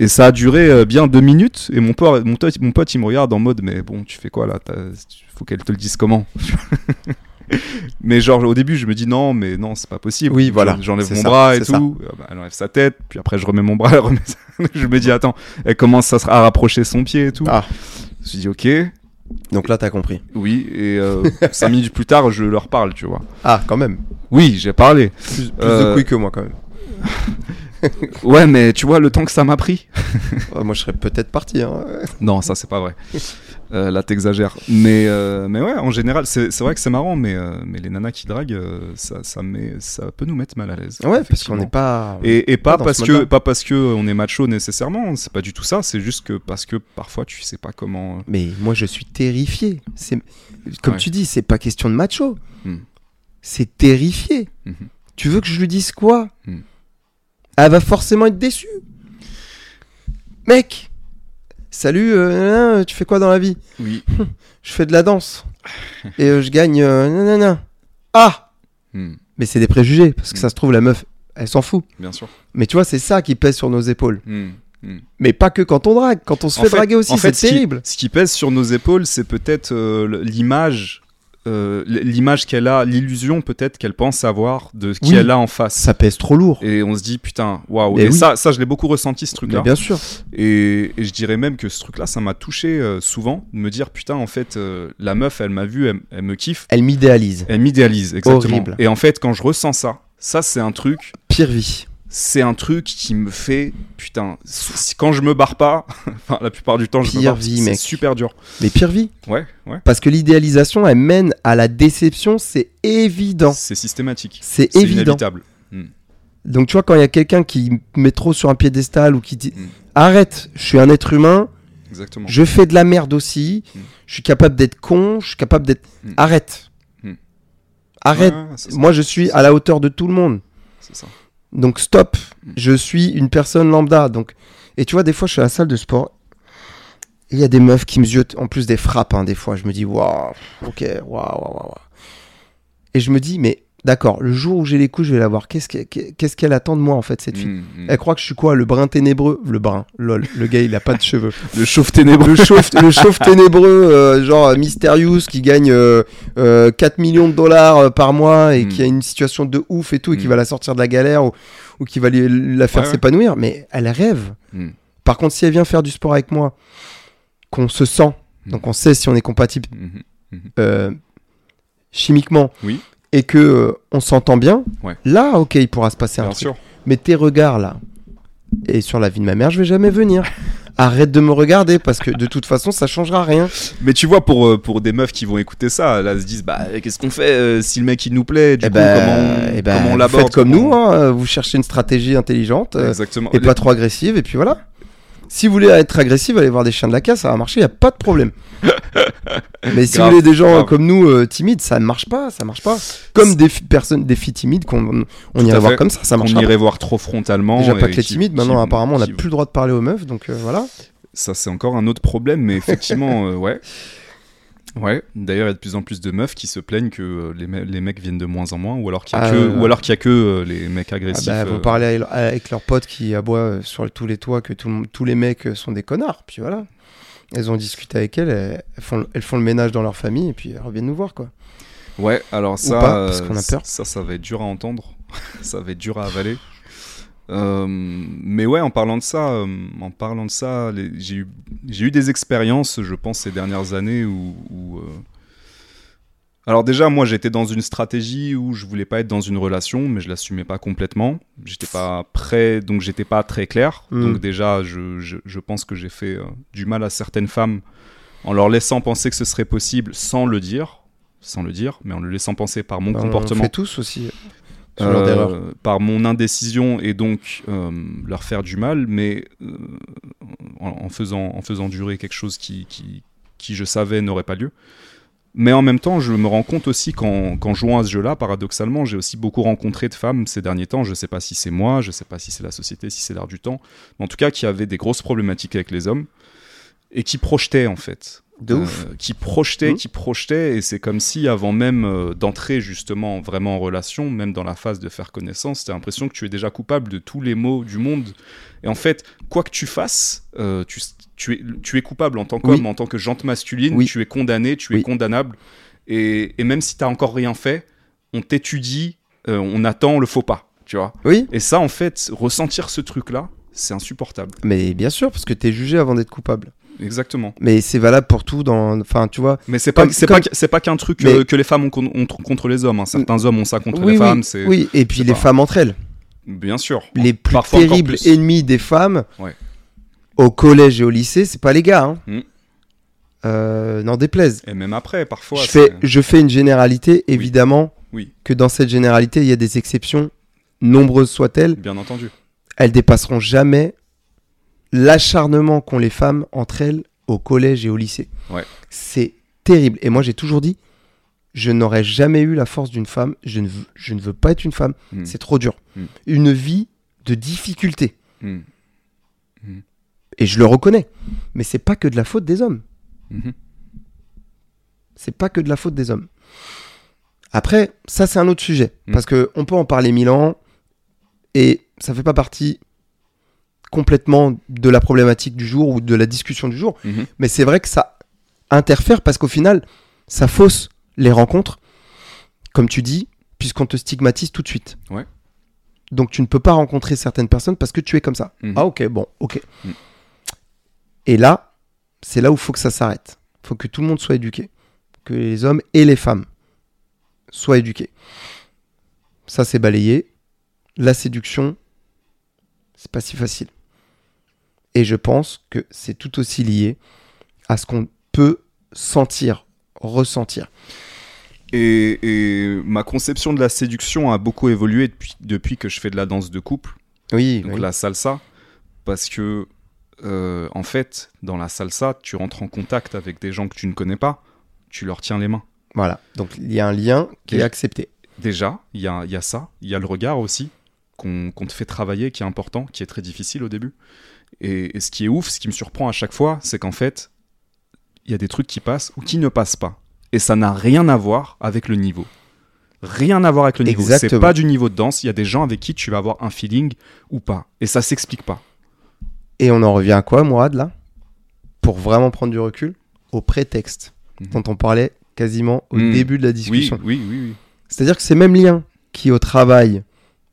Et ça a duré euh, bien deux minutes. Et mon pote, mon, pote, mon pote, il me regarde en mode, mais bon, tu fais quoi là Faut qu'elle te le dise comment mais genre au début je me dis non mais non c'est pas possible. Oui, voilà, J'enlève mon ça, bras et ça. tout. Euh, bah, elle enlève sa tête, puis après je remets mon bras, elle remet je me dis attends, elle commence à, se- à rapprocher son pied et tout. Ah. Je me suis dit ok, Donc là, t'as compris. oui et euh, cinq minutes plus tard je leur parle tu vois. Ah, quand même. Oui j'ai parlé. Plus, plus Euh, de couilles que moi, quand même. Ouais mais tu vois le temps que ça m'a pris. Ouais, moi, je serais peut-être parti. Hein. Non, ça c'est pas vrai. Euh, là, t'exagères. Mais, euh, mais ouais, en général, c'est vrai que c'est marrant, mais, euh, mais les nanas qui draguent, euh, ça, ça, met, ça peut nous mettre mal à l'aise. Ouais, parce qu'on n'est pas. Et, et pas, parce ce que, pas parce que on est macho nécessairement, c'est pas du tout ça, c'est juste que parce que parfois tu sais pas comment. Mais moi, je suis terrifié. Comme Ouais. tu dis, c'est pas question de macho. Hmm. C'est terrifié. Mhm. Tu veux que je lui dise quoi? Hmm. Elle va forcément être déçue. Mec, salut, euh, tu fais quoi dans la vie Oui. Je fais de la danse. Et euh, je gagne. euh, nanana. Ah Hmm, Mais c'est des préjugés, parce que Hmm. ça se trouve, la meuf, elle s'en fout. bien sûr. Mais tu vois, c'est ça qui pèse sur nos épaules. Hmm, hmm. Mais pas que quand on drague, quand on se En fait, fait- draguer aussi, en fait, c'est ce qui- terrible. Ce qui pèse sur nos épaules, c'est peut-être l'image. Euh, l'image qu'elle a, l'illusion peut-être qu'elle pense avoir de qui Oui. elle a en face. Ça pèse trop lourd. Et on se dit, putain, waouh. Et oui. ça, ça, je l'ai beaucoup ressenti, ce truc-là. bien sûr. Et, et je dirais même que ce truc-là, ça m'a touché euh, souvent, de me dire, putain, en fait, euh, la meuf, elle m'a vu, elle, elle me kiffe, Elle m'idéalise. elle m'idéalise, exactement. Horrible. Et en fait, quand je ressens ça, ça, c'est un truc, Pire vie. C'est un truc qui me fait, putain, quand je me barre pas, enfin, la plupart du temps, je me Pire barre, vie, c'est super dur. Mais pire vie. Ouais, ouais. Parce que l'idéalisation, elle mène à la déception, c'est évident. C'est systématique. C'est C'est évident. inévitable. Donc tu vois, quand il y a quelqu'un qui met trop sur un piédestal ou qui dit Mm. Arrête, je suis un être humain, Exactement. je fais de la merde aussi, Mm. je suis capable d'être con, je suis capable d'être. Arrête. Arrête. Ouais, Moi, je suis à la hauteur de tout le monde. c'est ça. Donc stop. Je suis une personne lambda. Donc et tu vois, des fois, je suis à la salle de sport. Il y a des meufs qui me ziotent, en plus des frappes, hein, des fois. Je me dis, waouh, ok, waouh, waouh, waouh. Et je me dis, mais d'accord, le jour où j'ai les couilles, je vais la voir. Qu'est-ce qu'elle attend de moi, en fait, cette fille? Mm, mm. Elle croit que je suis quoi? Le brun ténébreux? Le brun, lol. Le gars, il a pas de cheveux. Le chauve ténébreux. Le chauve, le chauve ténébreux, euh, genre euh, Mysterious, qui gagne euh, euh, 4 millions de dollars par mois et Mm. qui a une situation de ouf et tout, et qui va la sortir de la galère ou, ou qui va lui- la faire Ouais, ouais. s'épanouir. Mais elle rêve. Par contre, si elle vient faire du sport avec moi, qu'on se sent, donc on sait si on est compatible Mhm. euh, chimiquement, Oui. Et que euh, on s'entend bien, Ouais. là, ok, il pourra se passer un Bien truc. sûr. Mais tes regards là, et sur la vie de ma mère, je vais jamais venir. Arrête de me regarder parce que de toute façon, ça changera rien. Mais tu vois, pour, euh, pour des meufs qui vont écouter ça, là, se disent, bah, qu'est-ce qu'on fait euh, si le mec il nous plaît Du Eh coup, ben, comment, eh ben, comment on l'aborde faites comme nous, hein, vous cherchez une stratégie intelligente euh, et pas trop agressive, et puis voilà. Si vous voulez être agressif, allez voir des chiens de la casse, ça va marcher, il y a pas de problème. Mais si Grave, vous voulez des gens grave. comme nous euh, timides, ça ne marche pas, ça marche pas. Comme des personnes, des filles timides qu'on on irait voir comme ça, ça marche irait voir trop frontalement. Déjà pas que les timides, qui- maintenant apparemment on n'a plus le droit de parler aux meufs, donc euh, voilà. Ça, c'est encore un autre problème, mais effectivement, euh, ouais. Ouais, d'ailleurs, il y a de plus en plus de meufs qui se plaignent que euh, les, me- les mecs viennent de moins en moins, ou alors qu'il y a Ah, que, ouais. ou alors qu'il y a que euh, les mecs Ah agressifs. bah, euh, Vous parlez avec- leurs potes qui aboient euh, sur tous les toits que tout tous les mecs euh, sont des connards, puis voilà. Elles ont discuté avec elles, font, elles font le ménage dans leur famille et puis elles reviennent nous voir quoi. Ouais, alors ça, pas, parce qu'on a peur. ça, ça va être dur à entendre, ça va être dur à avaler. Euh, mais ouais, en parlant de ça, euh, en parlant de ça, j'ai eu, eu des expériences, je pense, ces dernières années où. où, euh, Alors déjà, moi, j'étais dans une stratégie où je voulais pas être dans une relation, mais je l'assumais pas complètement. J'étais pas prêt, donc j'étais pas très clair. Mm. Donc déjà, je, je, je pense que j'ai fait euh, du mal à certaines femmes en leur laissant penser que ce serait possible sans le dire, sans le dire, mais en le laissant penser par mon On comportement fait tous aussi. Euh, par mon indécision et donc euh, leur faire du mal, mais en, en faisant, en faisant durer quelque chose qui, qui, qui je savais n'aurait pas lieu. Mais en même temps, je me rends compte aussi qu'en jouant à ce jeu-là, paradoxalement, j'ai aussi beaucoup rencontré de femmes ces derniers temps. Je sais pas si c'est moi, je sais pas si c'est la société, si c'est l'air du temps, mais en tout cas qui avaient des grosses problématiques avec les hommes et qui projetaient en fait. De Euh, ouf. qui projetait, Mhm. qui projetait, et c'est comme si avant même euh, d'entrer justement vraiment en relation, même dans la phase de faire connaissance, t'as l'impression que tu es déjà coupable de tous les maux du monde. Et en fait, quoi que tu fasses, euh, tu, tu, es, tu es coupable en tant qu'homme, Oui. en tant que jante masculine, Oui. tu es condamné, tu es Oui. condamnable. Et, et même si t'as encore rien fait, on t'étudie, euh, on attend le faux pas, tu vois. Oui, Et ça, en fait, ressentir ce truc-là, c'est insupportable. mais bien sûr, parce que t'es jugé avant d'être coupable. Exactement. Mais c'est valable pour tout dans. Enfin, tu vois. Mais c'est pas, Comme- c'est comme- pas, c'est pas qu'un truc Mais- euh, que les femmes ont, con- ont contre les hommes. hein. Certains hommes ont ça contre oui, les oui, femmes. Oui, et puis les pas- femmes entre elles. bien sûr. Les plus Parfois terribles ennemis des femmes Ouais. Au collège et au lycée, c'est pas les gars. Hein. Mm. Euh, N'en déplaise. Et même après, parfois. je, fais, c'est- je fais une généralité, évidemment Oui. que dans cette généralité, il y a des exceptions, nombreuses soient-elles, Bien entendu. elles dépasseront jamais l'acharnement qu'ont les femmes entre elles au collège et au lycée. Ouais. C'est terrible. Et moi, j'ai toujours dit, je n'aurais jamais eu la force d'une femme, je ne, veux, je ne veux pas être une femme, Mm. c'est trop dur. Mm. Une vie de difficulté. Et je le reconnais. Mais c'est pas que de la faute des hommes. Mhm. C'est pas que de la faute des hommes. Après, ça c'est un autre sujet. Mm. Parce que on peut en parler mille ans. Et ça fait pas partie complètement de la problématique du jour ou de la discussion du jour. Mhm. Mais c'est vrai que ça interfère parce qu'au final, ça fausse les rencontres. Comme tu dis, puisqu'on te stigmatise tout de suite. Ouais. Donc tu ne peux pas rencontrer certaines personnes parce que tu es comme ça. Mhm. Ah ok, bon, ok. Et là, c'est là où il faut que ça s'arrête. Il faut que tout le monde soit éduqué. Que les hommes et les femmes soient éduqués. Ça, c'est balayé. La séduction, c'est pas si facile. Et je pense que c'est tout aussi lié à ce qu'on peut sentir, ressentir. Et, et ma conception de la séduction a beaucoup évolué depuis, depuis que je fais de la danse de couple, Oui, donc oui. la salsa, parce que euh, en fait, dans la salsa, tu rentres en contact avec des gens que tu ne connais pas, tu leur tiens les mains. Voilà. Donc il y a un lien qui est accepté. Déjà, il y a, il y a ça, il y a le regard aussi qu'on te fait travailler, qui est important, qui est très difficile au début. Et, et ce qui est ouf, ce qui me surprend à chaque fois, c'est qu'en fait, il y a des trucs qui passent ou qui ne passent pas. Et ça n'a rien à voir avec le niveau. Rien à voir avec le niveau. C'est pas du niveau de danse. Il y a des gens avec qui tu vas avoir un feeling ou pas. Et ça s'explique pas. Et on en revient à quoi, Mourad, là? Pour vraiment prendre du recul, au prétexte Mhm. dont on parlait quasiment au Mhm. début de la discussion. oui, oui, oui. C'est-à-dire que ces mêmes liens qui, au travail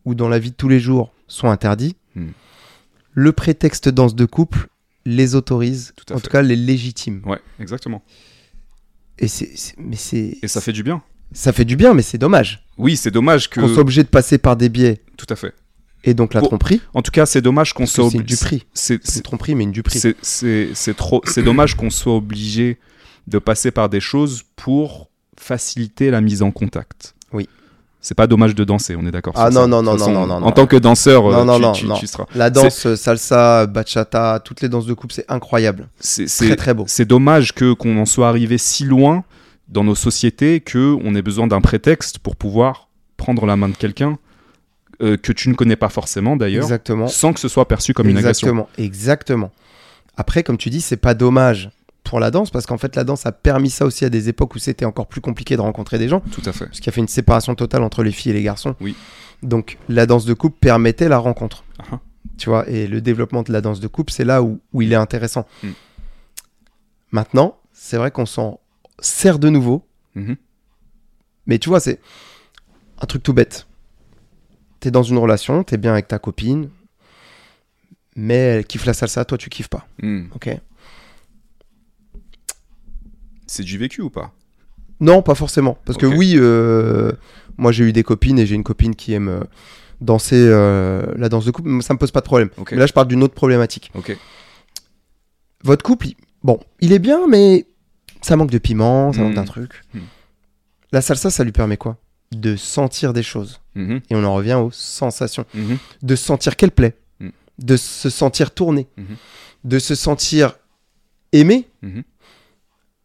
ou dans la vie de tous les jours, sont interdits, Mhm. le prétexte danse de couple les autorise, Tout en fait. tout cas les légitime. Ouais, exactement. Et c'est, c'est- mais c'est, Et ça fait du bien. ça fait du bien, mais c'est dommage Oui, c'est dommage que. qu'on soit obligé de passer par des biais Tout à fait. Et donc la Pour- tromperie. En tout cas, c'est dommage qu'on soit obligé. C'est C'est une tromperie, mais une duperie. C'est- trop. C'est dommage qu'on soit obligé de passer par des choses pour faciliter la mise en contact. Oui. C'est pas dommage de danser, on est d'accord. Ah non, ça. non, non, non, non, non, En tant que danseur, euh, Non, non, tu, non, tu- non. tu seras. La danse, euh, salsa, bachata, toutes les danses de couple, c'est incroyable. C'est Très très beau. c'est dommage que qu'on en soit arrivé si loin dans nos sociétés que on ait besoin d'un prétexte pour pouvoir prendre la main de quelqu'un euh, que tu ne connais pas forcément d'ailleurs, Exactement. sans que ce soit perçu comme une agression. Exactement, exactement. Après, comme tu dis, c'est pas dommage pour la danse parce qu'en fait, la danse a permis ça aussi à des époques où c'était encore plus compliqué de rencontrer des gens, Tout à fait. ce qui a fait une séparation totale entre les filles et les garçons. Oui. Donc, la danse de couple permettait la rencontre. Ah. Tu vois, et le développement de la danse de couple, c'est là où, où il est intéressant. Mm. Maintenant, c'est vrai qu'on s'en sert de nouveau, Mhm. mais tu vois, c'est un truc tout bête. T'es dans une relation, t'es bien avec ta copine, mais elle kiffe la salsa, toi tu kiffes pas. Hmm. Ok. C'est du vécu ou pas? Non, pas forcément. Parce que oui, euh, moi j'ai eu des copines et j'ai une copine qui aime euh, danser euh, la danse de couple, ça me pose pas de problème. Ok. Mais là, je parle d'une autre problématique. Votre couple, il- bon, il est bien, mais ça manque de piment, ça manque Mm. d'un truc. Mm. La salsa, ça lui permet quoi? De sentir des choses. Mhm. Et on en revient aux sensations. Mhm. De sentir qu'elle plaît. Mm. De se sentir tourné. Mhm. De se sentir aimé.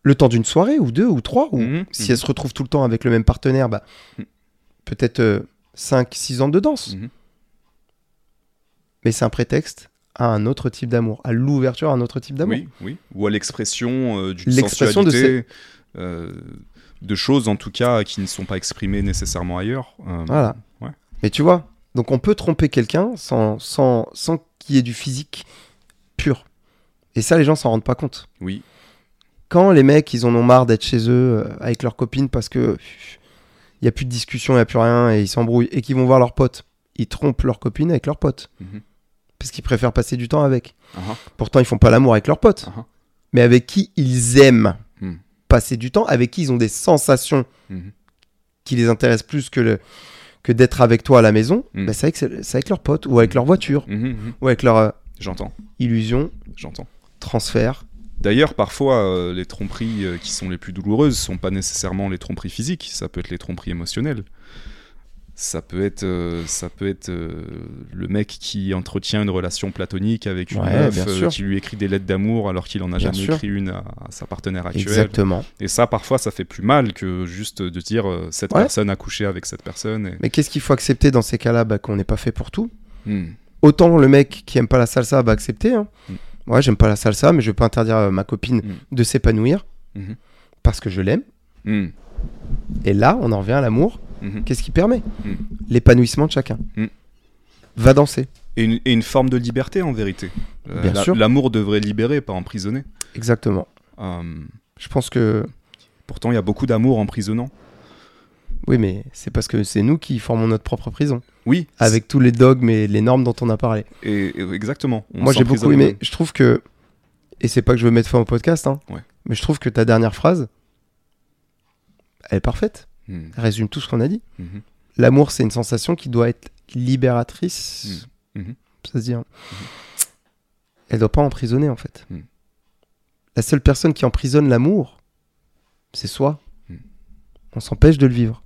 Le temps d'une soirée, ou deux, ou trois, ou si elle se retrouve tout le temps avec le même partenaire, bah, Mm. peut-être 5-6 ans de danse. Mais c'est un prétexte à un autre type d'amour, à l'ouverture à un autre type d'amour. Oui, oui. Ou à l'expression euh, d'une L'expression de euh, de choses en tout cas qui ne sont pas exprimées nécessairement ailleurs. Euh, Voilà. ouais. Mais tu vois, donc on peut tromper quelqu'un sans, sans, sans qu'il y ait du physique pur. Et ça, les gens s'en rendent pas compte. Oui. Quand les mecs, ils en ont marre d'être chez eux euh, avec leurs copines parce que il y a plus de discussion, il y a plus rien et ils s'embrouillent et qu'ils vont voir leurs potes, ils trompent leurs copines avec leurs potes Mhm. parce qu'ils préfèrent passer du temps avec. Ah. Pourtant, ils font pas l'amour avec leurs potes, ah. mais avec qui ils aiment. Passer du temps, avec qui ils ont des sensations Mhm. qui les intéressent plus que, le, que d'être avec toi à la maison, bah, c'est avec, c'est avec leurs potes ou avec Hmm. leur voiture Mhm, mhm. ou avec leur euh, J'entends, illusion, j'entends. transfert. D'ailleurs, parfois, euh, les tromperies euh, qui sont les plus douloureuses sont pas nécessairement les tromperies physiques, ça peut être les tromperies émotionnelles. Ça peut être, euh, ça peut être euh, le mec qui entretient une relation platonique avec une Ouais, meuf, euh, qui lui écrit des lettres d'amour alors qu'il en a Bien jamais sûr. écrit une à, à sa partenaire actuelle. Exactement. Et ça, parfois, ça fait plus mal que juste de dire cette Ouais. personne a couché avec cette personne. et- Mais qu'est-ce qu'il faut accepter dans ces cas-là? Bah, Qu'on n'est pas fait pour tout. Hmm. Autant le mec qui aime pas la salsa va accepter. hein. Mm. Ouais, j'aime pas la salsa, mais je vais pas interdire à ma copine Mm. de s'épanouir parce que je l'aime. Hmm. Et là, on en revient à l'amour. Mhm. Qu'est-ce qui permet Mm. L'épanouissement de chacun. Mm. Va danser. Et, une, et une forme de liberté en vérité. Euh, Bien la- sûr. L'amour devrait libérer, pas emprisonner. Exactement. Euh, Je pense que pourtant, il y a beaucoup d'amour emprisonnant. oui, mais c'est parce que c'est nous qui formons notre propre prison Oui, avec tous les dogmes et les normes dont on a parlé. Et, et exactement. On Moi, j'ai beaucoup aimé. Je trouve que et c'est pas que je veux mettre fin au podcast, hein, Ouais. mais je trouve que ta dernière phrase, elle est parfaite. Elle résume tout ce qu'on a dit. Mhm. L'amour, c'est une sensation qui doit être libératrice. Mm. Mhm. Ça se dit. hein. Elle doit pas emprisonner en fait. Mm. La seule personne qui emprisonne l'amour, c'est soi. Mm. On s'empêche de le vivre.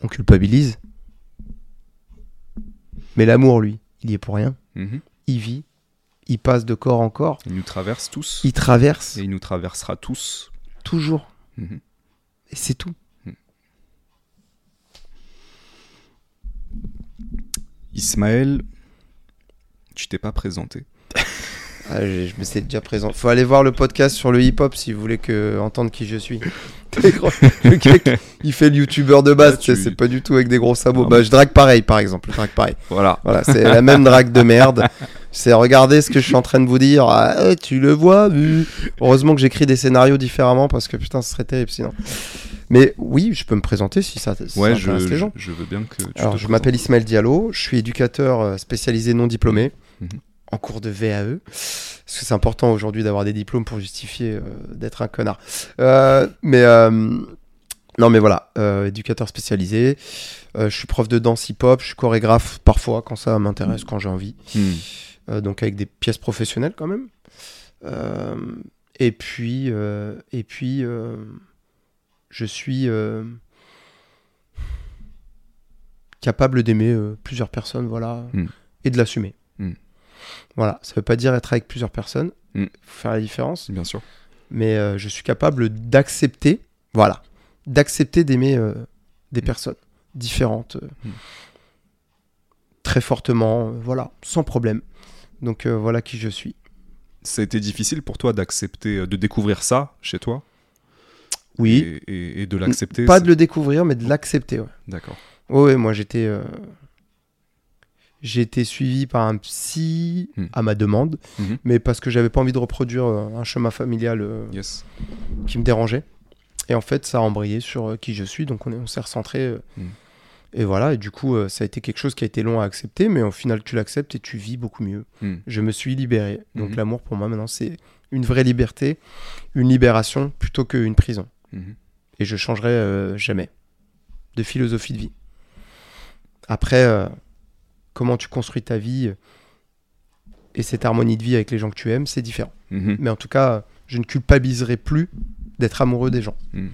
On culpabilise. Mais l'amour, lui, il y est pour rien. Il vit. Il passe de corps en corps. Il nous traverse tous. Il traverse Et il nous traversera tous. toujours. Et c'est tout. Ismaël, tu t'es pas présenté. Ah, je, je me suis déjà présent. Faut aller voir le podcast sur le hip-hop si vous voulez que, entendre qui je suis. le il fait le youtubeur de base, Ah, tu c'est pas du tout avec des gros sabots. Non, bah, je drague pareil, par exemple. Je drague pareil. Voilà. Voilà, c'est la même drague de merde. C'est regarder ce que je suis en train de vous dire. Ah, eh, tu le vois. euh. Heureusement que j'écris des scénarios différemment parce que putain, ce serait terrible sinon. Mais oui, je peux me présenter si ça, si Ouais, ça je, intéresse les gens. je veux bien que tu Alors, te je m'appelle. Ismaël Diallo, je suis éducateur euh, spécialisé non diplômé Mhm. en cours de VAE. Parce que c'est important aujourd'hui d'avoir des diplômes pour justifier euh, d'être un connard. Euh, mais non, mais voilà, éducateur spécialisé. Je suis prof de danse hip-hop, je suis chorégraphe parfois quand ça m'intéresse, quand j'ai envie. Euh, donc avec des pièces professionnelles quand même. Et puis, et puis je suis euh, capable d'aimer euh, plusieurs personnes, voilà, Mm. et de l'assumer. Mm. Voilà, ça veut pas dire être avec plusieurs personnes, Mm. faut faire la différence, Bien sûr. mais euh, je suis capable d'accepter, voilà, d'accepter d'aimer des Mm. personnes différentes, euh, Mm. très fortement, voilà, sans problème. Donc voilà qui je suis. Ça a été difficile pour toi d'accepter, de découvrir ça chez toi? Oui, Et, et- et de l'accepter pas de le découvrir, mais de l'accepter. Ouais. D'accord. Ouais, moi j'étais, euh, j'ai été suivi par un psy Hmm. à ma demande, Mhm. mais parce que j'avais pas envie de reproduire euh, un chemin familial euh, Yes. qui me dérangeait. Et en fait, ça a embrayé sur euh, qui je suis, donc on est- on s'est recentré. Hmm. Et voilà, et du coup, euh, ça a été quelque chose qui a été long à accepter, mais au final, tu l'acceptes et tu vis beaucoup mieux. Hmm. Je me suis libéré. Donc Mhm. l'amour, pour moi, maintenant, c'est une vraie liberté, une libération plutôt qu'une prison. Mhm. Et je changerai euh, jamais de philosophie de vie. Après, euh, comment tu construis ta vie euh, et cette harmonie de vie avec les gens que tu aimes, c'est différent. Mhm. Mais en tout cas, je ne culpabiliserai plus d'être amoureux des gens Mhm.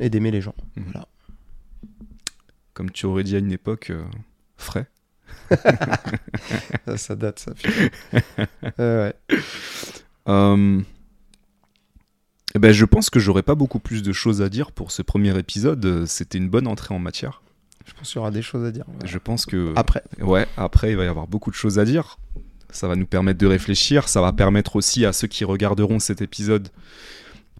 Et d'aimer les gens. Comme tu aurais dit à une époque, euh, frais. Ça, ça date, ça. ouais. Euh, eh ben, je pense que j'aurais pas beaucoup plus de choses à dire pour ce premier épisode. C'était une bonne entrée en matière. Je pense qu'il y aura des choses à dire. Je pense que Après, ouais, après il va y avoir beaucoup de choses à dire. Ça va nous permettre de réfléchir. Ça va permettre aussi à ceux qui regarderont cet épisode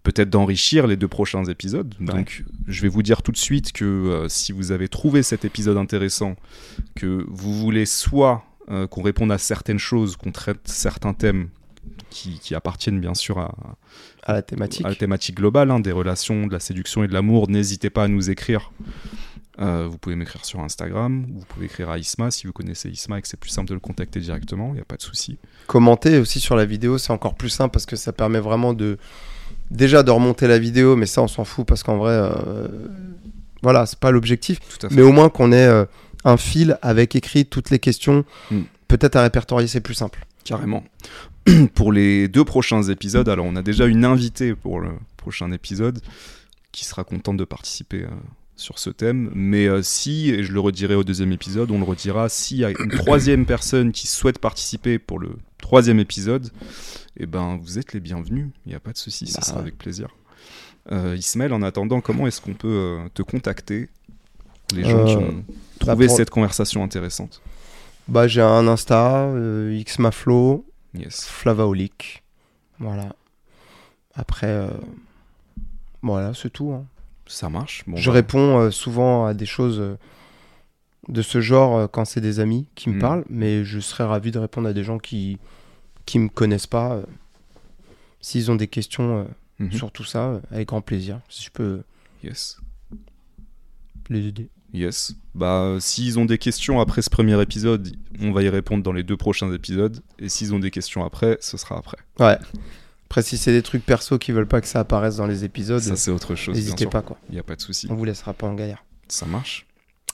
peut-être d'enrichir les deux prochains épisodes. Ouais. Donc, je vais vous dire tout de suite que euh, si vous avez trouvé cet épisode intéressant, que vous voulez soit euh, qu'on réponde à certaines choses, qu'on traite certains thèmes qui, qui appartiennent bien sûr à, À la thématique. à la thématique globale hein, des relations, de la séduction et de l'amour, n'hésitez pas à nous écrire. Euh, vous pouvez m'écrire sur Instagram, vous pouvez écrire à Isma si vous connaissez Isma et que c'est plus simple de le contacter directement, il n'y a pas de souci. Commenter aussi sur la vidéo, c'est encore plus simple parce que ça permet vraiment de. Déjà de remonter la vidéo, mais ça on s'en fout parce qu'en vrai, euh, voilà, c'est pas l'objectif. Mais au moins qu'on ait euh, un fil avec écrit toutes les questions, Mm. peut-être à répertorier, c'est plus simple. Carrément. pour les deux prochains épisodes, alors on a déjà une invitée pour le prochain épisode qui sera contente de participer euh, sur ce thème. Mais euh, si, et je le redirai au deuxième épisode, on le redira, s'il y a une troisième personne qui souhaite participer pour le troisième épisode, eh ben vous êtes les bienvenus, il n'y a pas de souci, ça Bah sera ouais. avec plaisir. Euh, Ismaël, en attendant, comment est-ce qu'on peut euh, te contacter? Les gens qui ont trouvé pour- cette conversation intéressante. Bah, j'ai un Insta, euh, Xmaflow, Yes. Flavaolic. Voilà. Après, euh, voilà, c'est tout. hein. Ça marche. Bon, je bah, réponds euh, souvent à des choses euh, de ce genre quand c'est des amis qui me Mm. parlent, mais je serais ravi de répondre à des gens qui qui me connaissent pas. S'ils ont des questions mhm. sur tout ça, avec grand plaisir. Si je peux Yes. les aider. Yes. Bah, s'ils ont des questions après ce premier épisode, on va y répondre dans les deux prochains épisodes. Et s'ils ont des questions après, ce sera après. Ouais. Après, si c'est des trucs perso qui veulent pas que ça apparaisse dans les épisodes, Ça, c'est autre chose. n'hésitez pas quoi. Il n'y a pas de souci. On vous laissera pas en galère. Ça marche.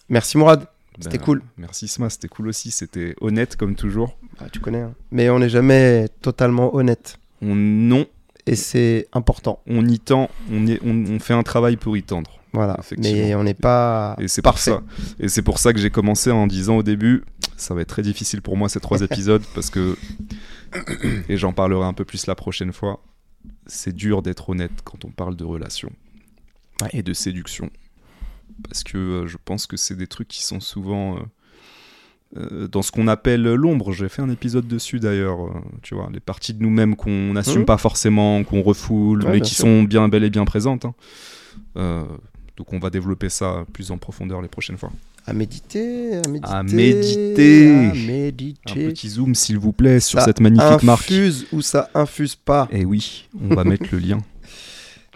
Merci Mourad. C'était Ben, cool. Merci Sma, c'était cool aussi. C'était honnête comme toujours. Ah, tu connais. hein. Mais on n'est jamais totalement honnête. On, non, Et c'est important. on y tend, on, y- on, on fait un travail pour y tendre. Voilà. Mais on n'est pas Et c'est pour parfait. ça. Et c'est pour ça que j'ai commencé en disant au début, ça va être très difficile pour moi ces trois épisodes parce que et j'en parlerai un peu plus la prochaine fois. C'est dur d'être honnête quand on parle de relations Ouais. et de séduction parce que euh, je pense que c'est des trucs qui sont souvent euh, euh, dans ce qu'on appelle l'ombre. J'ai fait un épisode dessus d'ailleurs. tu vois, les parties de nous-mêmes qu'on n'assume Mhm. pas forcément, qu'on refoule, Ouais, mais qui sûr. sont bien bel et bien présentes. hein. Donc on va développer ça plus en profondeur les prochaines fois. À méditer, à méditer. À méditer. À Un petit zoom s'il vous plaît sur Ça cette magnifique marque. infuse ou ça infuse pas. Et oui, on va mettre le lien.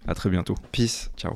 À très bientôt. Peace. Ciao.